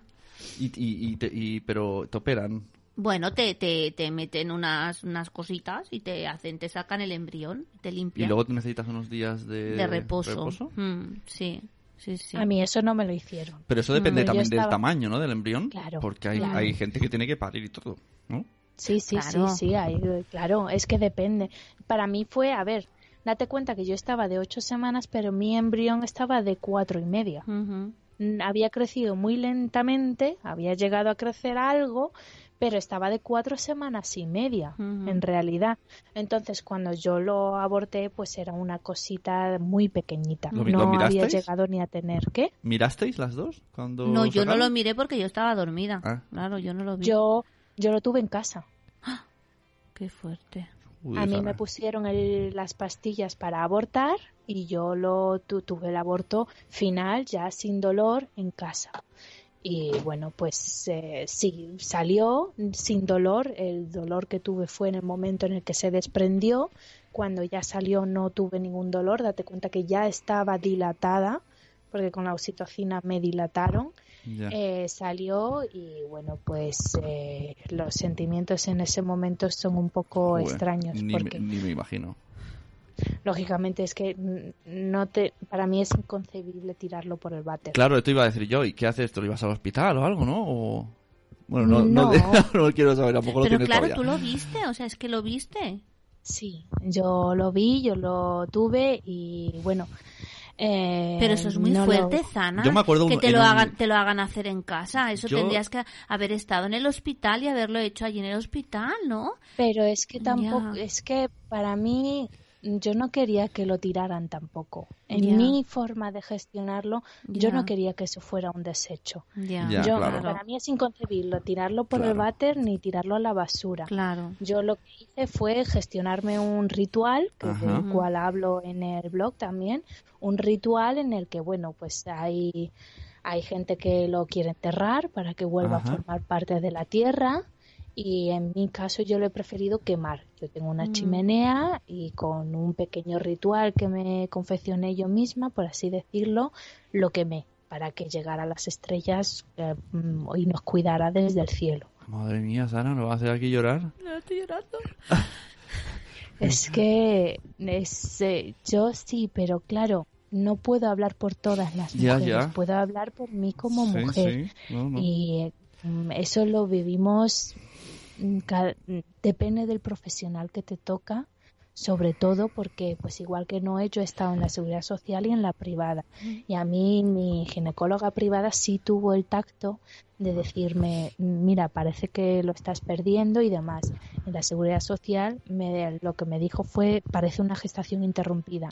Y, y, y, te- y- pero te operan. Bueno, te, te, te meten unas, unas cositas y te hacen, te sacan el embrión, te Y limpian. luego te necesitas unos días de, de reposo. Mm, sí, sí, sí. A mí eso no me lo hicieron. Pero eso depende Mm, también del tamaño, ¿no? Del embrión. Claro, Porque hay, claro. hay gente que tiene que parir y todo, ¿no? Sí, sí, Claro. sí, sí, eh, claro, es que depende. Para mí fue, a ver, date cuenta que yo estaba de ocho semanas, pero mi embrión estaba de cuatro y media. Mm, Había crecido muy lentamente, había llegado a crecer algo, pero estaba de cuatro semanas y media, en realidad. Entonces, cuando yo lo aborté, pues era una cosita muy pequeñita. ¿Lo mi- lo no había mirasteis? llegado ni a tener qué. ¿Mirasteis las dos? Cuando No, yo no lo miré porque yo estaba dormida. Ah. Claro, yo no lo vi. Yo, yo lo tuve en casa. Qué fuerte. Uy, a mí Sara. me pusieron el- las pastillas para abortar y yo lo tu- tuve el aborto final ya sin dolor en casa. Y bueno, pues eh, sí, salió sin dolor. El dolor que tuve fue en el momento en el que se desprendió. Cuando ya salió no tuve ningún dolor. Date cuenta que ya estaba dilatada, porque con la oxitocina me dilataron. Eh, salió y bueno, pues eh, los sentimientos en ese momento son un poco Joder, extraños ni, porque ni me imagino. Lógicamente es que no te para mí es inconcebible tirarlo por el váter. Claro, esto iba a decir yo. ¿Y qué haces? ¿Te lo ibas al hospital o algo, no? O... Bueno, no, no. No. no lo quiero saber, tampoco lo Pero claro, todavía. tú lo viste, o sea, es que lo viste. Sí, yo lo vi, yo lo tuve y bueno. eh, Pero eso es muy no lo- fuerte, Zana. Yo me acuerdo que un- te lo un- hagan, te lo hagan hacer en casa. Eso Yo- tendrías que haber estado en el hospital y haberlo hecho allí en el hospital, ¿no? Pero es que tampoco, Ya. es que para mí yo no quería que lo tiraran tampoco. En mi forma de gestionarlo, yo no quería que eso fuera un desecho. Ya, Ya, Yo- claro. Para mí es inconcebible tirarlo por el váter ni tirarlo a la basura. Claro. Yo lo que hice fue gestionarme un ritual, que del cual hablo en el blog también, un ritual en el que, bueno, pues hay, hay gente que lo quiere enterrar para que vuelva Ajá. a formar parte de la tierra y en mi caso yo lo he preferido quemar. Yo tengo una Mm. chimenea y con un pequeño ritual que me confeccioné yo misma, por así decirlo, lo quemé para que llegara a las estrellas eh, mm, y nos cuidara desde el cielo. Madre mía, Sara, ¿nos va a hacer aquí llorar? No estoy llorando. Es que es, eh, yo sí, pero claro, no puedo hablar por todas las Ya, mujeres, ya. puedo hablar por mí como Sí, mujer. sí. No, no. Y eh, mm, eso lo vivimos, depende del profesional que te toca, sobre todo porque, pues igual que Noé, yo he estado en la seguridad social y en la privada. Y a mí mi ginecóloga privada sí tuvo el tacto de decirme, mira, parece que lo estás perdiendo y demás. En la seguridad social me, lo que me dijo fue, parece una gestación interrumpida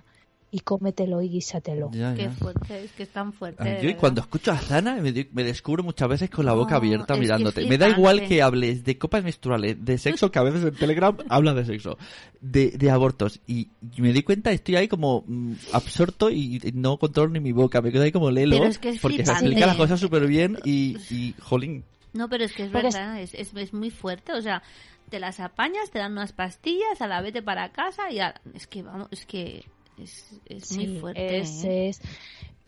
y cómetelo y guísatelo. Ya, Qué ya. fuerte, es que es tan fuerte. Yo cuando escucho a Zana me, me descubro muchas veces con la boca No, abierta mirándote. Me da igual que hables de copas menstruales, de sexo, que a veces en Telegram habla de sexo, de, de abortos. Y, me di cuenta, estoy ahí como mm, absorto y, no controlo ni mi boca. Me quedo ahí como lelo. Pero es que es porque se explica las cosas súper bien y, y, jolín. No, pero es que es Pero es- verdad, es, es, es muy fuerte. O sea, te las apañas, te dan unas pastillas, a la vete para casa y a- es que vamos, es que es, es muy Sí, fuerte. es- ¿eh? es-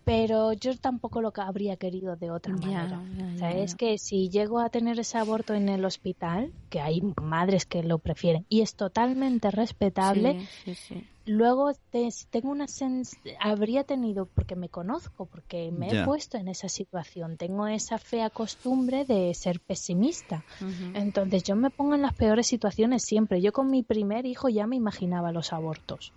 pero yo tampoco lo que habría querido de otra Ya, manera. ya, o sea, ya, es que si llego a tener ese aborto en el hospital, que hay madres que lo prefieren, y es totalmente respetable, Sí, sí, sí. luego te- si tengo una sens- habría tenido, porque me conozco, porque me Ya. he puesto en esa situación, tengo esa fea costumbre de ser pesimista. Entonces yo me pongo en las peores situaciones siempre. Yo con mi primer hijo ya me imaginaba los abortos.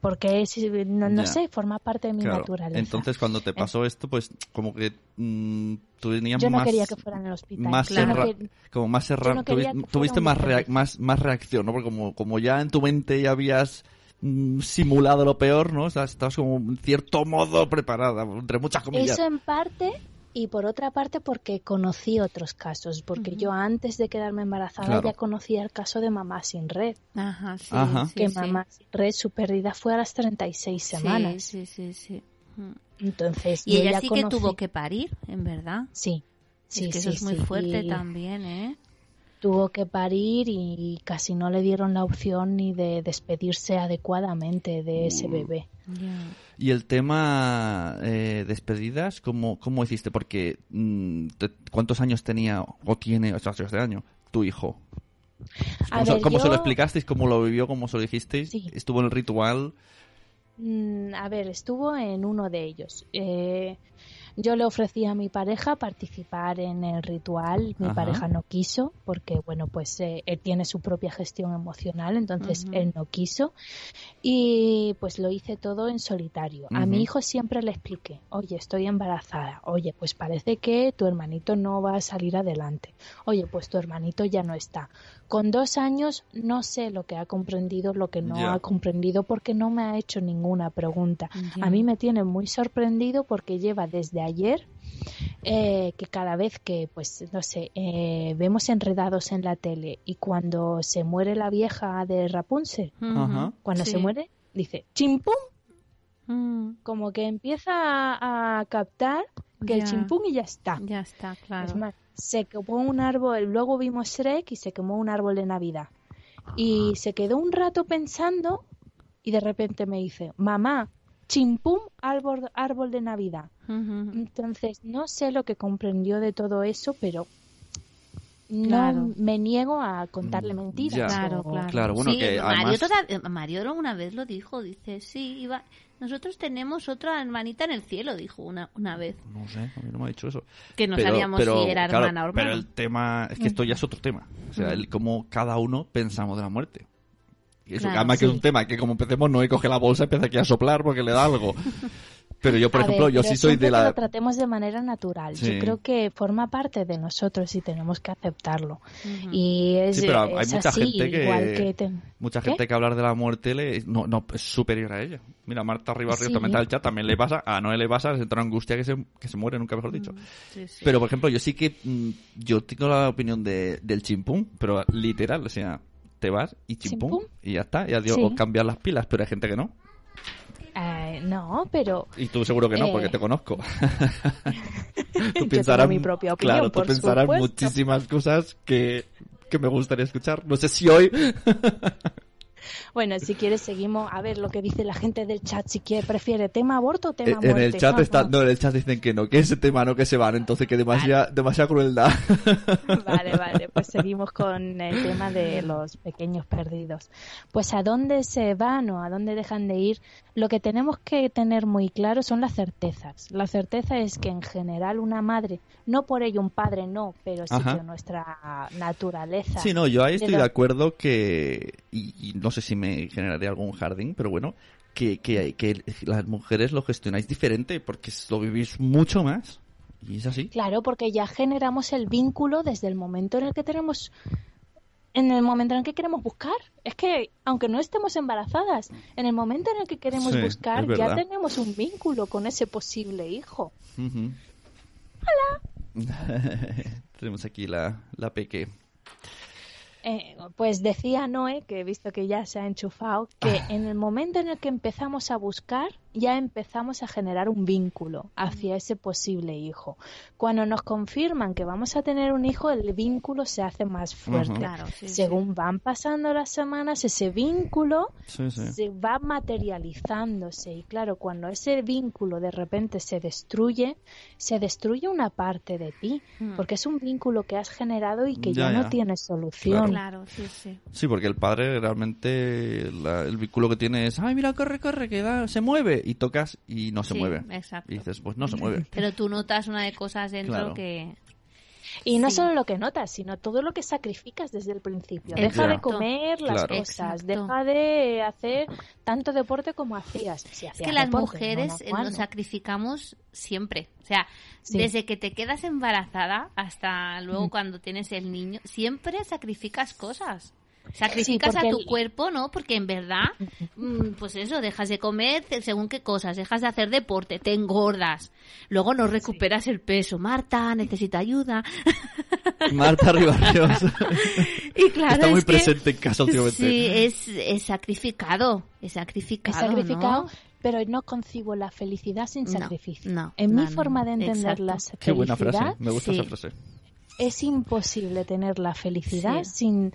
Porque es, no, no sé, forma parte de mi Claro. naturaleza. Entonces cuando te pasó esto, pues como que mm, tú tenías yo no más... quería que fuera en el hospital. más no cerra- quer- como más no fuera tuviste más, rea- más, más reacción, ¿no? Porque como, como ya en tu mente ya habías mm, simulado lo peor, ¿no? O sea, estabas como en cierto modo preparada, entre muchas comillas. Eso en parte y por otra parte porque conocí otros casos. Porque yo antes de quedarme embarazada Claro. ya conocía el caso de mamá sin red. Ajá, sí, Ajá. que sí. mamá sin red, su pérdida fue a las 36 semanas. Sí, sí, sí, sí. Entonces, Y yo ella sí que tuvo que parir, en verdad. Sí. Sí, es que sí, eso es muy sí. fuerte Y también, ¿eh? Tuvo que parir y casi no le dieron la opción ni de despedirse adecuadamente de ese bebé. Ya. Y el tema eh, despedidas, ¿cómo, ¿cómo hiciste? Porque mm, ¿cuántos años tenía o tiene, o sea, este año, tu hijo? ¿Cómo, se, ver, cómo se lo explicasteis? ¿Cómo lo vivió? ¿Cómo se lo dijisteis? Sí. ¿Estuvo en el ritual? Mm, a ver, estuvo en uno de ellos. Eh, Yo le ofrecí a mi pareja participar en el ritual. Mi Ajá. pareja no quiso porque, bueno, pues eh, él tiene su propia gestión emocional, entonces él no quiso. Y pues lo hice todo en solitario. A mi hijo siempre le expliqué, oye, estoy embarazada. Oye, pues parece que tu hermanito no va a salir adelante. Oye, pues tu hermanito ya no está. Con dos años no sé lo que ha comprendido, lo que no ha comprendido porque no me ha hecho ninguna pregunta. A mí me tiene muy sorprendido porque lleva desde ayer eh, que cada vez que, pues, no sé, eh, vemos enredados en la tele y cuando se muere la vieja de Rapunzel, cuando Sí. se muere, dice chimpum, Mm, como que empieza a, a captar que el chimpum y ya está. Ya está, claro. Es más, se quemó un árbol, luego vimos Shrek y se quemó un árbol de Navidad. Y se quedó un rato pensando y de repente me dice, mamá, chimpum, árbol, árbol de Navidad. Entonces, no sé lo que comprendió de todo eso, pero no Claro. me niego a contarle mentiras. Ya. Claro, claro. Claro, bueno, Sí, que Mario, además- toda- Mario una vez lo dijo, dice, sí, iba... nosotros tenemos otra hermanita en el cielo, dijo una, una vez, No sé, a mí no me ha dicho eso. que no Pero- sabíamos pero, si era claro, hermana o hermano. Pero el tema, es que esto ya es otro tema. O sea, el cómo cada uno pensamos de la muerte. Y eso, Claro, además que es un tema que como empecemos no y coge la bolsa y empieza aquí a soplar porque le da algo. Pero yo, por A ejemplo, ver, yo sí soy de que la... lo tratemos de manera natural. Sí. Yo creo que forma parte de nosotros y tenemos que aceptarlo. Y es, Sí, pero hay es mucha así, gente que- que te- Mucha ¿Qué? gente que hablar de la muerte le, no, no, es superior a ella. Mira, Marta Rivas Ríos Sí. también está el chat, también le pasa, a Noé le pasa, se entra en angustia que se, que se muere, nunca mejor dicho. Sí, sí. Pero, por ejemplo, yo sí que, mm, yo tengo la opinión de, del chimpún, pero literal, o sea, te vas y ¿Chimpún? y ya está, ya digo, Sí. o cambiar las pilas, pero hay gente que no. Eh, no, pero Y tú seguro que no, Eh. porque te conozco. Yo tengo mi propia opinión, claro, tú pensarás supuesto. muchísimas cosas que, que me gustaría escuchar. No sé si hoy... bueno, si quieres seguimos a ver lo que dice la gente del chat. Si quiere, prefiere tema aborto o tema Eh, muerte. en el chat está, no. en el chat dicen que no, que ese tema no, que se van, entonces que demasiada, demasiada crueldad. Vale, vale, pues seguimos con el tema de los pequeños perdidos. Pues a dónde se van o a dónde dejan de ir, lo que tenemos que tener muy claro son las certezas. La certeza es que en general una madre, no por ello un padre no, pero sí Ajá. que nuestra naturaleza. Sí, no, yo ahí estoy de da- acuerdo que, y, y no sé si me generaría algún jardín, pero bueno, que, que, que las mujeres lo gestionáis diferente porque lo vivís mucho más. Y es así. Claro, porque ya generamos el vínculo desde el momento en el que tenemos en el momento en el que queremos buscar. Es que, aunque no estemos embarazadas, en el momento en el que queremos Sí, buscar, ya tenemos un vínculo con ese posible hijo. Ujú. Tenemos aquí la, la peque. Eh, pues decía Noé, que he visto que ya se ha enchufado, que Ah. en el momento en el que empezamos a buscar, ya empezamos a generar un vínculo hacia ese posible hijo. Cuando nos confirman que vamos a tener un hijo, el vínculo se hace más fuerte. Ujú. Claro, sí, sí. Según van pasando las semanas, ese vínculo Sí, sí. se va materializándose y claro, cuando ese vínculo de repente se destruye, se destruye una parte de ti, Mm. porque es un vínculo que has generado y que ya, Ya, ya. no tiene solución. Claro, sí, sí. Sí, porque el padre realmente la- el vínculo que tiene es, ay, mira, corre, corre, que da- se mueve. Y tocas y no se Sí, mueve. exacto. Y dices, pues no se mueve. Pero tú notas una de cosas dentro Claro. que... Y no Sí. solo lo que notas, sino todo lo que sacrificas desde el principio. Exacto. Deja de comer las Claro. cosas, Exacto. deja de hacer tanto deporte como hacías. Si Es que las deporte, mujeres no eh, nos ¿no? sacrificamos siempre. O sea, Sí. desde que te quedas embarazada hasta luego Mm. cuando tienes el niño, siempre sacrificas cosas. Sacrificas a tu el- cuerpo, ¿no? Porque en verdad, mm, pues eso, dejas de comer según qué cosas, dejas de hacer deporte, te engordas, luego no recuperas el peso. Marta, necesita ayuda. Marta Ribarrios. y claro, Está muy es que- presente en casa últimamente. Sí, es, es sacrificado, es sacrificado, He sacrificado, ¿no? pero no concibo la felicidad sin sacrificio. no, en no, mi no, forma de entender exacto. la Qué buena frase. felicidad, Me gusta sí. esa frase. es imposible tener la felicidad Sí. sin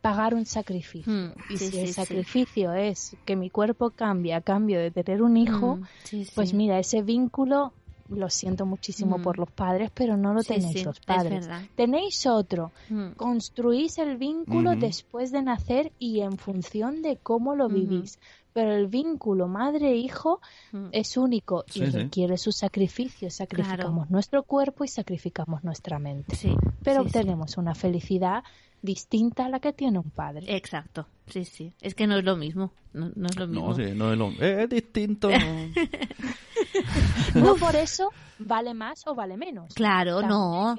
pagar un sacrificio. Mm, y sí, si sí, el sí. sacrificio es que mi cuerpo cambie a cambio de tener un hijo, Mm, sí, sí. pues mira, ese vínculo lo siento muchísimo Mm. por los padres, pero no lo Sí, tenéis sí, los es padres. Tenéis otro. Mm. Construís el vínculo después de nacer y en función de cómo lo vivís. pero el vínculo madre-hijo Mm. es único y Sí, sí. requiere su sacrificio. Sacrificamos nuestro cuerpo y sacrificamos nuestra mente. Sí, Pero sí, sí. obtenemos una felicidad distinta a la que tiene un padre. Exacto, sí, sí. Es que no es lo mismo. No, no es lo mismo. No, sí, no es lo... eh, es distinto. No por eso vale más o vale menos. Claro, También no.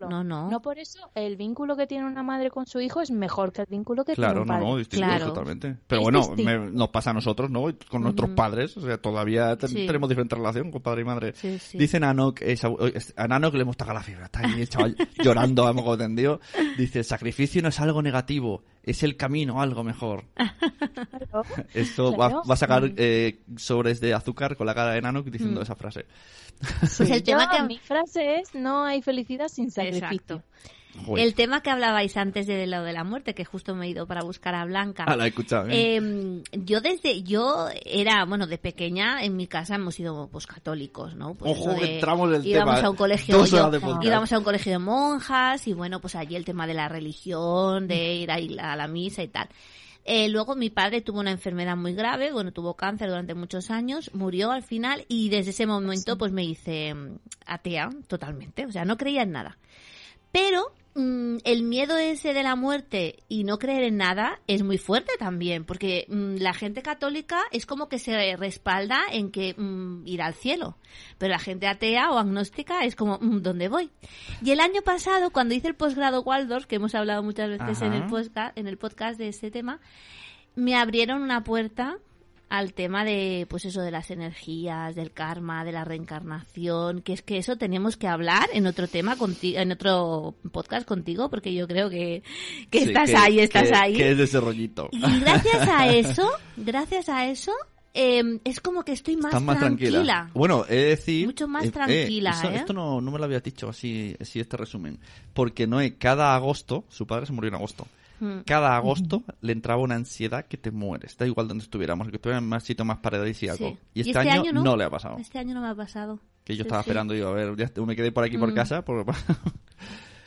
No, no. No por eso el vínculo que tiene una madre con su hijo es mejor que el vínculo que Claro, tiene un no, padre. no, distinto Claro. totalmente. Pero Es bueno, distinto. me- nos pasa a nosotros, ¿no? Con nuestros padres, o sea, todavía ten- Sí. tenemos diferente relación con padre y madre. Sí, sí. Dice Nanok, es- a Nanok le hemos tocado la fibra, está ahí el chaval llorando a moco tendido. Dice, el sacrificio no es algo negativo, es el camino a algo mejor. Claro. Esto va, Claro. va a sacar Mm. eh, sobres de azúcar con la cara de Nanok diciendo Mm. esa frase. Sí, el tema que- Mi frase es, no hay felicidad sin sacrificio. Exacto. Joder. El tema que hablabais antes de lo de la muerte, que justo me he ido para buscar a Blanca. Ah, la he escuchado, ¿eh? Eh, yo desde, yo era, bueno, de pequeña en mi casa hemos sido pues católicos, ¿no? Pues Ojo, de- que entramos en el íbamos tema, a un colegio, dos yo- íbamos a un colegio de monjas y bueno, pues allí el tema de la religión, de ir a, ir a la misa y tal. Eh, luego mi padre tuvo una enfermedad muy grave, bueno, tuvo cáncer durante muchos años, murió al final y desde ese momento pues me hice mm, atea totalmente, o sea, no creía en nada. Pero mm, el miedo ese de la muerte y no creer en nada es muy fuerte también, porque mm, la gente católica es como que se respalda en que mm, ir al cielo, pero la gente atea o agnóstica es como, mm, ¿dónde voy? Y el año pasado, cuando hice el posgrado Waldorf, que hemos hablado muchas veces en el, podcast, en el podcast de este tema, me abrieron una puerta al tema de pues eso de las energías, del karma, de la reencarnación, que es que eso tenemos que hablar en otro tema contigo, en otro podcast contigo, porque yo creo que, que Sí, estás que- ahí, estás que- ahí. Que es de ese rollito. Y gracias a eso, gracias a eso, eh, es como que estoy más, tranquila. tranquila. Bueno, he de decir... Mucho más tranquila, eso- ¿eh? Esto no, no me lo habías dicho así, así este resumen. Porque Noé, cada agosto, su padre se murió en agosto. Mm. Cada agosto le entraba una ansiedad que te mueres. Da igual donde estuviéramos, que estuviera en más sitio más paradisíaco. Sí. Y este, año, no? le ha pasado. Este año no me ha pasado. Que yo Sí, estaba sí. esperando, digo, a ver, ya me quedé por aquí por Mm. casa. por-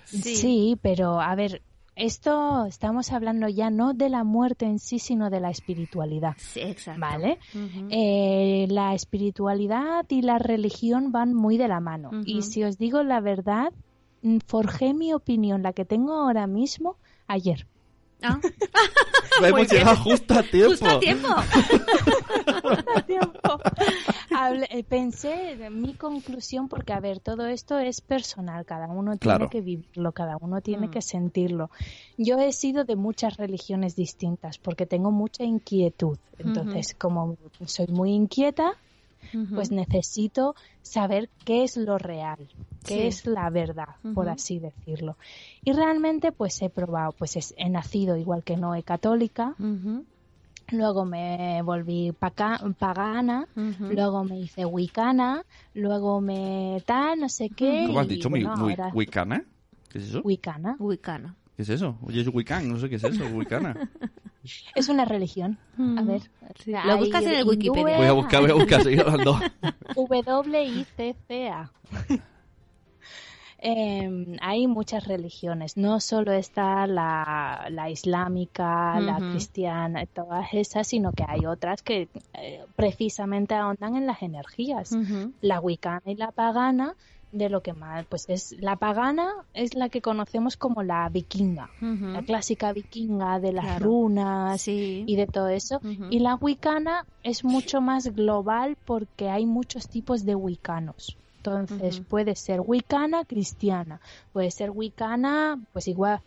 Sí. Sí. pero a ver, esto estamos hablando ya no de la muerte en sí, sino de la espiritualidad. Sí, exacto. ¿Vale? Eh, la espiritualidad y la religión van muy de la mano. Y si os digo la verdad, mm, forjé mi opinión, la que tengo ahora mismo, ayer. Ah, Hemos llegado justo a tiempo. justo a tiempo. tiempo. Hablé- eh, pensé en mi conclusión porque, a ver, todo esto es personal, cada uno Claro. tiene que vivirlo, cada uno tiene Mm. que sentirlo. Yo he sido de muchas religiones distintas porque tengo mucha inquietud. Entonces, como soy muy inquieta, Pues necesito saber qué es lo real, qué Sí. es la verdad, por así decirlo. Y realmente, pues he probado, pues es- he nacido igual que Noé católica, Ujú, luego me volví paca- pagana, luego me hice wicana, luego me tal, no sé qué. ¿Cómo has y dicho? bueno, ¿Wi- wi- ahora- ¿Wicana? ¿Qué es eso? wicana. Wicana. ¿Qué es eso? Oye, es Wiccan, no sé qué es eso, Wicana. Es una religión. A ver. Sí, hay Lo buscas en el Wikipedia. Voy a buscar, voy a buscar, seguir hablando. W-I-C-C-A. Em, hay muchas religiones, no solo está la, la islámica, la Ujú. cristiana, todas esas, sino que hay otras que eh, precisamente ahondan en las energías. Ujú. La wicana y la pagana, de lo que más, pues es la pagana es la que conocemos como la vikinga, la clásica vikinga de las Claro. runas Sí. y de todo eso. Y la wicana es mucho más global porque hay muchos tipos de wicanos. Entonces puede ser wicana cristiana, puede ser wicana, pues igual,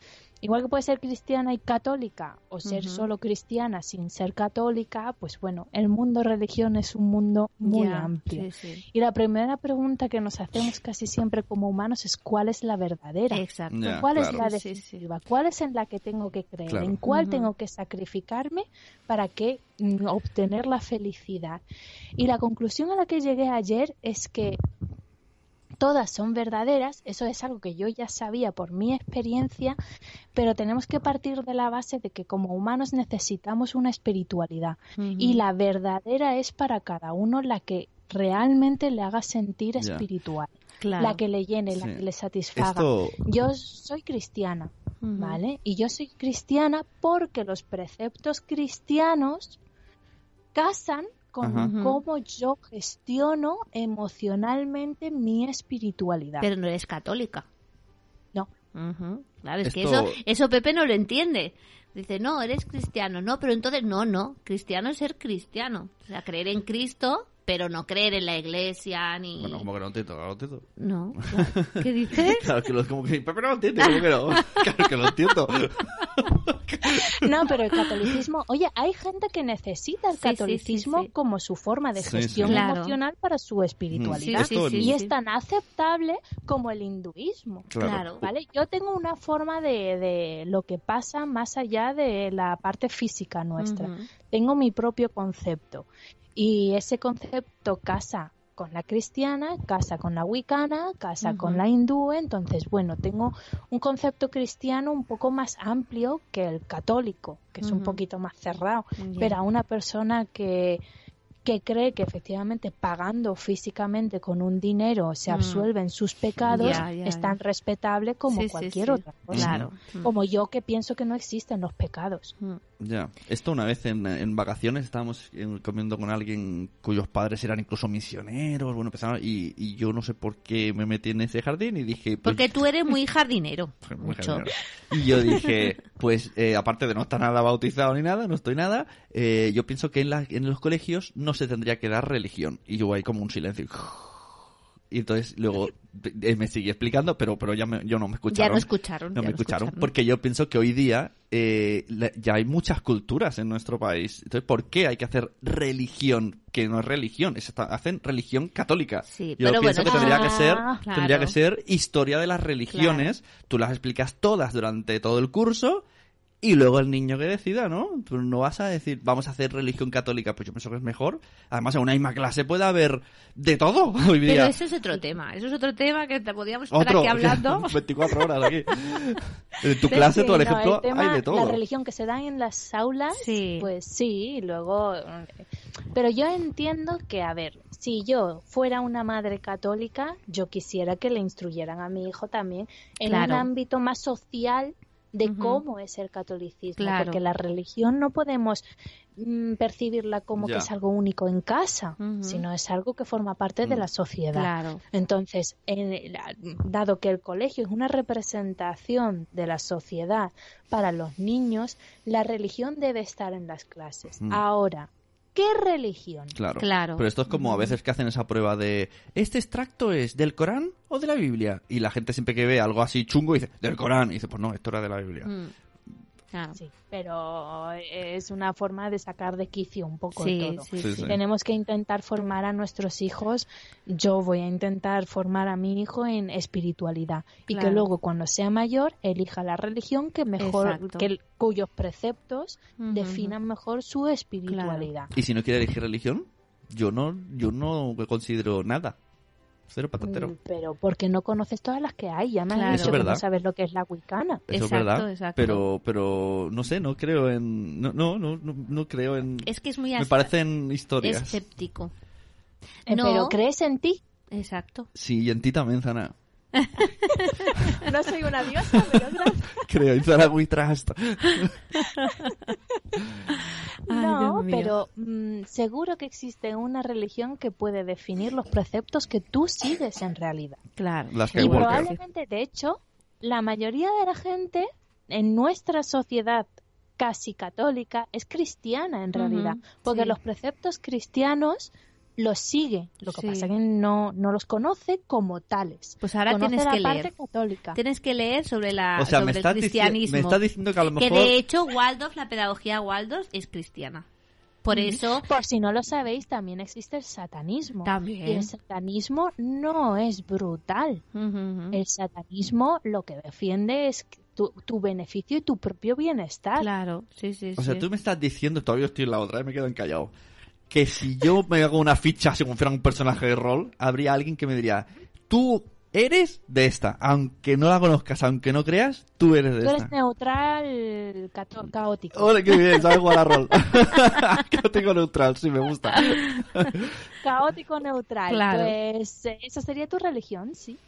igual que puede ser cristiana y católica, o ser solo cristiana sin ser católica, pues bueno, el mundo religión es un mundo muy amplio. sí, sí. Y la primera pregunta que nos hacemos casi siempre como humanos es ¿cuál es la verdadera? Exacto. ¿Cuál es la definitiva? ¿Cuál es en la que tengo que creer? Claro. ¿En cuál tengo que sacrificarme para que mm, obtener la felicidad? Y la conclusión a la que llegué ayer es que todas son verdaderas, eso es algo que yo ya sabía por mi experiencia, pero tenemos que partir de la base de que como humanos necesitamos una espiritualidad y la verdadera es para cada uno la que realmente le haga sentir espiritual, Claro. la que le llene, la que le satisfaga. Esto, Yo soy cristiana. ¿vale? Y yo soy cristiana porque los preceptos cristianos casan con Ajá. cómo yo gestiono emocionalmente mi espiritualidad. Pero no eres católica. No. Ujú. Claro, es que eso, eso Pepe no lo entiende. Dice, no, eres cristiano. No, pero entonces, no, no. Cristiano es ser cristiano. O sea, creer en Cristo, pero no creer en la iglesia ni... Bueno, como que no entiendo, claro, entiendo. No. claro. ¿Qué dices? Claro, que lo, como que, pero no entiendo, como que no. Claro que lo entiendo. No, pero el catolicismo, oye, hay gente que necesita el Sí, sí, sí, catolicismo sí. como su forma de Sí, sí. gestión Claro. emocional para su espiritualidad. Sí, sí, y sí, es tan aceptable como el hinduismo. Claro. Claro. ¿Vale? Yo tengo una forma de, de lo que pasa más allá de la parte física nuestra. Tengo mi propio concepto. Y ese concepto casa con la cristiana, casa con la wicana, casa con la hindú. Entonces, bueno, tengo un concepto cristiano un poco más amplio que el católico, que es un poquito más cerrado. Pero a una persona que, que cree que efectivamente pagando físicamente con un dinero se Mm. absuelven sus pecados, Ya, ya, es tan ya. respetable como Sí, sí, cualquier sí. otra cosa. Claro. Como yo que pienso que no existen los pecados. Mm. Ya. Esto una vez en, en vacaciones estábamos en- comiendo con alguien cuyos padres eran incluso misioneros, bueno, empezaron, y, y yo no sé por qué me metí en ese jardín y dije... pues, Porque tú eres muy jardinero. Muy Mucho. jardinero. Y yo dije, pues eh, aparte de no estar nada bautizado ni nada, no estoy nada, eh, yo pienso que en, la- en los colegios no se tendría que dar religión. Y yo hay como un silencio. Y entonces luego me sigue explicando, pero pero ya me- yo no me escucharon. Ya no escucharon. No me escucharon, porque yo pienso que hoy día eh, ya hay muchas culturas en nuestro país. Entonces, ¿por qué hay que hacer religión que no es religión? Es, hacen religión católica. Sí, yo pero pienso bueno, que tendría que Ah, ser claro. tendría que ser historia de las religiones. Tú las explicas todas durante todo el curso. Y luego el niño que decida, ¿no? Tú no vas a decir, vamos a hacer religión católica, pues yo pienso que es mejor. Además, en una misma clase puede haber de todo hoy Pero ese es otro tema. Eso es otro tema que te podíamos estar Otro, aquí hablando. 24 horas aquí. En tu clase, sí, por no, ejemplo, tema, hay de todo. La religión que se da en las aulas, Sí. pues sí, y luego... Pero yo entiendo que, a ver, si yo fuera una madre católica, yo quisiera que le instruyeran a mi hijo también en Claro. un ámbito más social de cómo es el catolicismo, Claro. porque la religión no podemos mm, percibirla como Ya. que es algo único en casa, sino es algo que forma parte de Mm. la sociedad. Claro. Entonces, en la- dado que el colegio es una representación de la sociedad para los niños, la religión debe estar en las clases. Mm. Ahora, ¿qué religión? Claro. Claro. Pero esto es como a veces que hacen esa prueba de ¿este extracto es del Corán o de la Biblia? Y la gente siempre que ve algo así chungo dice del Corán y dice pues no, esto era de la Biblia. Mm. Claro. Sí, pero es una forma de sacar de quicio un poco Sí, todo. sí, Sí, sí. sí. Tenemos que intentar formar a nuestros hijos. Yo voy a intentar formar a mi hijo en espiritualidad y que luego cuando sea mayor elija la religión que mejor, Exacto. que el- cuyos preceptos definan mejor su espiritualidad. Y si no quiere elegir religión, yo no yo no considero nada. Cero patatero. Mm, Pero porque no conoces todas las que hay, ya me Claro. Eso dicho es que verdad. no sabes lo que es la wicana. Eso Exacto, es verdad. exacto. Pero pero no sé, no creo en no no no, no, no creo en Es que es muy me parecen historias. escéptico. Eh, No. Pero crees en ti. Exacto. Sí, y en ti también, Zana. No soy una diosa, pero gracias. Creo, Trust. Ay, No, pero mm, seguro que existe una religión que puede definir los preceptos que tú sigues en realidad. Claro. Las Y probablemente, de hecho, la mayoría de la gente en nuestra sociedad casi católica es cristiana en realidad, porque sí. los preceptos cristianos los sigue, lo que Sí. pasa es que no, no los conoce como tales. Pues ahora Conoce tienes la que parte leer. católica. Tienes que leer sobre la O sea, me sobre el cristianismo. me estás diciendo que a lo Que mejor de hecho Waldorf, la pedagogía Waldorf es cristiana. Por eso Por si no lo sabéis, también existe el satanismo. Y también. el satanismo no es brutal. El satanismo lo que defiende es tu, tu beneficio y tu propio bienestar. Claro, sí, sí, O sea, tú me estás diciendo, todavía estoy en la otra, eh, me quedo encallado, que si yo me hago una ficha si fuera un personaje de rol, habría alguien que me diría, tú eres de esta, aunque no la conozcas, aunque no creas, tú eres de Tú eres esta. neutral, caótico. Ole, qué bien, sabes jugar a rol. Caótico neutral, sí, me gusta. Caótico neutral. Claro. Pues eh, esa sería tu religión, sí.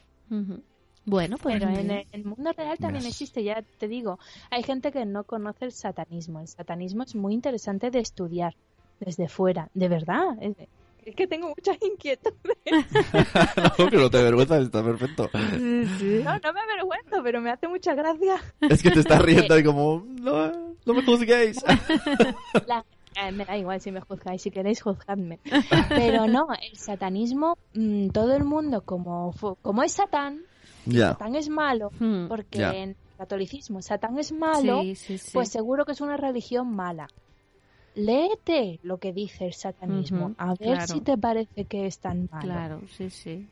Bueno, pues Pero en bien. el, el mundo real también Yes. existe, ya te digo. Hay gente que no conoce el satanismo. El satanismo es muy interesante de estudiar. Desde fuera. De verdad. Es, es que tengo muchas inquietudes. no, que no te avergüenzas, está perfecto. No, no me avergüenzo, pero me hace mucha gracia. Es que te estás riendo y como, no, no me juzguéis. La- eh, me da igual si me juzgáis, si queréis juzgadme. Pero no, el satanismo, mm, todo el mundo como, como es Satán, ya. Satán es malo, Hmm. porque Ya. en el catolicismo Satán es malo, Sí, sí, sí. pues seguro que es una religión mala. Léete lo que dice el satanismo, a ver claro. si te parece que es tan malo. Claro, sí, sí.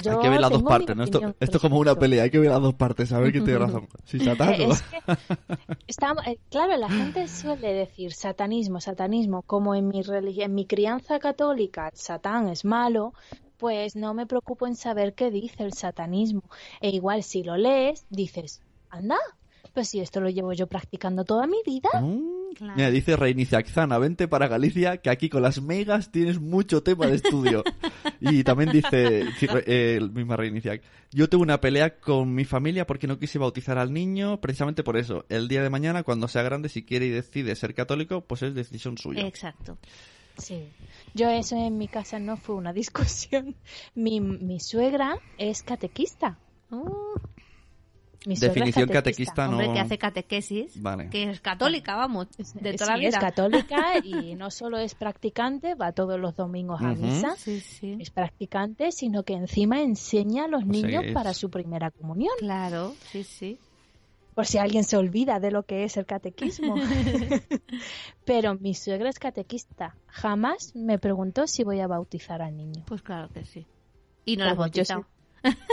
Yo hay que ver las dos partes, ¿no? Esto, esto es como una pelea, hay que ver las dos partes, a ver quién tiene razón. Si Satán o... Es que eh, claro, la gente suele decir satanismo, satanismo, como en mi en mi crianza católica, Satán es malo, pues no me preocupo en saber qué dice el satanismo. E igual si lo lees, dices, anda, pues si esto lo llevo yo practicando toda mi vida. Mm, Claro. Mira, dice Reinicia Zana, vente para Galicia, que aquí con las megas tienes mucho tema de estudio. y también dice sí, eh, el misma Reinicia, yo tuve una pelea con mi familia porque no quise bautizar al niño, precisamente por eso. El día de mañana, cuando sea grande, si quiere y decide ser católico, pues es decisión suya. Exacto. Sí. Yo eso en mi casa no fue una discusión. Mi, mi suegra es catequista. Uh, Mi suegra es Definición catequista, no... hombre, que hace catequesis, Vale. que es católica, vamos, de toda la Sí, vida. es católica y no solo es practicante, va todos los domingos a Ujú. misa. Sí, sí. Es practicante, sino que encima enseña a los O sea niños es- para su primera comunión. Claro, sí, sí. Por si alguien se olvida de lo que es el catequismo. Pero mi suegra es catequista. Jamás me preguntó si voy a bautizar al niño. Pues claro que sí. Y no la Como yo bautizado.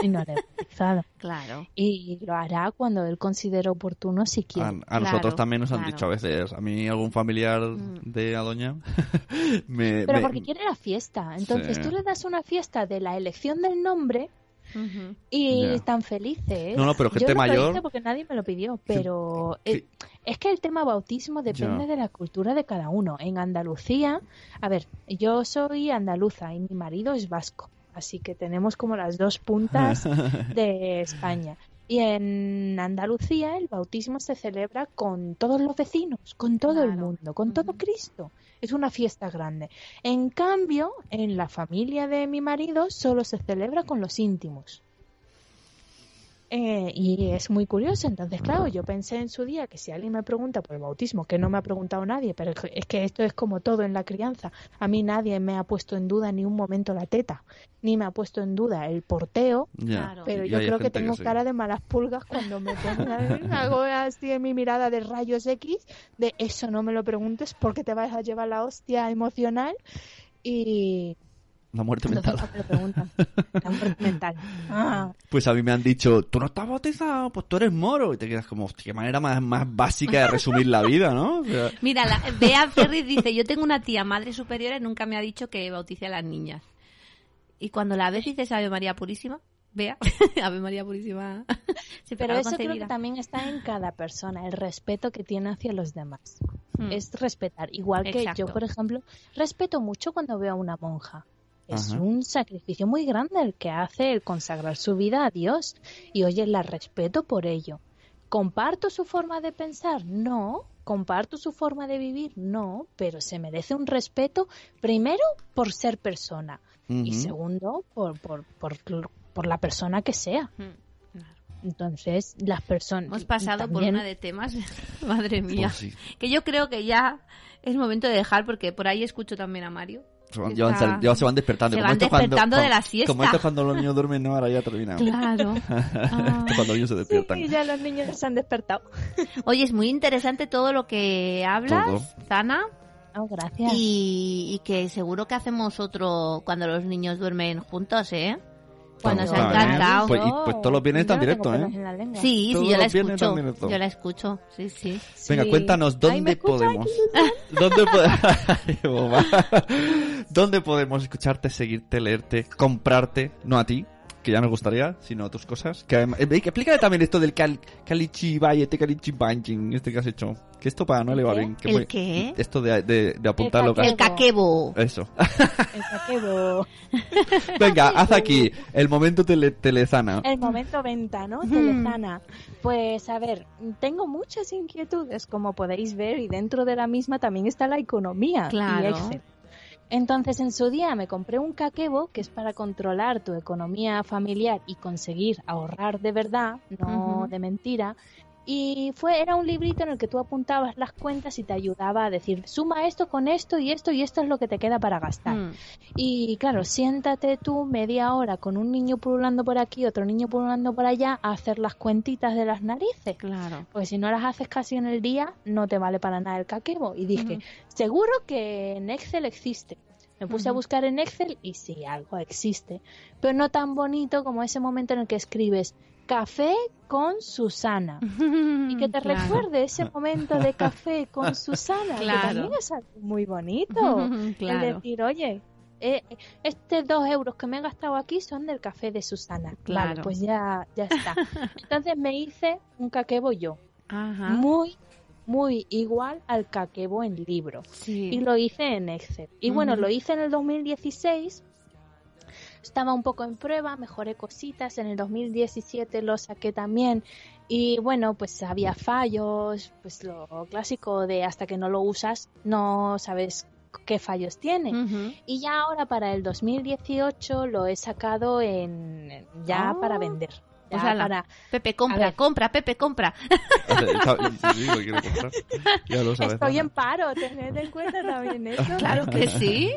Y no le he bautizado. Claro. Y lo hará cuando él considere oportuno si A, quiere. a Claro, nosotros también nos han claro. dicho a veces, a mí algún familiar Mm. de a doña me, Pero me- porque quiere la fiesta. Entonces Sí. tú le das una fiesta de la elección del nombre y Ya. están felices. No, no, pero gente Yo no lo mayor- hice porque nadie me lo pidió, pero eh, es que el tema bautismo depende de la cultura de cada uno. En Andalucía, a ver, yo soy andaluza y mi marido es vasco, así que tenemos como las dos puntas de España. Y en Andalucía el bautismo se celebra con todos los vecinos, con todo el mundo, con todo. Cristo. Es una fiesta grande. En cambio, en la familia de mi marido solo se celebra con los íntimos. Eh, y es muy curioso. Entonces, claro, yo pensé en su día que si alguien me pregunta por el bautismo, que no me ha preguntado nadie, pero es que esto es como todo en la crianza. A mí nadie me ha puesto en duda ni un momento la teta, ni me ha puesto en duda el porteo. Pero yo creo que tengo sí. cara de malas pulgas cuando me pongo hago así en mi mirada de rayos X, de eso no me lo preguntes porque te vas a llevar la hostia emocional y La muerte mental. La muerte mental. Ah, Pues a mí me han dicho, tú no estás bautizado, pues tú eres moro. Y te quedas como, hostia, qué manera más, más básica de resumir la vida, ¿no? O sea, Mira, la, Bea Ferris dice, yo tengo una tía madre superiora y nunca me ha dicho que bautice a las niñas. Y cuando la ves dices Ave María Purísima, Bea, Ave María Purísima. Sí, pero eso creo que también está en cada persona, el respeto que tiene hacia los demás. Mm. Es respetar. Igual que Exacto. yo, por ejemplo, respeto mucho cuando veo a una monja. Es Ajá. un sacrificio muy grande el que hace el consagrar su vida a Dios. Y oye, la respeto por ello. ¿Comparto su forma de pensar? No. ¿Comparto su forma de vivir? No. Pero se merece un respeto, primero, por ser persona. Y segundo, por, por, por, por la persona que sea. Mm. Entonces, las personas. Hemos pasado por una de temas, madre mía, Pues sí. que yo creo que ya es momento de dejar porque por ahí escucho también a Mario. Se sal- ya se van despertando. se Como van esto cuando- despertando de cuando- la siesta. Como esto cuando los niños duermen, no, ahora ya terminamos. Claro. Ah. Esto cuando ellos se despiertan. Sí, ya los niños se han despertado. Oye, es muy interesante todo lo que hablas, Todo. Zana, Oh, gracias. y, y que seguro que hacemos otro cuando los niños duermen juntos, ¿eh? Pues nos ha encantado. Pues, y- pues todos los viernes Yo están no tengo directo, pelos ¿eh? Sí, Todos sí, yo la escucho. Yo la escucho, sí, sí. Venga, Sí. cuéntanos, Ay, ¿dónde ¿me escuchas? podemos? ¿Dónde. ¿Dónde podemos escucharte, seguirte, leerte, comprarte? No a ti, que ya nos gustaría, sino tus cosas. Que, además- eh, explícame también esto del cal, Calichi Bayete, Calichi Banking, este que has hecho. Que esto para no le va ¿El bien. que ¿El muy- qué? Esto de, de, de apuntar lo que El caquebo. Eso. El caquebo. Venga, haz aquí el momento tele, telezana. El momento venta, ¿no? Telezana. Pues a ver, tengo muchas inquietudes, como podéis ver, y dentro de la misma también está la economía Claro. y Excel. Entonces, en su día me compré un caquebo, que es para controlar tu economía familiar y conseguir ahorrar de verdad, no de mentira. Y fue, era un librito en el que tú apuntabas las cuentas y te ayudaba a decir, suma esto con esto y esto y esto es lo que te queda para gastar. Mm. Y claro, siéntate tú media hora con un niño pululando por aquí, otro niño pululando por allá, a hacer las cuentitas de las narices. Claro. Porque si no las haces casi en el día, no te vale para nada el caquebo. Y dije, Ujú. seguro que en Excel existe. Me puse a buscar en Excel y sí, algo existe. Pero no tan bonito como ese momento en el que escribes café con Susana. Y que te Claro. recuerde ese momento de café con Susana, Claro. que también es algo muy bonito. El Claro. decir, oye, eh, estos dos euros que me he gastado aquí son del café de Susana. Claro. Vale, pues ya, ya está. Entonces me hice un caquebo yo, Ajá. muy, muy igual al caquebo en libro. Sí. Y lo hice en Excel. Y bueno, lo hice en el 2016. Estaba un poco en prueba, mejoré cositas. En el 2017 lo saqué también. Y bueno, pues había fallos, pues lo clásico de hasta que no lo usas no sabes qué fallos tiene. Y ya ahora para el 2018 lo he sacado en ya Ah. para vender. Ya para Pepe, compra, compra, Pepe, compra. Sí, sí, lo quiero comprar. Ya lo sabes. Estoy Ana. en paro, tened en cuenta también eso. Claro que sí.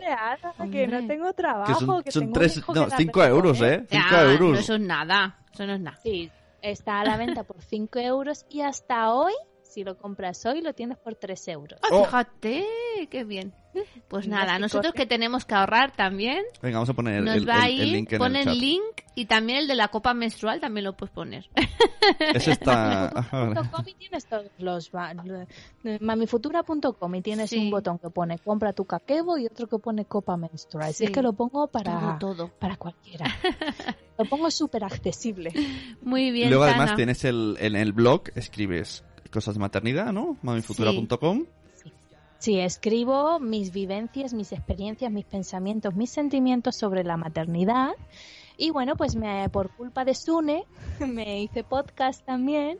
Que no tengo trabajo, Que son, que son tengo un tres, no, cinco euros. ¿eh? Cinco Ya, No, euros. eso es nada. Eso no es nada. Sí, está a la venta por 5 euros y hasta hoy, si lo compras hoy, lo tienes por 3 euros. Ah, Oh. Fíjate, qué bien. Pues nada, nosotros que tenemos que ahorrar también, Venga, vamos a poner el, nos el- va el- link en pon el el chat. link y también el de la copa menstrual también lo puedes poner. Eso está... ah. .com y tienes todos los eh, mamifutura.com y tienes Sí. un botón que pone compra tu caquebo y otro que pone copa menstrual. Sí. Es que lo pongo para, Todo, todo. para cualquiera. lo pongo súper accesible. Muy bien, Luego Sana. además tienes el, en el blog, escribes cosas de maternidad, ¿no? mamifutura.com. Sí, escribo mis vivencias, mis experiencias, mis pensamientos, mis sentimientos sobre la maternidad. Y bueno, pues me, por culpa de Sune me hice podcast también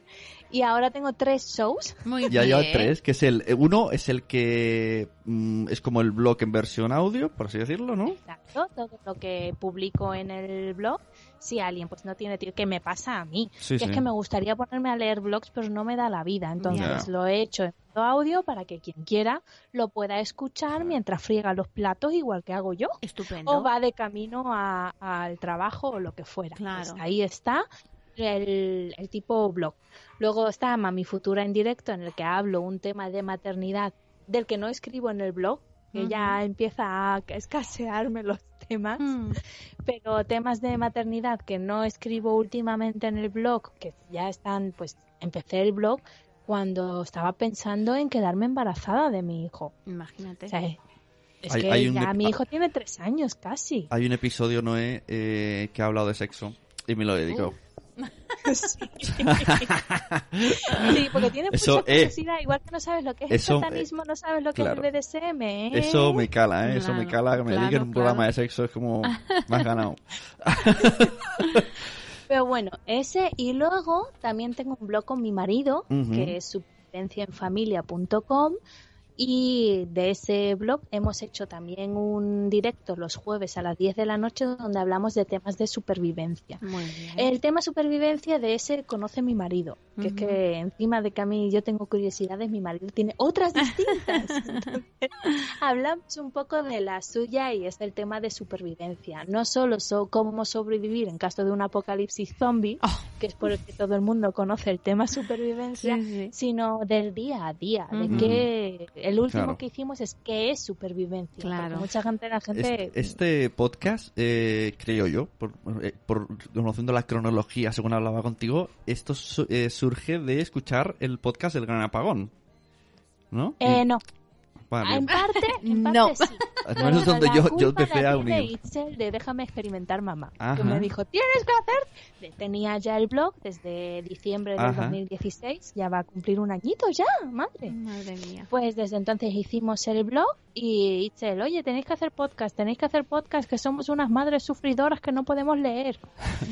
y ahora tengo tres shows. Muy Ya lleva tres, que es el... eh, Uno es el que mm, es como el blog en versión audio, por así decirlo, ¿no? Exacto, todo lo que publico en el blog. Si alguien pues no tiene tiempo, que me pasa a mí, Sí, que sí. es que me gustaría ponerme a leer blogs, pero no me da la vida. Entonces lo he hecho en modo audio para que quien quiera lo pueda escuchar mientras friega los platos, igual que hago yo. Estupendo. o va de camino a- al trabajo o lo que fuera. Claro. Pues ahí está el, el tipo blog. Luego está Mami Futura en directo, en el que hablo un tema de maternidad del que no escribo en el blog, que ya empieza a escasearme los temas, Mm, pero temas de maternidad que no escribo últimamente en el blog, que ya están, pues empecé el blog cuando estaba pensando en quedarme embarazada de mi hijo. imagínate. O sea, es Hay- que hay ya mi hijo tiene tres años casi. Hay un episodio, Noé, eh, que ha hablado de sexo y me lo dedico. Sí. Sí, porque tiene Eso, mucha eh, curiosidad, igual que no sabes lo que es eso, satanismo, no sabes lo que claro. es el BDSM, ¿eh? Eso me cala, ¿eh? Eso me Claro, cala, que me claro, dediquen un claro. programa de sexo es como... Has ganado. Pero bueno, ese y luego también tengo un blog con mi marido, Ujú. que es supervivenciaenfamilia.com y de ese blog hemos hecho también un directo los jueves a las 10 de la noche donde hablamos de temas de supervivencia. Muy bien. El tema supervivencia de ese conoce mi marido, que es que encima de que a mí yo tengo curiosidades, mi marido tiene otras distintas. Entonces, hablamos un poco de la suya y es el tema de supervivencia. No solo so- cómo sobrevivir en caso de un apocalipsis zombie, Oh. que es por el que todo el mundo conoce el tema supervivencia, Sí, sí. sino del día a día, de Ujú. Que el último Claro. que hicimos es qué es supervivencia. Claro. Mucha gente, la gente Este, este podcast, eh, creo yo, por, eh, por conociendo la cronología según hablaba contigo, esto su- eh, surge de escuchar el podcast del Gran Apagón. ¿no? eh, Y- no, Vale. En parte, en parte No. sí. Al menos es donde La yo, yo empecé la a unir. Itzel de Déjame experimentar mamá. Ajá. Que me dijo, tienes que hacer... Tenía ya el blog desde diciembre del Ajá. 2016. Ya va a cumplir un añito ya, madre. Madre mía. Pues desde entonces hicimos el blog y Itzel, oye, tenéis que hacer podcast, tenéis que hacer podcast, que somos unas madres sufridoras que no podemos leer.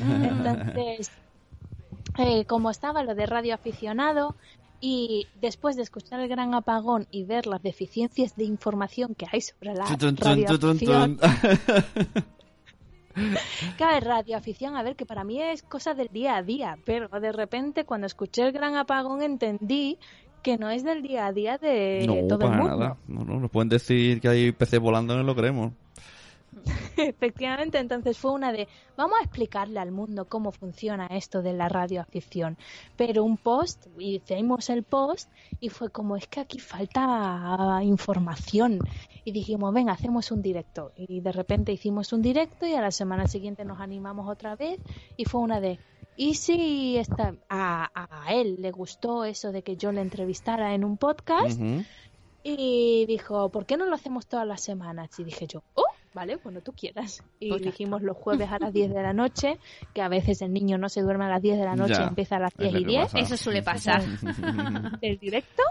Entonces, eh, como estaba lo de radio aficionado y después de escuchar el gran apagón y ver las deficiencias de información que hay sobre la Tun, tun, tun. Claro, radioafición, a ver, que para mí es cosa del día a día, pero de repente cuando escuché el gran apagón entendí que no es del día a día de No, todo el mundo. nada. No, no, nos pueden decir que hay PC volando, no lo creemos. Efectivamente, entonces fue una de, vamos a explicarle al mundo cómo funciona esto de la radioafición. Pero un post, hicimos el post y fue como, es que aquí falta información. Y dijimos, venga, hacemos un directo. Y de repente hicimos un directo y a la semana siguiente nos animamos otra vez y fue una de, ¿y si esta, a, a él le gustó eso de que yo le entrevistara en un podcast? Y dijo, ¿por qué no lo hacemos todas las semanas? Y dije yo, oh, vale, cuando tú quieras. Y Pues dijimos los jueves a las 10 de la noche, que a veces el niño no se duerme a las 10 de la noche, Ya, empieza a las es 10 lo y que 10 pasa. Eso suele pasar. el directo.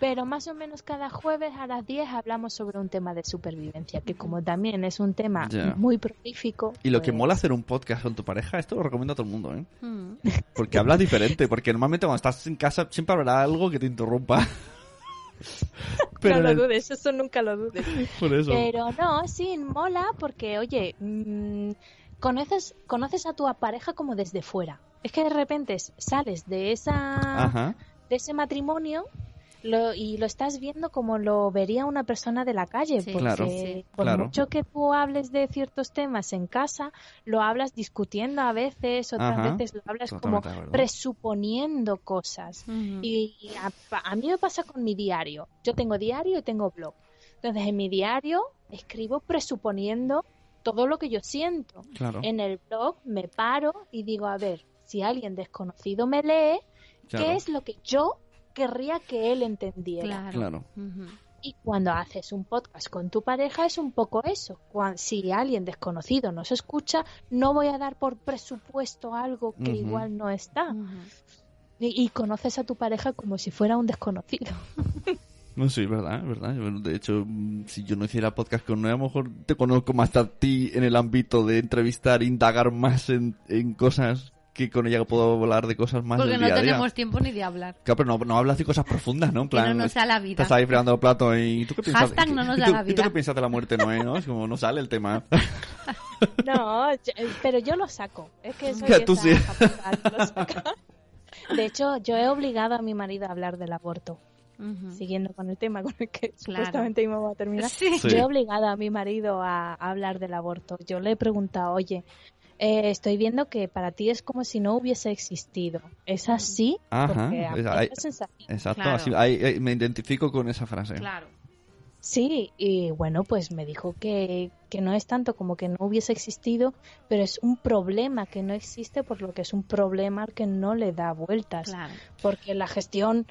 Pero más o menos cada jueves a las 10 hablamos sobre un tema de supervivencia, que como también es un tema Ya. muy prolífico. Y lo que pues, mola hacer un podcast con tu pareja, esto lo recomiendo a todo el mundo, ¿eh? Mm. Porque hablas diferente, porque normalmente cuando estás en casa siempre habrá algo que te interrumpa. Pero no lo dudes, eso nunca lo dudes. por eso. Pero no, sí, mola porque, oye, mm, conoces, conoces a tu pareja como desde fuera. Es que de repente sales de esa Ajá. de ese matrimonio lo, y lo estás viendo como lo vería una persona de la calle. Sí, porque Claro, sí. por claro. mucho que tú hables de ciertos temas en casa, lo hablas discutiendo a veces, otras Ajá, veces lo hablas como presuponiendo cosas. Y a, a mí me pasa con mi diario. Yo tengo diario y tengo blog. Entonces, en mi diario escribo presuponiendo todo lo que yo siento. Claro. En el blog me paro y digo, a ver, si alguien desconocido me lee, claro, ¿qué es lo que yo querría que él entendiera? Claro. Y cuando haces un podcast con tu pareja es un poco eso. Cuan- si alguien desconocido nos escucha, no voy a dar por presupuesto algo que igual no está. Y, y conoces a tu pareja como si fuera un desconocido. No, sí, es verdad, es verdad. Yo, De hecho, mm, si yo no hiciera podcast con Noé, a lo mejor te conozco más a ti en el ámbito de entrevistar, indagar más en, en cosas que con ella puedo hablar de cosas más Porque del no día a día. tenemos tiempo ni de hablar. Claro, pero no, no hablas de cosas profundas, ¿no? En Que no nos da la vida. Estás ahí fregando el plato y ¿tú qué piensas? Hashtag no nos ¿Y da tú, la ¿y tú vida. qué piensas de la muerte, Noé? ¿no? Es como no sale el tema. No, yo- pero yo lo saco. Es que soy Que tú esa sí. japonesa. De hecho, yo he obligado a mi marido a hablar del aborto, siguiendo con el tema con el que Claro. supuestamente íbamos a terminar. Sí. Sí. Yo he obligado a mi marido a, a hablar del aborto. Yo le he preguntado, oye, eh, estoy viendo que para ti es como si no hubiese existido. ¿Es así? Ajá, es- hay-. Exacto, Claro. así, me identifico con esa frase. Claro. Sí, y bueno, pues me dijo que, que no es tanto como que no hubiese existido, pero es un problema que no existe, por lo que es un problema al que no le da vueltas. Claro. Porque la gestión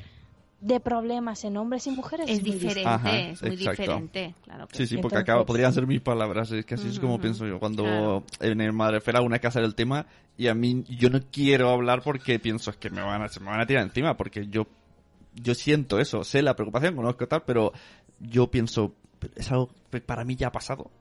de problemas en hombres y mujeres Es diferente, Ajá, es muy exacto. diferente. Claro que Sí, sí, porque acaba, podrían ser mis palabras, es que así es como pienso yo. Cuando claro. en el Madrefera una casa del tema y a mí yo no quiero hablar porque pienso es que me van a, se me van a tirar encima porque yo yo siento eso, sé la preocupación, conozco tal, pero yo pienso es algo que para mí ya ha pasado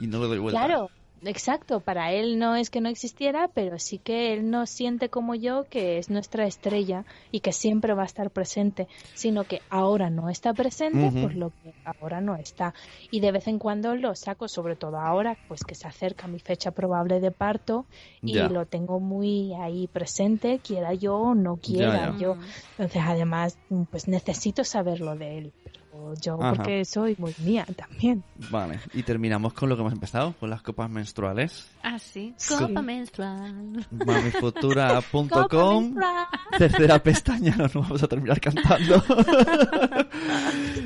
y no le doy vuelta. Claro, exacto. Para él no es que no existiera, pero sí que él no siente como yo que es nuestra estrella y que siempre va a estar presente, sino que ahora no está presente, por lo que ahora no está. Y de vez en cuando lo saco, sobre todo ahora, pues que se acerca mi fecha probable de parto y Ya. lo tengo muy ahí presente, quiera yo o no quiera ya. yo. Entonces, además, pues necesito saberlo de él. Pero yo, Ajá. porque soy muy mía también. Vale, y terminamos con lo que hemos empezado, con las copas menstruales. Ah, sí. Sí. Copa menstrual. Mamifutura.com. Tercera pestaña, no nos vamos a terminar cantando.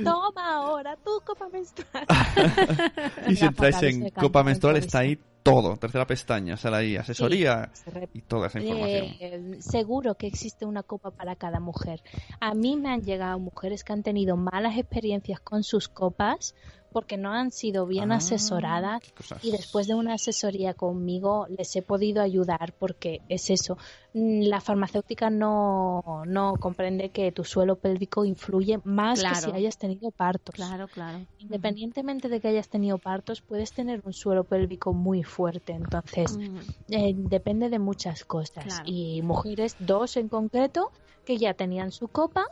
Toma ahora tu copa menstrual. y si entráis en Copa Menstrual está ahí todo, tercera pestaña, sale ahí asesoría y toda esa información. Eh, seguro que existe una copa para cada mujer. A mí me han llegado mujeres que han tenido malas experiencias con sus copas porque no han sido bien Ah, asesoradas y después de una asesoría conmigo les he podido ayudar porque es eso. Mm, La farmacéutica no, no comprende que tu suelo pélvico influye más que si hayas tenido partos. Claro, claro. Independientemente de que hayas tenido partos, puedes tener un suelo pélvico muy fuerte. Entonces, Mm. eh, depende de muchas cosas. Claro. Y mujeres, dos en concreto, que ya tenían su copa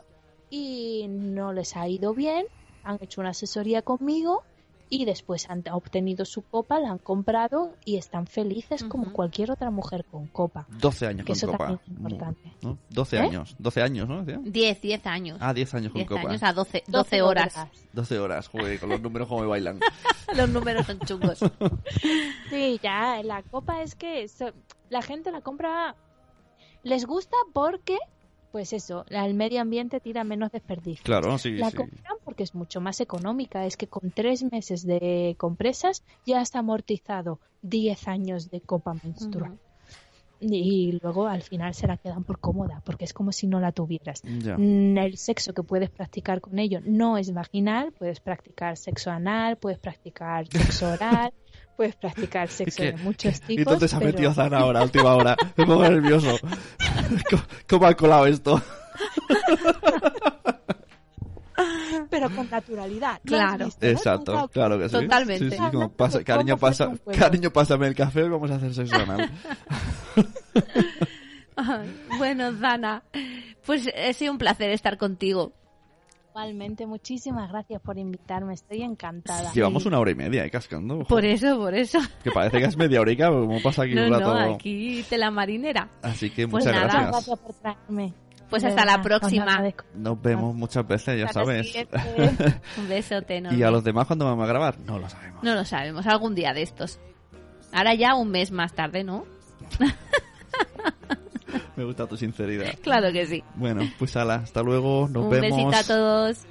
y no les ha ido bien, han hecho una asesoría conmigo y después han obtenido su copa, la han comprado y están felices como Ujú. cualquier otra mujer con copa. 12 años Que con eso copa. también es importante. ¿no? 12 ¿Eh? años. 12 años, ¿no? Decía? 10, 10 años. Ah, 10 años con 10 copa. años a 12, 12 horas. 12 horas, joder, con los números como me bailan. Los números son chungos. Sí, ya, la copa es que eso- la gente la compra, les gusta porque, pues eso, la- el medio ambiente tira menos desperdicio. Claro, sí, La sí. compran porque es mucho más económica. Es que con tres meses de compresas ya está amortizado 10 años de copa menstrual. Y luego al final se la quedan por cómoda, porque es como si no la tuvieras. Mm, El sexo que puedes practicar con ello no es vaginal, puedes practicar sexo anal, puedes practicar sexo oral, puedes practicar sexo ¿Qué? de muchos ¿Y tipos. dónde se ha pero- metido Zana ahora, a última hora? Me pongo nervioso. ¿Cómo, cómo ha colado esto? pero con naturalidad. ¿lo Claro. visto, no? Exacto, Nunca- claro que sí. Totalmente. Sí, sí, como Ah, pasa, ¿cómo cariño, pasa, cariño, pásame el café y vamos a hacer sexo anal. Ay, bueno, Dana, pues ha sido un placer estar contigo. Igualmente, muchísimas gracias por invitarme, estoy encantada. Llevamos una hora y media, eh, cascando. ojo. Por eso, por eso. Que parece que es media horica, como pasa aquí No, un rato. no, aquí tela marinera. Así que Pues muchas nada. Muchas gracias. gracias por traerme. Pues De hasta la verdad, próxima. Nos vemos muchas veces, ya Hasta sabes. Un besote y enorme. a los demás, ¿cuándo vamos a grabar? No lo sabemos. No lo sabemos, algún día de estos. Ahora ya un mes más tarde, ¿no? Me gusta tu sinceridad. Claro que sí. Bueno, pues ala, hasta luego, nos un vemos. besito a todos.